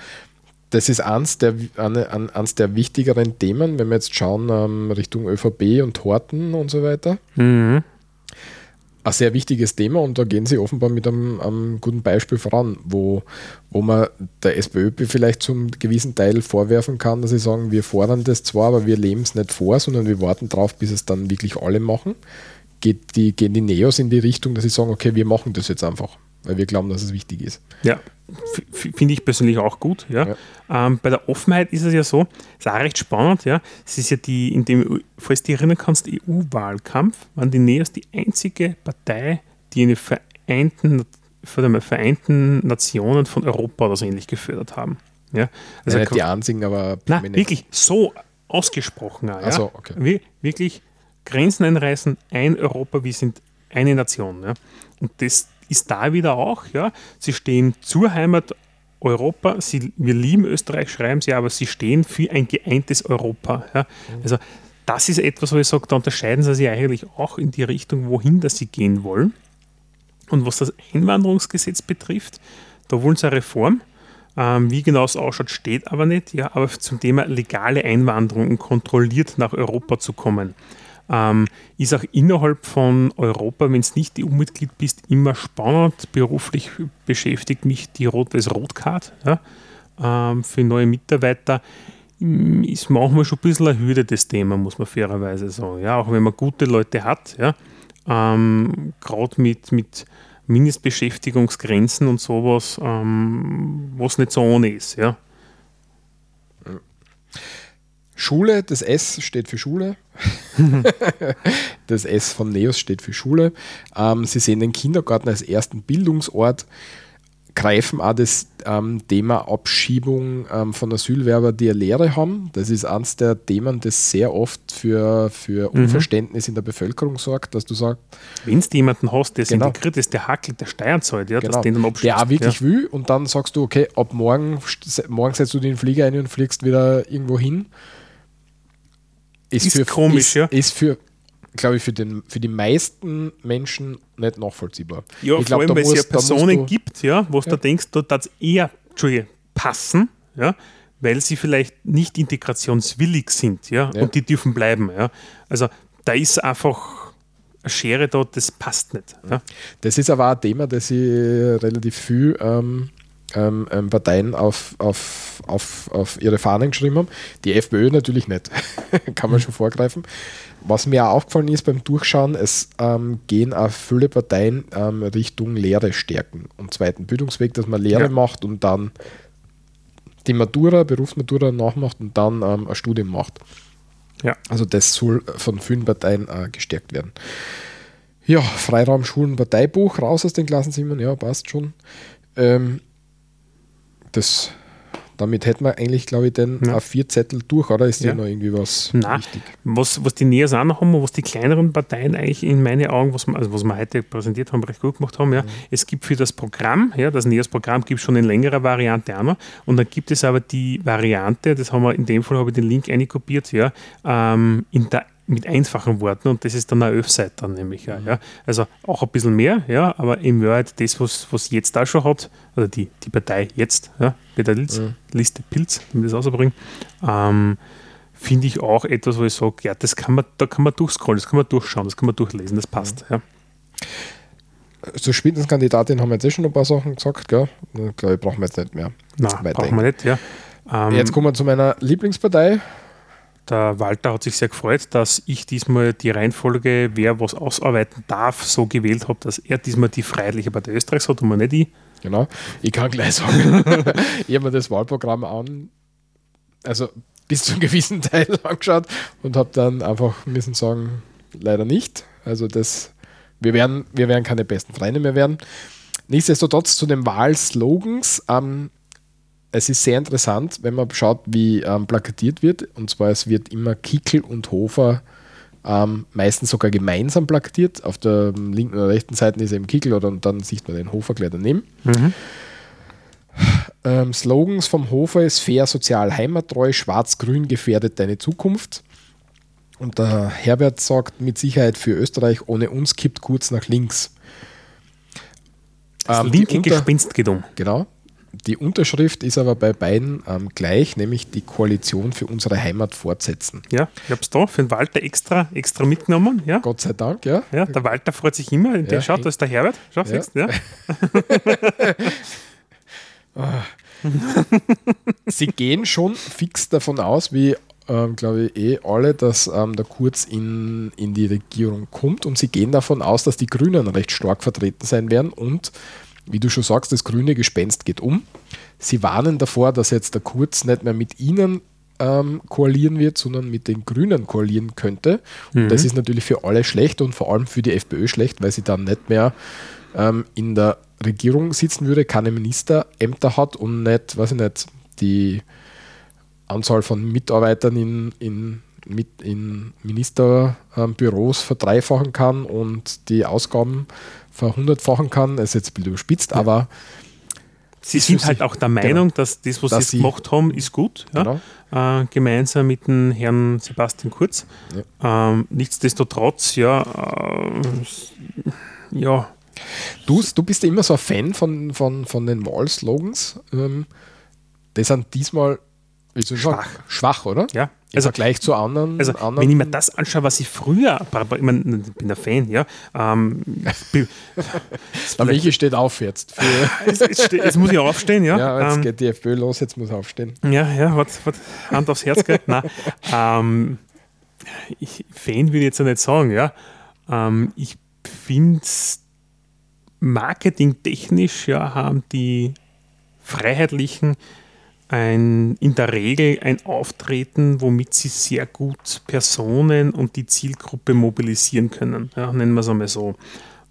Das ist eins der, eine, eins der wichtigeren Themen, wenn wir jetzt schauen ähm, Richtung ÖVP und Horten und so weiter. Mhm. Ein sehr wichtiges Thema und da gehen sie offenbar mit einem, einem guten Beispiel voran, wo, wo man der SPÖ vielleicht zum gewissen Teil vorwerfen kann, dass sie sagen, wir fordern das zwar, aber wir leben es nicht vor, sondern wir warten drauf, bis es dann wirklich alle machen. Geht die, gehen die Neos in die Richtung, dass sie sagen, okay, wir machen das jetzt einfach, weil wir glauben, dass es wichtig ist. Ja, finde ich persönlich auch gut. Ja. Ähm, bei der Offenheit ist es ja so, ist auch recht spannend, ja. Es ist ja die, in dem, falls du dich erinnern kannst, EU-Wahlkampf, waren die NEOS die einzige Partei, die eine vereinten, mal, Vereinten Nationen von Europa oder so ähnlich gefördert haben. Ja. Also nicht die einzigen, aber prominent. wirklich so ausgesprochen. Ja? So, okay. Wir, wirklich Grenzen einreißen, ein Europa, wir sind eine Nation. Ja? Und das ist da wieder auch, ja. Sie stehen zur Heimat Europa, sie, wir lieben Österreich, schreiben sie, aber sie stehen für ein geeintes Europa. Ja? Also das ist etwas, wo ich sage, da unterscheiden sie sich eigentlich auch in die Richtung, wohin dass sie gehen wollen. Und was das Einwanderungsgesetz betrifft, da wollen sie eine Reform. Ähm, wie genau es ausschaut, steht aber nicht. Ja, aber zum Thema legale Einwanderung und kontrolliert nach Europa zu kommen, ähm, ist auch innerhalb von Europa, wenn es nicht EU-Mitglied bist, immer spannend. Beruflich beschäftigt mich die Rot das Rotcard ja, ähm, für neue Mitarbeiter. Mm, Ist manchmal schon ein bisschen eine Hürde, das Thema, muss man fairerweise sagen. Ja, auch wenn man gute Leute hat, ja, ähm, gerade mit, mit Mindestbeschäftigungsgrenzen und sowas, ähm, was nicht so ohne ist. Ja. Schule, das S steht für Schule. das S von Neos steht für Schule. Ähm, sie sehen den Kindergarten als ersten Bildungsort, greifen auch das ähm, Thema Abschiebung ähm, von Asylwerber, die eine Lehre haben. Das ist eines der Themen, das sehr oft für, für Unverständnis in der Bevölkerung sorgt, dass du sagst, Wenn du jemanden hast, der Genau. integriert ist, der hackelt, der Steuern zahlt, ja, genau, dass den dann abschließt. der auch wirklich ja. will und dann sagst du, okay, ab morgen, morgen setzt du den Flieger ein und fliegst wieder irgendwo hin. Ist komisch, ist, ja. Ist für, glaube ich, für, den, für die meisten Menschen nicht nachvollziehbar. Ja, ich vor allem, weil es ja Personen du- gibt, ja, wo du denkst, da das eher Entschuldige, passen, ja, weil sie vielleicht nicht integrationswillig sind, ja, Ja. und die dürfen bleiben, ja. Also da ist einfach eine Schere da, das passt nicht. Ja. Das ist aber ein Thema, das sie relativ viel ähm, ähm, ähm, Parteien auf, auf, auf, auf ihre Fahnen geschrieben haben. Die FPÖ natürlich nicht. Kann man schon vorgreifen. Was mir auch aufgefallen ist beim Durchschauen, es ähm, gehen auch viele Parteien ähm, Richtung Lehre stärken und zweiten Bildungsweg, dass man Lehre Ja. macht und dann die Matura, Berufsmatura nachmacht und dann ähm, ein Studium macht. Ja. Also das soll von vielen Parteien äh, gestärkt werden. Ja, Freiraum, Schulen, Parteibuch, raus aus den Klassenzimmern, ja, passt schon. Ähm, das, damit hätten wir eigentlich, glaube ich, den Ja. A4 Zettel durch, oder ist Ja. noch irgendwie was Na, wichtig? was, was die Neos auch noch haben und was die kleineren Parteien eigentlich in meinen Augen, was wir, also was wir heute präsentiert haben, recht gut gemacht haben, ja, es gibt für das Programm, ja, das Neos-Programm gibt es schon in längerer Variante auch noch und dann gibt es aber die Variante, das haben wir in dem Fall, habe ich den Link einkopiert, ja, ähm, in der mit einfachen Worten und das ist dann eine Öf-Seite dann nämlich. Ja, ja. Also auch ein bisschen mehr, ja, aber im Wahrheit das, was, was jetzt da schon hat, oder die, die Partei jetzt, ja, bei der List, Liste Pilz, wenn wir das ausbringen, ähm, finde ich auch etwas, wo ich sage, ja, das kann man, da kann man durchscrollen, das kann man durchschauen, das kann man durchlesen, das passt. Ja. Zur Spitzenkandidatin haben wir jetzt eh schon ein paar Sachen gesagt, gell? Glaube ich, brauchen wir jetzt nicht mehr. Weiterdenken. brauchen wir nicht, ja. Ähm, Jetzt kommen wir zu meiner Lieblingspartei. Der Walter hat sich sehr gefreut, dass ich diesmal die Reihenfolge, wer was ausarbeiten darf, so gewählt habe, dass er diesmal die Freiheitliche Partei Österreichs hat und man nicht ich. Genau. Ich kann gleich sagen, ich habe mir das Wahlprogramm an, also bis zu einem gewissen Teil angeschaut und habe dann einfach müssen sagen, leider nicht. Also das, wir werden, wir werden keine besten Freunde mehr werden. Nichtsdestotrotz zu den Wahlslogans. Ähm, es ist sehr interessant, wenn man schaut, wie ähm, plakatiert wird. Und zwar, es wird immer Kickel und Hofer ähm, meistens sogar gemeinsam plakatiert. Auf der ähm, linken oder rechten Seite ist eben Kickel oder und dann sieht man den Hofer gleich daneben. Ähm, Slogans vom Hofer ist fair, sozial, heimattreu, schwarz-grün gefährdet deine Zukunft. Und der Herbert sagt mit Sicherheit für Österreich, ohne uns kippt kurz nach links. Das Ähm, linke Unter- Gespenst geht um. Genau. Die Unterschrift ist aber bei beiden ähm, gleich, nämlich die Koalition für unsere Heimat fortsetzen. Ja, ich habe es da für den Walter extra, extra mitgenommen. Ja. Gott sei Dank, ja. Ja, der Walter freut sich immer. Der Ja. schaut, da ist der Herbert. Schau, Ja. Ja. Sie gehen schon fix davon aus, wie ähm, glaube ich eh alle, dass ähm, der Kurz in, in die Regierung kommt und sie gehen davon aus, dass die Grünen recht stark vertreten sein werden und wie du schon sagst, das grüne Gespenst geht um. Sie warnen davor, dass jetzt der Kurz nicht mehr mit ihnen ähm, koalieren wird, sondern mit den Grünen koalieren könnte. Und das ist natürlich für alle schlecht und vor allem für die FPÖ schlecht, weil sie dann nicht mehr ähm, in der Regierung sitzen würde, keine Ministerämter hat und nicht, weiß ich nicht, die Anzahl von Mitarbeitern in, in, mit in Ministerbüros verdreifachen kann und die Ausgaben verhundertfachen kann. Ist jetzt ein bisschen überspitzt, aber Sie sind halt auch der Meinung, dass das, was Dass sie gemacht haben, ist gut. Ja? Äh, gemeinsam mit dem Herrn Sebastian Kurz. Ähm, nichtsdestotrotz, ja, äh, ja, du, du bist ja immer so ein Fan von, von, von den Wahl-Slogans. Ähm, die sind diesmal ich sagen, Schwach. schwach, oder? ja. Im Also, Vergleich zu anderen. Also, anderen wenn ich mir das anschaue, was ich früher, ich, mein, ich bin ein Fan, ja, ähm, ich- der Michi steht auf jetzt. Jetzt, jetzt, ste- jetzt muss ich aufstehen, ja. ja, jetzt ähm, geht die FPÖ los, jetzt muss er aufstehen. Ja, ja, wat, wat, Hand aufs Herz geht. Nein. Ähm, ich, Fan würde ich jetzt ja nicht sagen, ja. Ähm, ich finde marketingtechnisch ja, haben die Freiheitlichen ein, in der Regel ein Auftreten, womit sie sehr gut Personen und die Zielgruppe mobilisieren können. Ja, nennen wir es einmal so.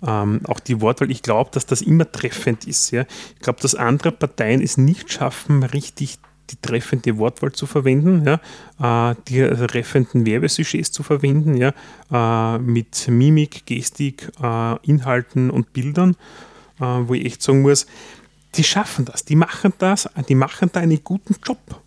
Ähm, auch die Wortwahl, ich glaube, dass das immer treffend ist. Ja. Ich glaube, dass andere Parteien es nicht schaffen, richtig die treffende Wortwahl zu verwenden, ja, äh, die treffenden Werbesujets zu verwenden, ja, äh, mit Mimik, Gestik, äh, Inhalten und Bildern, äh, wo ich echt sagen muss, die schaffen das, die machen das, die machen da einen guten Job.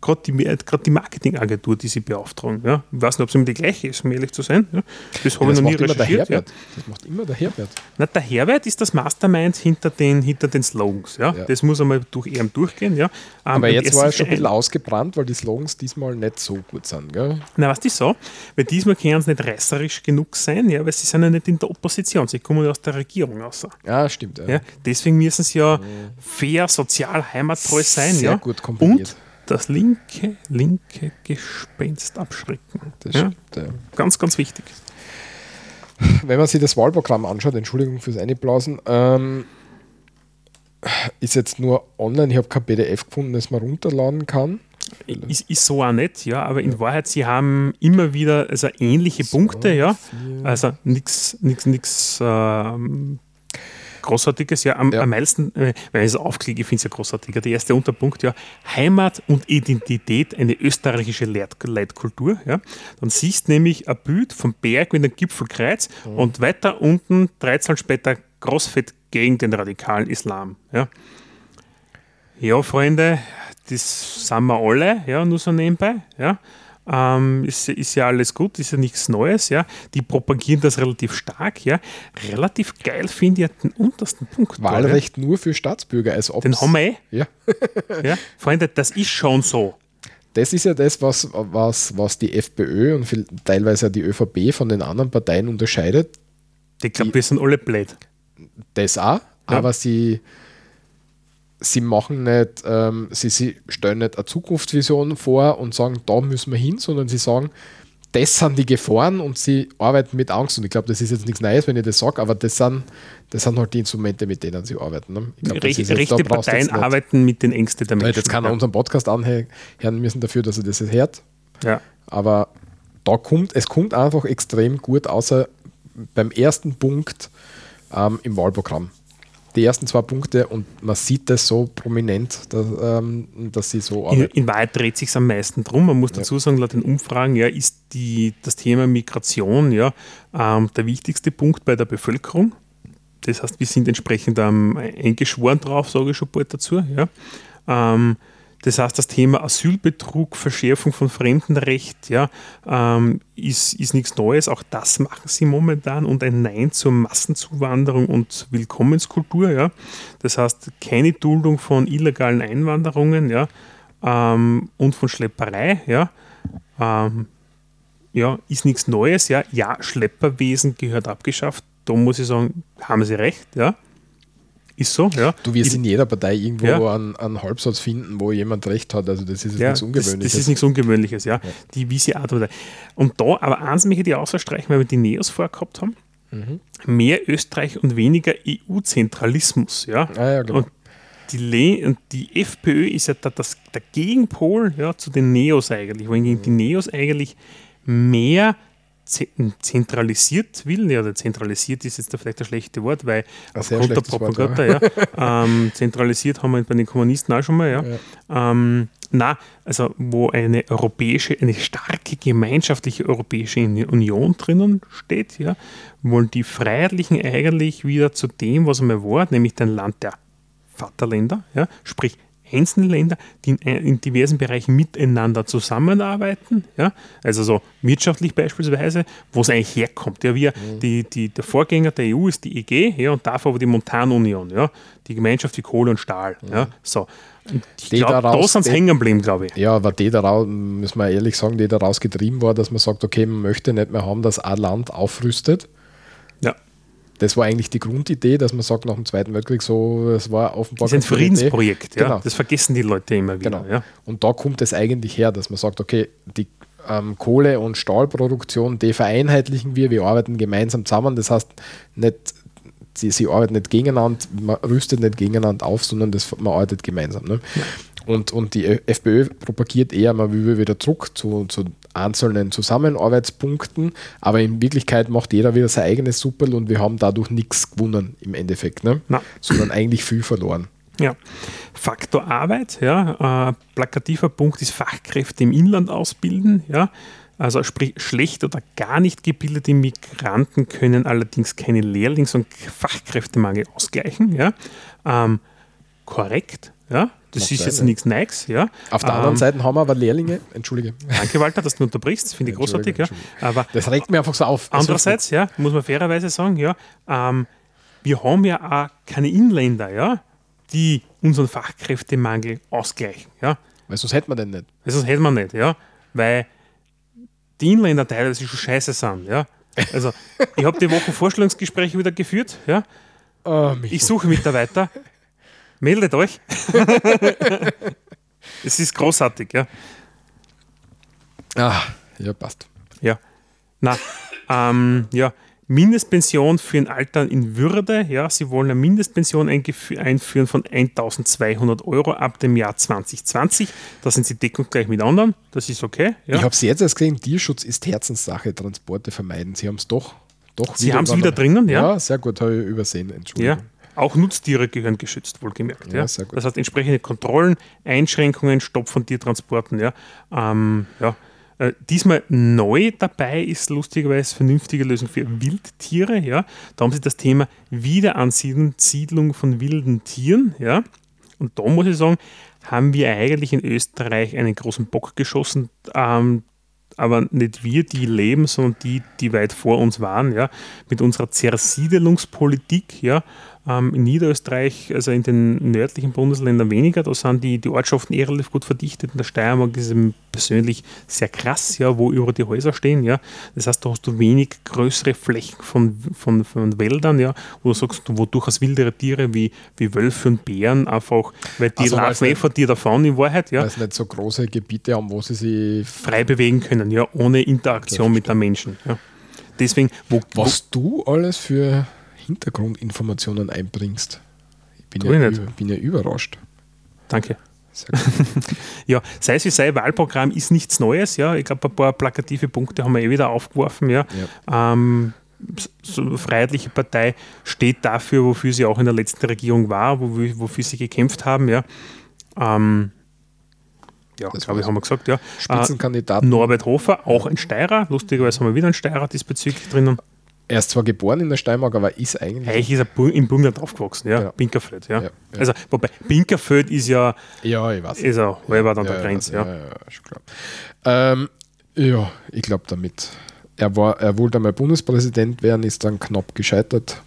Gerade die, die Marketingagentur, die sie beauftragen. Ja? Ich weiß nicht, ob es immer die gleiche ist, um ehrlich zu sein. Ja? Das habe Ja, ich noch nie macht immer der recherchiert. Ja? Herbert. Das macht immer der Herbert. Na, der Herbert ist das Mastermind hinter den, hinter den Slogans. Ja? Das muss einmal durch ihn durchgehen. Ja? Ähm, Aber jetzt war er schon ein bisschen ausgebrannt, weil die Slogans diesmal nicht so gut sind. Gell? Na, was ist so? Weil diesmal können sie nicht reißerisch genug sein, ja, weil sie sind ja nicht in der Opposition, sie kommen ja aus der Regierung raus. Ja, stimmt. Ja. Deswegen müssen sie ja fair, sozial, heimattreu sein. Sehr ja. gut kombiniert. Und das linke, linke Gespenst abschrecken. Das Ja. stimmt, ja. Ganz, ganz wichtig. Wenn man sich das Wahlprogramm anschaut, Entschuldigung fürs Einblasen, ähm, ist jetzt nur online. Ich habe kein PDF gefunden, das man runterladen kann. Ist, ist so auch nicht, ja, aber in Wahrheit, sie haben immer wieder also ähnliche Punkte, ja. vier. Also nichts nix, nix, ähm, Großartiges, ja. Am, Ja. am meisten, äh, wenn ich es aufklicke, ich finde es ja großartiger. Der erste Unterpunkt, ja, Heimat und Identität, eine österreichische Leit Leitkultur, ja. Dann siehst du nämlich ein Bild vom Berg mit einem Gipfelkreuz Mhm. und weiter unten, 13 später, Großfett gegen den radikalen Islam, ja. Ja, Freunde, das sind wir alle, ja, nur so nebenbei, ja. Ähm, ist, ist ja alles gut, ist ja nichts Neues, ja. Die propagieren das relativ stark, ja. Relativ geil finde ich ja den untersten Punkt. da, Wahlrecht nur für Staatsbürger. Als Ja. Den haben wir eh, Ja. ja. Freunde, das ist schon so. Das ist ja das, was, was, was die FPÖ und viel, teilweise die ÖVP von den anderen Parteien unterscheidet. Ich glaube, wir sind alle blöd. Das auch, aber sie, sie machen nicht, ähm, sie, sie stellen nicht eine Zukunftsvision vor und sagen, da müssen wir hin, sondern sie sagen, das sind die Gefahren und sie arbeiten mit Angst. Und ich glaube, das ist jetzt nichts Neues, wenn ich das sage, aber das sind, das sind halt die Instrumente, mit denen sie arbeiten. Ne? Ich glaub, Rech, jetzt- rechte Parteien arbeiten mit den Ängsten der Menschen. Jetzt kann er unseren Podcast anhören müssen dafür, dass er das jetzt hört. ja. Aber da kommt, es kommt einfach extrem gut, außer beim ersten Punkt ähm, im Wahlprogramm. Die ersten zwei Punkte und man sieht das so prominent, dass, ähm, dass sie so In, arbeiten. in Wahrheit dreht sich am meisten drum. Man muss dazu sagen, laut den Umfragen ja, ist die, das Thema Migration ja, ähm, der wichtigste Punkt bei der Bevölkerung. Das heißt, wir sind entsprechend ähm, eingeschworen drauf, sage ich schon bald dazu. Ja. Ähm, das heißt, das Thema Asylbetrug, Verschärfung von Fremdenrecht ja, ähm, ist, ist nichts Neues. Auch das machen sie momentan und ein Nein zur Massenzuwanderung und Willkommenskultur. Ja. Das heißt, keine Duldung von illegalen Einwanderungen ja, ähm, und von Schlepperei. Ja. Ähm, ja, ist nichts Neues. Ja. ja, Schlepperwesen gehört abgeschafft. Da muss ich sagen, haben sie recht. Ja. Ist so, ja. Du wirst in jeder Partei irgendwo ja. einen, einen, Halbsatz finden, wo jemand recht hat. Also das ist ja, nichts Ungewöhnliches. Das, das, ist nichts Ungewöhnliches, ja. ja. Die auch Und da, aber eins möchte ich ausstreichen, weil wir die Neos vorgehabt haben. Mhm. Mehr Österreich und weniger EU-Zentralismus, ja. Ah, ja genau. Und die, und die FPÖ ist ja da das, der Gegenpol ja, zu den Neos eigentlich, wohingegen mhm. die Neos eigentlich mehr zentralisiert will, ja, oder zentralisiert ist jetzt vielleicht ein schlechtes Wort, weil aufgrund der Propaganda, Wort, ja. ähm, zentralisiert haben wir bei den Kommunisten auch schon mal, ja. ja. Ähm, na, also wo eine europäische, eine starke gemeinschaftliche europäische Union drinnen steht, ja, wollen die Freiheitlichen eigentlich wieder zu dem, was einmal war, nämlich ein Land der Vaterländer, ja, sprich einzelne Länder, die in, in, diversen Bereichen miteinander zusammenarbeiten, ja, also so wirtschaftlich beispielsweise, wo es eigentlich herkommt. Ja, wir, mhm. die, die, der Vorgänger der EU ist die EG ja, und davor aber die Montanunion, ja, die Gemeinschaft für Kohle und Stahl. Mhm. Ja, so. ich glaube, da sind sie hängen geblieben, glaube ich. Ja, aber die daraus, muss man ehrlich sagen, die daraus getrieben war, dass man sagt, okay, man möchte nicht mehr haben, dass ein Land aufrüstet. Das war eigentlich die Grundidee, dass man sagt, nach dem Zweiten Weltkrieg so, es war offenbar. Das ist ein Friedensprojekt, ja. Genau. Das vergessen die Leute immer wieder. Genau. Ja. Und da kommt es eigentlich her, dass man sagt, okay, die ähm, Kohle- und Stahlproduktion, die vereinheitlichen wir, wir arbeiten gemeinsam zusammen. Das heißt, nicht, sie, sie arbeiten nicht gegeneinander, man rüstet nicht gegeneinander auf, sondern das, man arbeitet gemeinsam. Ne? Ja. Und, und die FPÖ propagiert eher, man will wieder zurück zu, zu einzelnen Zusammenarbeitspunkten, aber in Wirklichkeit macht jeder wieder sein eigenes Superl und wir haben dadurch nichts gewonnen im Endeffekt, ne? sondern eigentlich viel verloren. Ja, Faktor Arbeit, ja, äh, plakativer Punkt ist Fachkräfte im Inland ausbilden, ja, also sprich schlecht oder gar nicht gebildete Migranten können allerdings keine Lehrlings- und Fachkräftemangel ausgleichen, ja, ähm, korrekt, ja, das Macht ist jetzt nichts Neues. Ja. Auf der anderen ähm, Seite haben wir aber Lehrlinge, entschuldige. Danke, Walter, dass du unterbrichst, finde ich großartig. Ja. Aber das regt mir einfach so auf. Andererseits, ja, muss man fairerweise sagen, ja, ähm, wir haben ja auch keine Inländer, ja, die unseren Fachkräftemangel ausgleichen. Ja. Weil sonst hätten wir den nicht. Weil sonst hätten wir nicht, ja. Weil die Inländer teilweise schon scheiße sind, ja. Also, ich habe die Woche Vorstellungsgespräche wieder geführt, ja. Oh, ich suche Mitarbeiter. Meldet euch. es ist großartig, ja. Ah, ja, passt. Ja. Na, ähm, ja. Mindestpension für ein Alter in Würde. Ja, sie wollen eine Mindestpension einführen von 1200 Euro ab dem Jahr 2020. Da sind sie deckungsgleich mit anderen. Das ist okay. Ja. Ich habe es jetzt erst gesehen, Tierschutz ist Herzenssache, Transporte vermeiden. Sie haben es doch, doch Sie haben es wieder drinnen, ja. Ja, sehr gut, habe ich übersehen, Entschuldigung. Ja. Auch Nutztiere gehören geschützt, wohlgemerkt. Ja, ja. Das heißt, entsprechende Kontrollen, Einschränkungen, Stopp von Tiertransporten. Ja. Ähm, ja. Äh, diesmal neu dabei ist lustigerweise vernünftige Lösung für Wildtiere. Ja. Da haben sie das Thema Wiederansiedlung von wilden Tieren. Ja. Und da muss ich sagen, haben wir eigentlich in Österreich einen großen Bock geschossen, ähm, aber nicht wir, die leben, sondern die, die weit vor uns waren, ja, mit unserer Zersiedelungspolitik, ja, ähm, in Niederösterreich, also in den nördlichen Bundesländern weniger, da sind die, die Ortschaften eher relativ gut verdichtet. In der Steiermark ist es persönlich sehr krass, ja, wo über die Häuser stehen. Ja. Das heißt, da hast du wenig größere Flächen von, von, von Wäldern, ja, wo du sagst, wo durchaus wildere Tiere wie, wie Wölfe und Bären einfach, weil die also, laufen eh vor dir davon in Wahrheit. Ja. Weil es nicht so große Gebiete haben, wo sie sich frei bewegen können, ja, ohne Interaktion mit den Menschen. Ja. Deswegen, wo, was wo, du alles für Hintergrundinformationen einbringst. Ich bin, ja, ich bin ja überrascht. Danke. ja, sei es wie sei, Wahlprogramm ist nichts Neues. Ja, ich glaube, ein paar plakative Punkte haben wir eh wieder aufgeworfen. Ja. ja. Ähm, so Freiheitliche Partei steht dafür, wofür sie auch in der letzten Regierung war, wofür, wofür sie gekämpft haben. Ja, ähm, ja glaube ich, haben wir gesagt. Ja. Äh, Norbert Hofer, auch ein Steirer. Lustigerweise haben wir wieder einen Steirer diesbezüglich drinnen. Er ist zwar geboren in der Steiermark, aber ist eigentlich. Eigentlich ist er im Burgenland aufgewachsen, ja. Genau. Binkerfeld, ja. Ja, ja. Also, wobei, Binkerfeld ist ja, Ja, ich weiß. ist ja halber an der Grenze, ja. ja, schon klar. Ähm, ja, ich glaube damit. Er, war, er wollte einmal Bundespräsident werden, ist dann knapp gescheitert,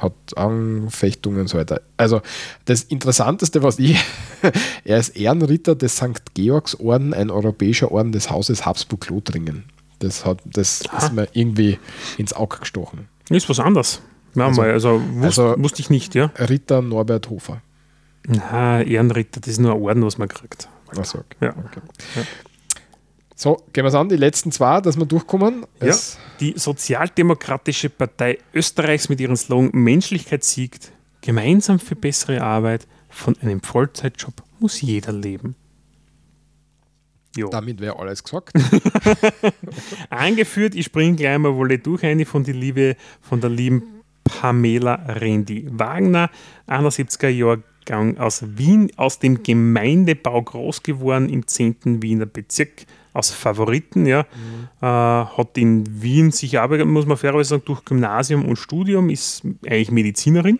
hat Anfechtungen und so weiter. Also das Interessanteste, was ich, er ist Ehrenritter des St. Georgsorden, ein europäischer Orden des Hauses Habsburg-Lothringen. Das, hat, das ist mir irgendwie ins Auge gestochen. Ist was anderes. Ja, Also- mal, also, wusst, also- wusste ich nicht, ja. Ritter Norbert Hofer. Na, Ehrenritter, das ist nur ein Orden, was man kriegt. Achso, okay. Ja. okay. So, gehen wir es an, die letzten zwei, dass wir durchkommen. Ja, die Sozialdemokratische Partei Österreichs mit ihrem Slogan Menschlichkeit siegt, gemeinsam für bessere Arbeit, von einem Vollzeitjob muss jeder leben. Jo. Damit wäre alles gesagt. Angeführt, ich springe gleich mal wohl durch eine von, die Liebe, von der lieben Pamela Rendi Wagner, 71er Jahrgang aus Wien, aus dem Gemeindebau groß geworden im 10. Wiener Bezirk, aus Favoriten, ja, äh, hat in Wien sich aber, muss man fairerweise sagen, durch Gymnasium und Studium, ist eigentlich Medizinerin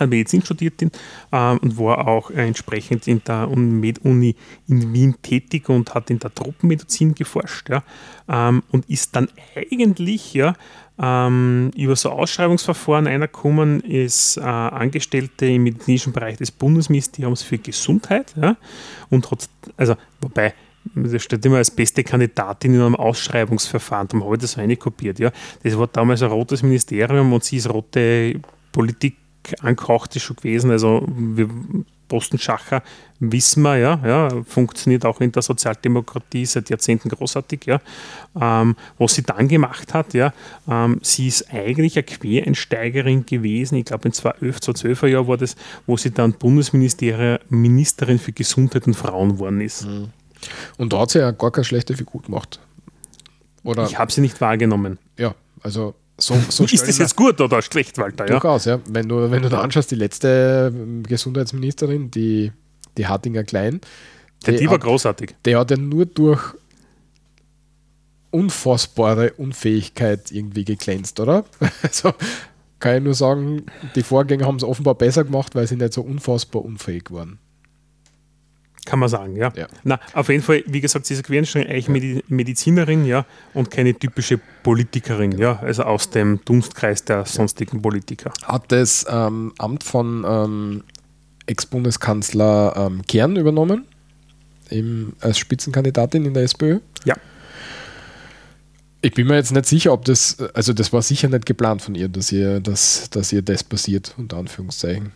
Medizin studiert ähm, und war auch äh, entsprechend in der Un- Med-Uni in Wien tätig und hat in der Tropenmedizin geforscht ja, ähm, und ist dann eigentlich ja, ähm, über so Ausschreibungsverfahren eingekommen, ist äh, Angestellte im medizinischen Bereich des Bundesministeriums für Gesundheit ja, und hat, also wobei, das steht immer als beste Kandidatin in einem Ausschreibungsverfahren, darum habe ich das reinkopiert. Ja. Das war damals ein rotes Ministerium und sie ist rote Politik angehaucht ist schon gewesen. Also wir Postenschacher wissen wir, ja, ja, funktioniert auch in der Sozialdemokratie seit Jahrzehnten großartig, ja. Ähm, was sie dann gemacht hat, ja, ähm, sie ist eigentlich eine Quereinsteigerin gewesen, ich glaube in 2011, 2012er Jahr war das, wo sie dann Bundesministerin Ministerin für Gesundheit und Frauen geworden ist. Und da hat sie ja gar keine schlechte Figur gemacht. Oder, Ich habe sie nicht wahrgenommen. ja, also so, so ist das jetzt gut oder schlecht, Walter? wir- Ja? Durchaus, ja. Wenn du, wenn du da anschaust, die letzte ähm, Gesundheitsministerin, die, die Hartinger Klein, Der, die war hat, großartig. der hat ja nur durch unfassbare Unfähigkeit irgendwie geglänzt, oder? Also kann ich nur sagen, die Vorgänger haben es offenbar besser gemacht, weil sie nicht so unfassbar unfähig waren. Kann man sagen, ja. Ja. Na, auf jeden Fall, wie gesagt, sie ist eine eigentlich Medi Medizinerin, ja, und keine typische Politikerin, ja, also aus dem Dunstkreis der sonstigen Politiker. Hat das ähm, Amt von ähm, Ex-Bundeskanzler ähm, Kern übernommen, im, als Spitzenkandidatin in der SPÖ. Ja. Ich bin mir jetzt nicht sicher, ob das, also das war sicher nicht geplant von ihr, dass ihr, dass, dass ihr das passiert, unter Anführungszeichen.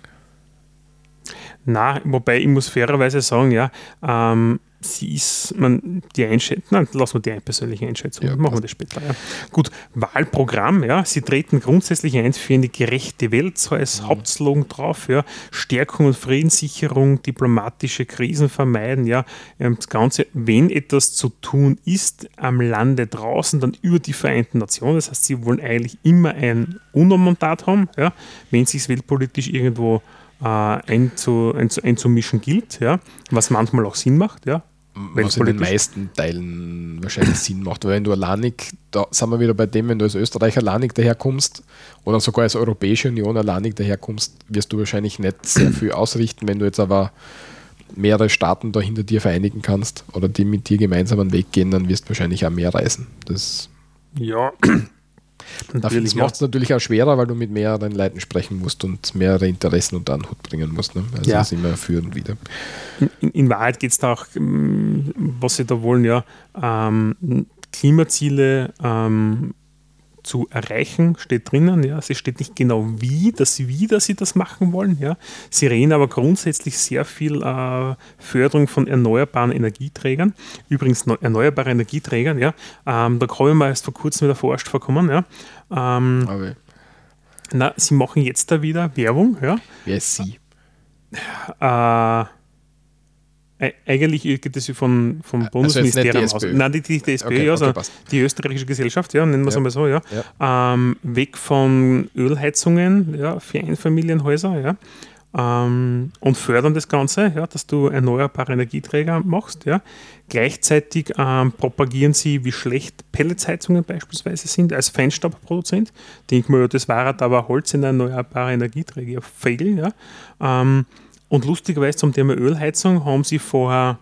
Na, wobei ich muss fairerweise sagen, ja, ähm, sie ist, man, die Einschätzung, nein, lassen wir die persönliche Einschätzung, Ja, machen wir das später. Ja. Gut, Wahlprogramm, ja, sie treten grundsätzlich ein für eine gerechte Welt, so als Hauptslogan drauf, ja, Stärkung und Friedenssicherung, diplomatische Krisen vermeiden, ja, das Ganze, wenn etwas zu tun ist am Lande draußen, dann über die Vereinten Nationen, das heißt, sie wollen eigentlich immer ein UNO-Mandat haben, ja, wenn es sich weltpolitisch irgendwo äh, einzu, einzu, einzumischen gilt, ja, was manchmal auch Sinn macht, ja. Was in den meisten Teilen wahrscheinlich Sinn macht, weil wenn du alleinig, da sind wir wieder bei dem, wenn du als Österreicher alleinig daherkommst oder sogar als Europäische Union alleinig daherkommst, wirst du wahrscheinlich nicht sehr viel ausrichten, wenn du jetzt aber mehrere Staaten da hinter dir vereinigen kannst oder die mit dir gemeinsam einen Weg gehen, dann wirst du wahrscheinlich auch mehr reisen. Das, Ja, das macht es natürlich auch schwerer, weil du mit mehreren Leuten sprechen musst und mehrere Interessen unter einen Hut bringen musst. Ne? Also Ja. das ist immer für und wieder. In, in Wahrheit geht es da auch, ähm, was sie da wollen, ja, ähm, Klimaziele ähm, zu erreichen, steht drinnen. Ja. Es steht nicht genau wie, das wie, dass sie das machen wollen. Ja. Sie reden aber grundsätzlich sehr viel äh, Förderung von erneuerbaren Energieträgern. Übrigens neu, erneuerbare Energieträgern, ja. Ähm, da ich mal erst vor kurzem wieder verarscht vorkommen. Ja. Ähm, Aber na, sie machen jetzt da wieder Werbung, ja. wer ist sie? Äh, eigentlich geht es von, vom Also Bundesministerium aus. SPÖ. Nein, die, die, die SPÖ, Okay, ja, also die österreichische Gesellschaft, ja, nennen wir es Ja. einmal so, ja. Ähm, weg von Ölheizungen, ja, für Einfamilienhäuser, ja. ähm, und fördern das Ganze, ja, dass du erneuerbare Energieträger machst. Ja. Gleichzeitig ähm, propagieren sie, wie schlecht Pelletsheizungen beispielsweise sind als Feinstaubproduzent. Denk mal, das war aber Holz in erneuerbare Energieträger fehlen. Ja. Ähm, und lustigerweise zum Thema Ölheizung haben sie vorher,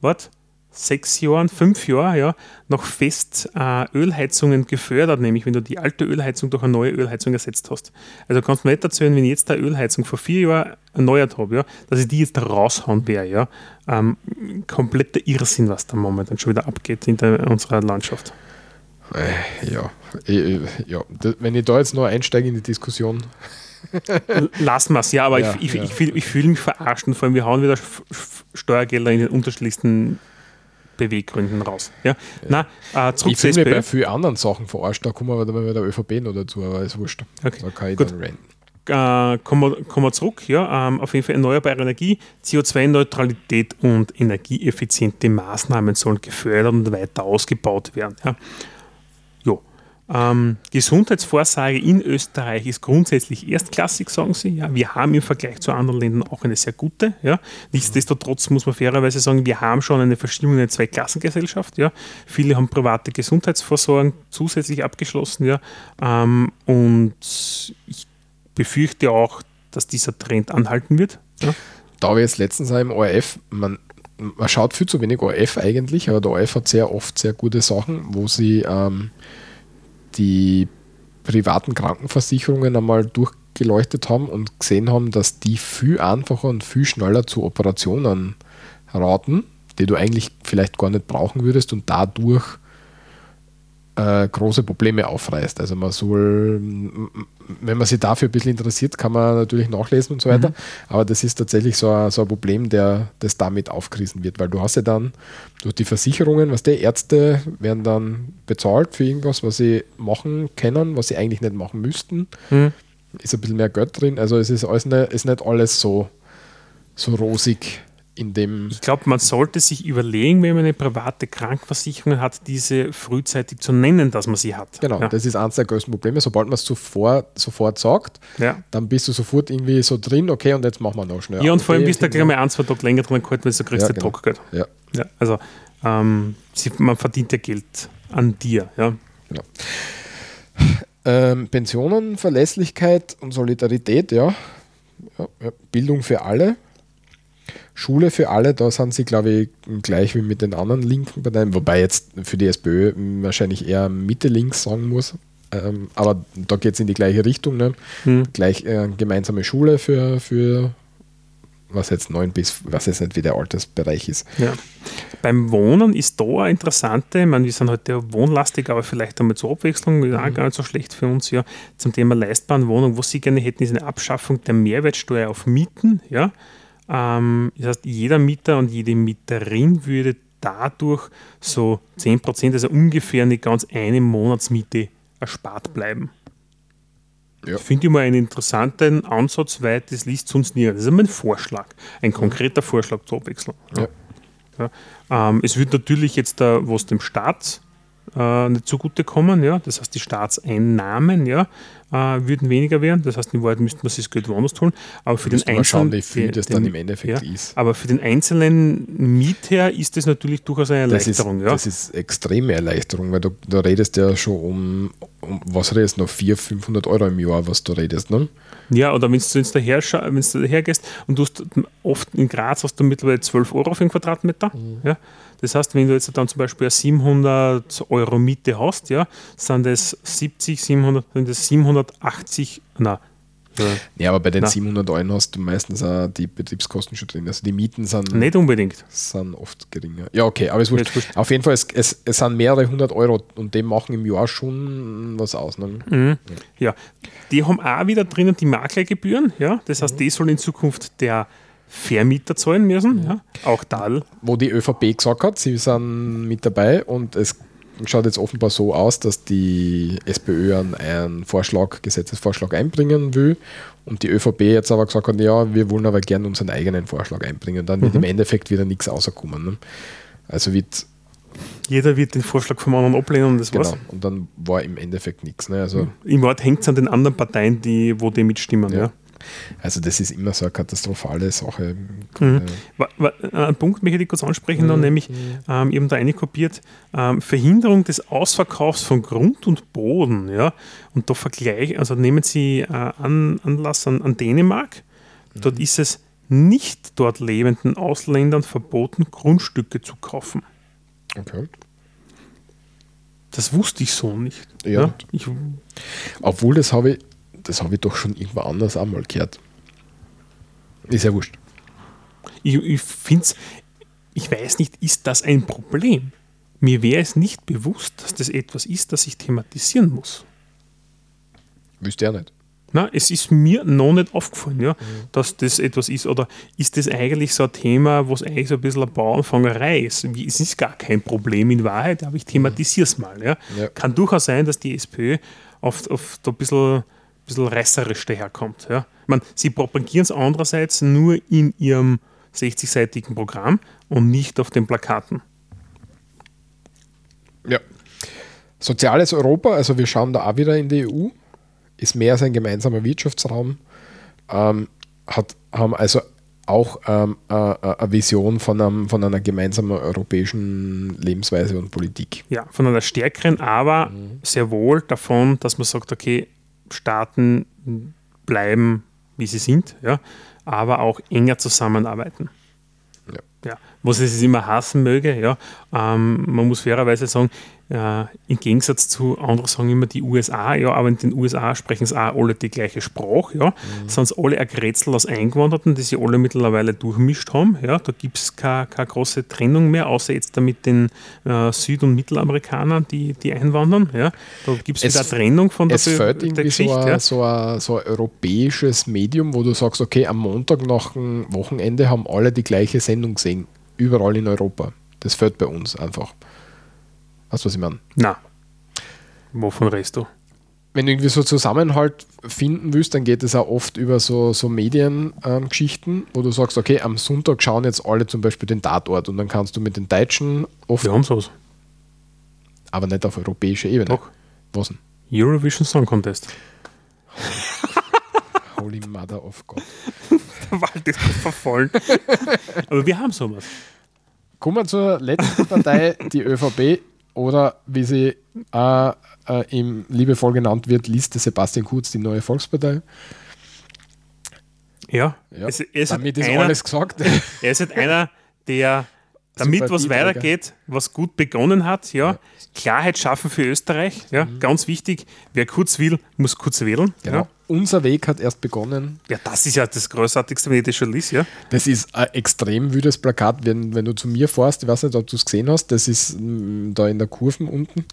was? sechs Jahren, fünf Jahren ja, noch fest äh, Ölheizungen gefördert, nämlich wenn du die alte Ölheizung durch eine neue Ölheizung ersetzt hast. Also kannst du mir nicht erzählen, wenn ich jetzt eine Ölheizung vor vier Jahren erneuert habe, ja, dass ich die jetzt raushauen werde. Ja. Ähm, kompletter Irrsinn, was da momentan schon wieder abgeht in der, unserer Landschaft. Äh, ja, ja, wenn ich da jetzt noch einsteige in die Diskussion, Lassen wir es, ja, aber ja, ich, ich, ja. ich, fühle mich verarscht und vor allem, wir hauen wieder Steuergelder in den unterschiedlichsten Beweggründen raus. Ja? ja. Na, äh, zurück ich finde bei vielen anderen Sachen verarscht, da kommen wir dann bei der ÖVP noch dazu, aber ist wurscht. Okay. Da kann ich Gut. dann ranten. Äh, kommen, wir, kommen wir zurück, ja, ähm, auf jeden Fall erneuerbare Energie, CO2-Neutralität und energieeffiziente Maßnahmen sollen gefördert und weiter ausgebaut werden. Ja. Ähm, Gesundheitsvorsorge in Österreich ist grundsätzlich erstklassig, sagen sie. Ja, wir haben im Vergleich zu anderen Ländern auch eine sehr gute. Ja. Nichtsdestotrotz muss man fairerweise sagen, wir haben schon eine Verschiebung in eine Zweiklassengesellschaft. Ja. Viele haben private Gesundheitsvorsorgen zusätzlich abgeschlossen. Ja. Ähm, und ich befürchte auch, dass dieser Trend anhalten wird. Ja. Da ich jetzt letztens auch im ORF, man, man schaut viel zu wenig ORF eigentlich, aber der ORF hat sehr oft sehr gute Sachen, wo sie ähm, die privaten Krankenversicherungen einmal durchgeleuchtet haben und gesehen haben, dass die viel einfacher und viel schneller zu Operationen raten, die du eigentlich vielleicht gar nicht brauchen würdest und dadurch äh, große Probleme aufreißt. Also man soll, wenn man sich dafür ein bisschen interessiert, kann man natürlich nachlesen und so weiter. Mhm. Aber das ist tatsächlich so ein, so ein Problem, der das damit aufgerissen wird, weil du hast ja dann durch die Versicherungen, was die Ärzte werden dann bezahlt für irgendwas, was sie machen können, was sie eigentlich nicht machen müssten. Mhm. Ist ein bisschen mehr Geld drin. Also es ist, alles nicht, ist nicht alles so, so rosig in dem. Ich glaube, man sollte sich überlegen, wenn man eine private Krankenversicherung hat, diese frühzeitig zu nennen, dass man sie hat. Genau, ja. das ist eines der größten Probleme. Sobald man es sofort, sofort sagt, ja. dann bist du sofort irgendwie so drin, okay, und jetzt machen wir noch schnell. Ja, und vor allem bist du gleich mal ein, zwei Tage länger drin gehalten, weil du kriegst ja, genau. Druckgeld. Ja. ja. Also ähm, man verdient ja Geld an dir. Ja. Genau. Ähm, Pensionen, Verlässlichkeit und Solidarität, ja. ja. Bildung für alle Schule für alle, da sind sie, glaube ich, gleich wie mit den anderen linken Parteien, wobei jetzt für die SPÖ wahrscheinlich eher Mitte-Links sagen muss. Ähm, aber da geht es in die gleiche Richtung. Ne? Hm. Gleich äh, gemeinsame Schule für, für was jetzt neun bis, was jetzt nicht wie der Altersbereich ist. Ja. Beim Wohnen ist da eine interessante, ich meine, wir sind heute wohnlastig, aber vielleicht einmal zur Abwechslung, mhm. auch gar nicht so schlecht für uns, ja, zum Thema leistbaren Wohnung. Was Sie gerne hätten, ist eine Abschaffung der Mehrwertsteuer auf Mieten, ja, ähm, das heißt, jeder Mieter und jede Mieterin würde dadurch so 10%, also ungefähr eine ganz eine Monatsmiete erspart bleiben. Ja. Finde ich mal einen interessanten Ansatz, weil das liest sonst nie. Das ist mein Vorschlag, ein konkreter Vorschlag zur Abwechslung. Ja. Ja. Ähm, es wird natürlich jetzt, da, was dem Staat äh, nicht zugutekommen. Ja? Das heißt, die Staatseinnahmen ja, äh, würden weniger werden. Das heißt, in Wahrheit müsste man sich das Geld woanders holen. Aber für den einzelnen. Wie viel das dann im Endeffekt ja, ist. Aber für den einzelnen Mietherr ist das natürlich durchaus eine Erleichterung. Das ist, ja? das ist extreme Erleichterung, weil du, du redest ja schon um, um was redest du noch, 400, 500 Euro im Jahr, was du redest. Ne? Ja, oder wenn du daher, wenn du daher gehst und du hast oft in Graz hast du mittlerweile 12 Euro für einen Quadratmeter. Mhm. Ja? Das heißt, wenn du jetzt dann zum Beispiel 700 Euro Miete hast, ja, sind das 70, 700, sind das 780, na, ja, aber bei den na. 700 Euro hast du meistens auch die Betriebskosten schon drin. Also die Mieten sind. Nicht unbedingt. Sind oft geringer. Ja, okay, aber es wurscht. Auf jeden Fall, es, es, es sind mehrere hundert Euro und die machen im Jahr schon was aus. Ne? Mhm. Ja. Die haben auch wieder drinnen die Maklergebühren. Ja? Das heißt, mhm. die sollen in Zukunft der Vermieter zahlen müssen. Ja? Auch da. Wo die ÖVP gesagt hat, sie sind mit dabei und es schaut jetzt offenbar so aus, dass die SPÖ einen, Vorschlag, Gesetzesvorschlag einbringen will und die ÖVP jetzt aber gesagt hat, ja, wir wollen aber gerne unseren eigenen Vorschlag einbringen. Dann wird mhm. im Endeffekt wieder nichts rauskommen. Ne? Also wird jeder wird den Vorschlag vom anderen ablehnen und das genau. war's. Und dann war im Endeffekt nichts. Ne? Also Im Wort hängt es an den anderen Parteien, die, wo die mitstimmen. Ja. ja. Also das ist immer so eine katastrophale Sache. Mhm. Ein Punkt möchte ich kurz ansprechen, mhm. dann, nämlich ähm, eben da einkopiert, ähm, Verhinderung des Ausverkaufs von Grund und Boden. Ja? Und da vergleich, also nehmen Sie äh, an, Anlass an, an Dänemark, mhm. dort ist es nicht dort lebenden Ausländern verboten, Grundstücke zu kaufen. Okay. Das wusste ich so nicht. Ja. ja? Ich, Obwohl, das habe ich, das habe ich doch schon irgendwo anders einmal gehört. Ist ja wurscht. Ich, ich finde es, ich weiß nicht, ist das ein Problem? Mir wäre es nicht bewusst, dass das etwas ist, das ich thematisieren muss. Wüsste ja nicht. Na, es ist mir noch nicht aufgefallen, ja, mhm. dass das etwas ist. Oder ist das eigentlich so ein Thema, was eigentlich so ein bisschen eine Bauernfangerei ist? Es ist gar kein Problem in Wahrheit, aber ich thematisiere es mal. Ja. ja. Kann durchaus sein, dass die SPÖ oft, oft ein bisschen, bisschen reißerisch daherkommt. Ja. Ich meine, sie propagieren es andererseits nur in ihrem 60-seitigen Programm und nicht auf den Plakaten. Ja. Soziales Europa, also wir schauen da auch wieder in die EU ist mehr als ein gemeinsamer Wirtschaftsraum, ähm, hat, haben also auch ähm, äh, äh, eine Vision von, einem, von einer gemeinsamen europäischen Lebensweise und Politik. Ja, von einer stärkeren, aber mhm. sehr wohl davon, dass man sagt, okay, Staaten bleiben, wie sie sind, ja, aber auch enger zusammenarbeiten. Ja. ja. Was ich immer hassen möge, ja, ähm, man muss fairerweise sagen, äh, Im Gegensatz zu anderen sagen immer die USA, ja, aber in den USA sprechen es auch alle die gleiche Sprache, ja. Mhm. Sind alle ein Grätzl aus Eingewanderten, die sie alle mittlerweile durchmischt haben, ja. Da gibt es keine, große Trennung mehr, außer jetzt mit den äh, Süd- und Mittelamerikanern, die, die einwandern, ja. Da gibt es wieder eine Trennung von der Es fällt irgendwie Geschichte, so, ein, ja. so, ein, so ein europäisches Medium, wo du sagst, okay, am Montag nach dem Wochenende haben alle die gleiche Sendung gesehen, überall in Europa. Das fällt bei uns einfach. Weißt du, was ich meine? Na. Wovon redest du? Wenn du irgendwie so Zusammenhalt finden willst, dann geht es auch oft über so, so Mediengeschichten, ähm, wo du sagst, okay, am Sonntag schauen jetzt alle zum Beispiel den Tatort und dann kannst du mit den Deutschen oft. Wir haben sowas. Aber nicht auf europäischer Ebene. Doch. Was denn? Eurovision Song Contest. Holy Mother of God. Der Wald ist verfallen. Aber wir haben sowas. Kommen wir zur letzten Partei, die ÖVP oder wie sie äh, äh, im liebevoll genannt wird, Liste Sebastian Kurz, die neue Volkspartei. Ja, ja. Es, es damit ist einer, alles gesagt. Er ist halt einer, der damit Super was weitergeht, was gut begonnen hat, ja. ja. Klarheit schaffen für Österreich, ja, mhm. ganz wichtig. Wer kurz will, muss kurz wählen. Genau. Ja. Unser Weg hat erst begonnen. Ja, das ist ja das Großartigste, wenn ich das schon liest, ja. Das ist ein extrem wüdes Plakat, wenn, wenn du zu mir fährst, ich weiß nicht, ob du es gesehen hast, das ist mm, da in der Kurven unten.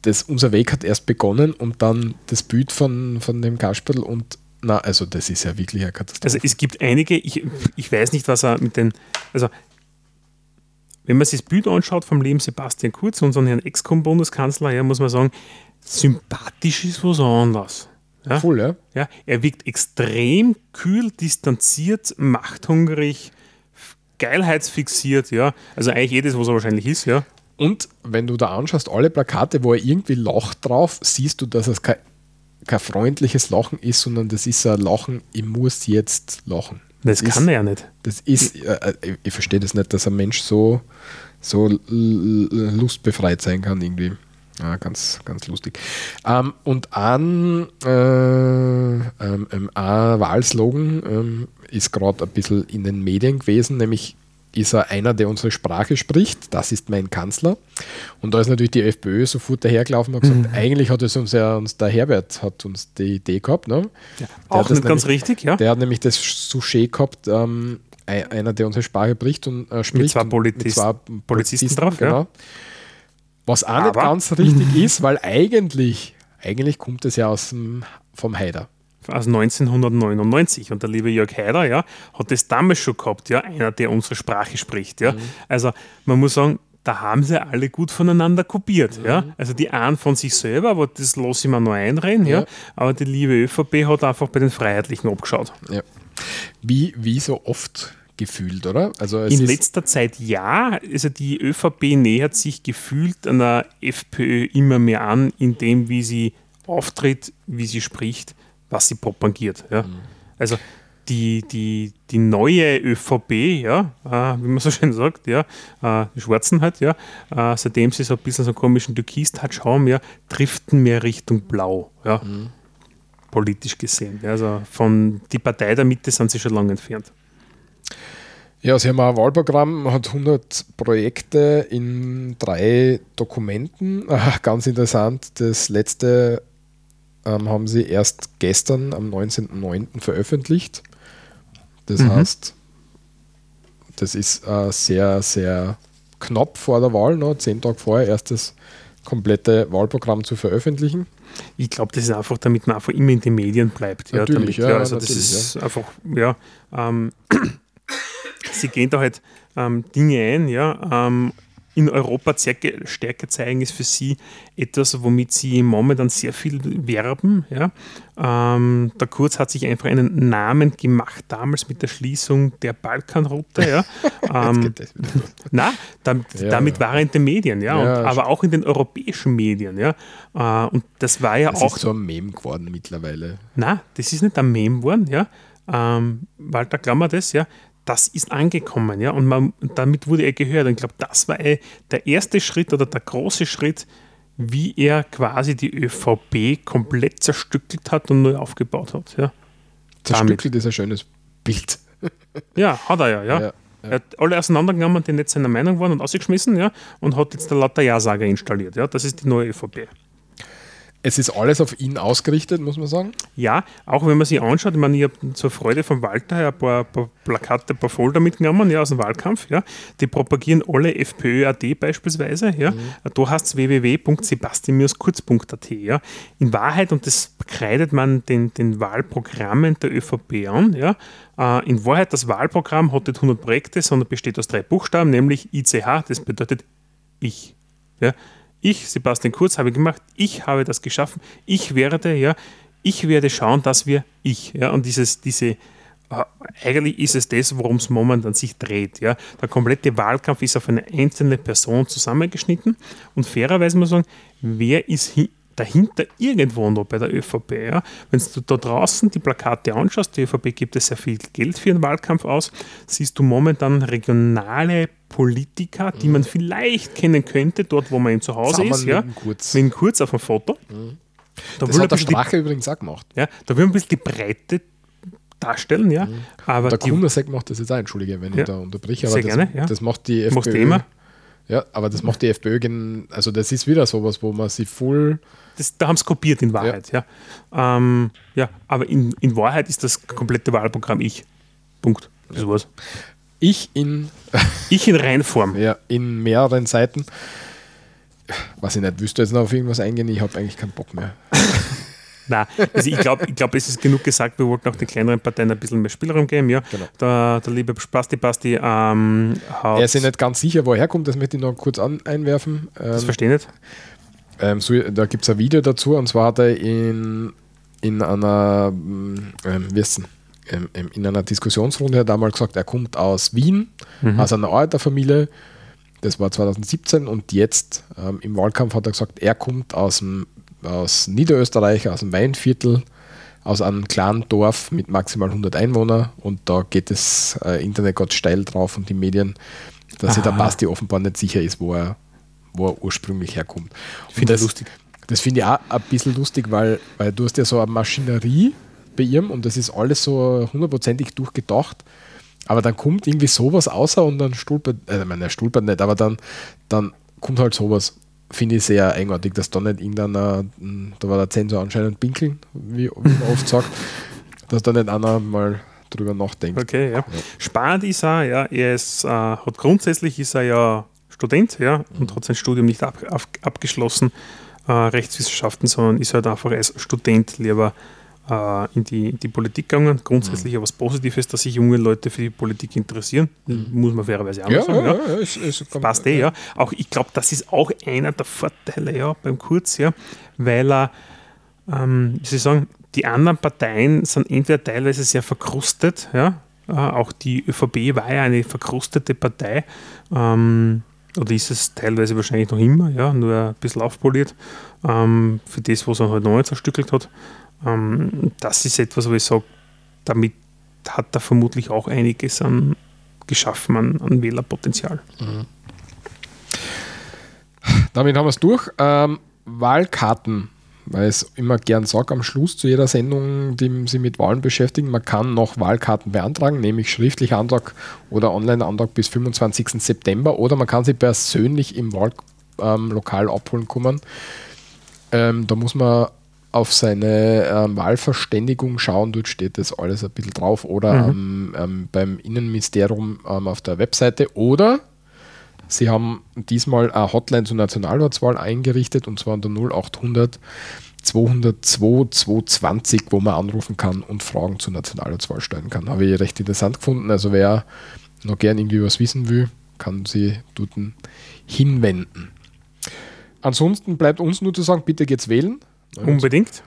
Das, unser Weg hat erst begonnen und dann das Bild von, von dem Kasperl und na, also das ist ja wirklich eine Katastrophe. Also es gibt einige, ich, ich weiß nicht, was er mit den, also wenn man sich das Bild anschaut vom Leben Sebastian Kurz, unseren Herrn Ex-Bundeskanzler, ja, muss man sagen, sympathisch ist was anderes. Ja? Voll, ja. ja. Er wirkt extrem kühl, distanziert, machthungrig, geilheitsfixiert, ja. Also eigentlich jedes, was er wahrscheinlich ist, ja. Und wenn du da anschaust, alle Plakate, wo er irgendwie lacht drauf, siehst du, dass es kein, kein freundliches Lachen ist, sondern das ist ein Lachen, ich muss jetzt lachen. Das, das kann ist, er ja nicht. Das ist, äh, ich, ich verstehe das nicht, dass ein Mensch so, so lustbefreit sein kann irgendwie. Ja, ganz, ganz lustig. Ähm, und ein, äh, ähm, ähm, Wahlslogan ähm, ist gerade ein bisschen in den Medien gewesen, nämlich ist er einer, der unsere Sprache spricht. Das ist mein Kanzler. Und da ist natürlich die FPÖ sofort dahergelaufen und gesagt, mhm. eigentlich hat es uns ja uns der Herbert hat uns die Idee gehabt. Ne? Ja, auch nicht ganz richtig, ja. Der hat nämlich das Sujet gehabt, ähm, einer, der unsere Sprache bricht und äh, spricht. Mit zwei, Polizist, mit zwei Polizisten, Polizisten drauf, genau. Ja. Was auch Aber nicht ganz richtig ist, weil eigentlich, eigentlich kommt es ja aus dem, vom Haider aus 1999 und der liebe Jörg Haider, ja, hat das damals schon gehabt, ja, einer, der unsere Sprache spricht, ja. Mhm. Also man muss sagen, da haben sie alle gut voneinander kopiert, mhm. ja. Also die einen von sich selber, aber das lasse ich mir nur einreden, ja. ja. Aber die liebe ÖVP hat einfach bei den Freiheitlichen abgeschaut. Ja. Wie, wie so oft gefühlt, oder? Also in letzter Zeit ja. Also die ÖVP nähert sich gefühlt an der FPÖ immer mehr an, in dem, wie sie auftritt, wie sie spricht was sie propagiert. Ja? Mhm. Also die, die, die neue ÖVP, ja, äh, wie man so schön sagt, ja, äh, die Schwarzen halt, ja, äh, seitdem sie so ein bisschen so einen komischen Türkis-Touch haben, ja, driften mehr Richtung Blau, ja, mhm. politisch gesehen. Ja, also von die Partei der Mitte sind sie schon lange entfernt. Ja, sie haben ein Wahlprogramm, hat 100 Projekte in drei Dokumenten. Ganz interessant, das letzte ähm, haben sie erst gestern am 19.09. veröffentlicht. Das mhm. heißt, das ist äh, sehr, sehr knapp vor der Wahl, noch, zehn Tage vorher, erst das komplette Wahlprogramm zu veröffentlichen. Ich glaube, das ist einfach, damit man einfach immer in den Medien bleibt. Ja, natürlich, damit, ja, also das ist ja. einfach, ja, ähm, sie gehen da halt ähm, Dinge ein, ja, ähm, in Europa Stärke zeigen, ist für sie etwas, womit sie momentan sehr viel werben. Ja. Ähm, der Kurz hat sich einfach einen Namen gemacht, damals mit der Schließung der Balkanroute. Ja. ähm, na, damit, ja, damit war er in den Medien, ja, und, aber auch in den europäischen Medien. Ja. Äh, und das war ja das auch. ist so ein Meme geworden mittlerweile. Na, das ist nicht ein Meme geworden, ja. Ähm, Walter Klammer das, ja das ist angekommen, ja, und man, damit wurde er gehört. Und ich glaube, das war eh der erste Schritt oder der große Schritt, wie er quasi die ÖVP komplett zerstückelt hat und neu aufgebaut hat. Ja. Zerstückelt ist ein schönes Bild. ja, hat er ja, ja. ja. Er hat alle auseinandergenommen, die nicht seiner Meinung waren und ausgeschmissen, ja, und hat jetzt der lauter Ja-Sager installiert. Ja. Das ist die neue ÖVP. Es ist alles auf ihn ausgerichtet, muss man sagen. Ja, auch wenn man sich anschaut, ich meine, ich habe zur Freude von Walter ein paar, paar, Plakate, ein paar Folder mitgenommen, ja, aus dem Wahlkampf, ja. Die propagieren alle FPÖ.at beispielsweise, ja. Mhm. Da heißt es www.sebastian-kurz.at, ja. In Wahrheit, und das kreidet man den, den Wahlprogrammen der ÖVP an, ja. Äh, in Wahrheit, das Wahlprogramm hat nicht 100 Projekte, sondern besteht aus drei Buchstaben, nämlich ICH, das bedeutet ich. Ja. Ich, Sebastian Kurz, habe gemacht, ich habe das geschaffen, ich werde, ja, ich werde schauen, dass wir ich, ja, und dieses, diese, äh, eigentlich ist es das, worum es momentan sich dreht. Ja. Der komplette Wahlkampf ist auf eine einzelne Person zusammengeschnitten und fairerweise muss man sagen, wer ist dahinter irgendwo noch bei der ÖVP. Ja. Wenn du da draußen die Plakate anschaust, die ÖVP gibt es sehr viel Geld für den Wahlkampf aus, siehst du momentan regionale Politiker, die man vielleicht kennen könnte, dort wo man ihm zu Hause Zusammen ist. Mit ja, Kurz. Mit Kurz auf dem Foto. Mhm. Da das hat der Sprache die, übrigens auch gemacht. Ja, da will ein bisschen die Breite darstellen, ja. Mhm. Aber der Kundersek macht das jetzt auch, entschuldige, wenn ja, ich da unterbreche, aber sehr das, gerne, ja. das macht die FPÖ. Immer. Ja, aber das macht die FPÖ, also das ist wieder sowas, wo man sie voll. Das, da haben sie kopiert in Wahrheit, ja. Ja, ähm, ja aber in, in Wahrheit ist das komplette Wahlprogramm ich. Punkt. Das ja. war's. Ich in. ich in Reinform. Ja, in mehreren Seiten. Was ich nicht, wüsste jetzt noch auf irgendwas eingehen, ich habe eigentlich keinen Bock mehr. Nein, also ich glaube, ich glaub, es ist genug gesagt, wir wollten auch den kleineren Parteien ein bisschen mehr Spielraum geben. Ja. Genau. Der, der liebe Basti Basti ähm, hat. Er ist sich nicht ganz sicher, wo er herkommt, das möchte ich noch kurz an, einwerfen. Ähm, das verstehe ich nicht. Ähm, so, da gibt es ein Video dazu und zwar hat er in, in einer, ähm, wie ist denn? Ähm, ähm, in einer Diskussionsrunde hat er damals gesagt, er kommt aus Wien, mhm. aus einer Arbeiterfamilie. Das war 2017 und jetzt ähm, im Wahlkampf hat er gesagt, er kommt aus, dem, aus Niederösterreich, aus dem Weinviertel, aus einem kleinen Dorf mit maximal 100 Einwohnern und da geht das äh, Internet gerade steil drauf und die Medien, dass sich der Basti offenbar nicht sicher ist, wo er, wo er ursprünglich herkommt. Finde das lustig. Das finde ich auch ein bisschen lustig, weil, weil du hast ja so eine Maschinerie, bei ihm und das ist alles so hundertprozentig durchgedacht. Aber dann kommt irgendwie sowas außer und dann stolpert, äh, ich meine, er stolpert nicht, aber dann, dann kommt halt sowas, finde ich sehr eigenartig, dass da nicht irgendeiner, hm, da war der Zensor anscheinend pinkeln, wie, wie man oft sagt, dass da nicht einer mal drüber nachdenkt. Okay, ja. ja. Spannend ist er, ja, er ist, äh, hat grundsätzlich ist er ja Student, ja, und mhm. hat sein Studium nicht ab, ab, abgeschlossen, äh, Rechtswissenschaften, sondern ist halt einfach als Student lieber äh, in, die, in die Politik gegangen. Grundsätzlich mhm. was Positives, dass sich junge Leute für die Politik interessieren. Mhm. Muss man fairerweise auch ja, sagen. Ja, ja. Ist, ist, Passt eh, ja. Auch ich glaube, das ist auch einer der Vorteile ja, beim Kurz, ja, weil er, ähm, wie Sie sagen, die anderen Parteien sind entweder teilweise sehr verkrustet, ja, äh, auch die ÖVP war ja eine verkrustete Partei, ähm, oder ist es teilweise wahrscheinlich noch immer, ja, nur ein bisschen aufpoliert, ähm, für das, was er halt neu zerstückelt hat. Ähm, das ist etwas, wo ich sage, damit hat er vermutlich auch einiges an geschaffen an, an Wählerpotenzial. Mhm. Damit haben wir es durch. Ähm, Wahlkarten, weil es immer gern sage am Schluss zu jeder Sendung, die sich mit Wahlen beschäftigen, man kann noch Wahlkarten beantragen, nämlich schriftlicher Antrag oder Online-Antrag bis 25. September oder man kann sie persönlich im Wahllokal ähm, abholen kommen. Ähm, da muss man auf seine ähm, Wahlverständigung schauen, dort steht das alles ein bisschen drauf oder mhm. ähm, beim Innenministerium ähm, auf der Webseite oder Sie haben diesmal eine Hotline zur Nationalratswahl eingerichtet und zwar unter 0800 202 220, wo man anrufen kann und Fragen zur Nationalratswahl stellen kann. Habe ich recht interessant gefunden. Also wer noch gern irgendwie was wissen will, kann sie dort hinwenden. Ansonsten bleibt uns nur zu sagen, bitte geht's wählen. Unbedingt.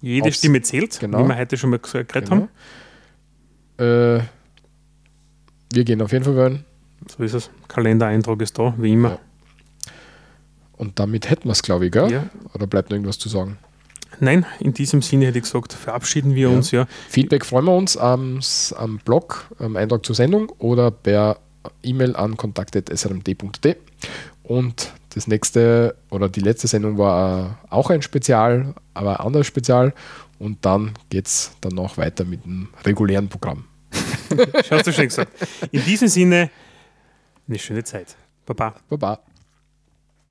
Jede Stimme zählt, genau. wie wir heute schon mal geredet genau. haben. Äh, wir gehen auf jeden Fall wählen. So ist es. Kalendereintrag ist da, wie immer. Ja. Und damit hätten wir es, glaube ich, gell? Ja. Oder bleibt noch irgendwas zu sagen? Nein, in diesem Sinne hätte ich gesagt, verabschieden wir ja. uns. Ja. Feedback freuen wir uns am, am Blog, am Eintrag zur Sendung oder per E-Mail an kontakt.srmd.de. Und das nächste oder die letzte Sendung war auch ein Spezial, aber ein anderes Spezial. Und dann geht es dann noch weiter mit dem regulären Programm. Schaust du schon gesagt. In diesem Sinne, eine schöne Zeit. Baba. Baba.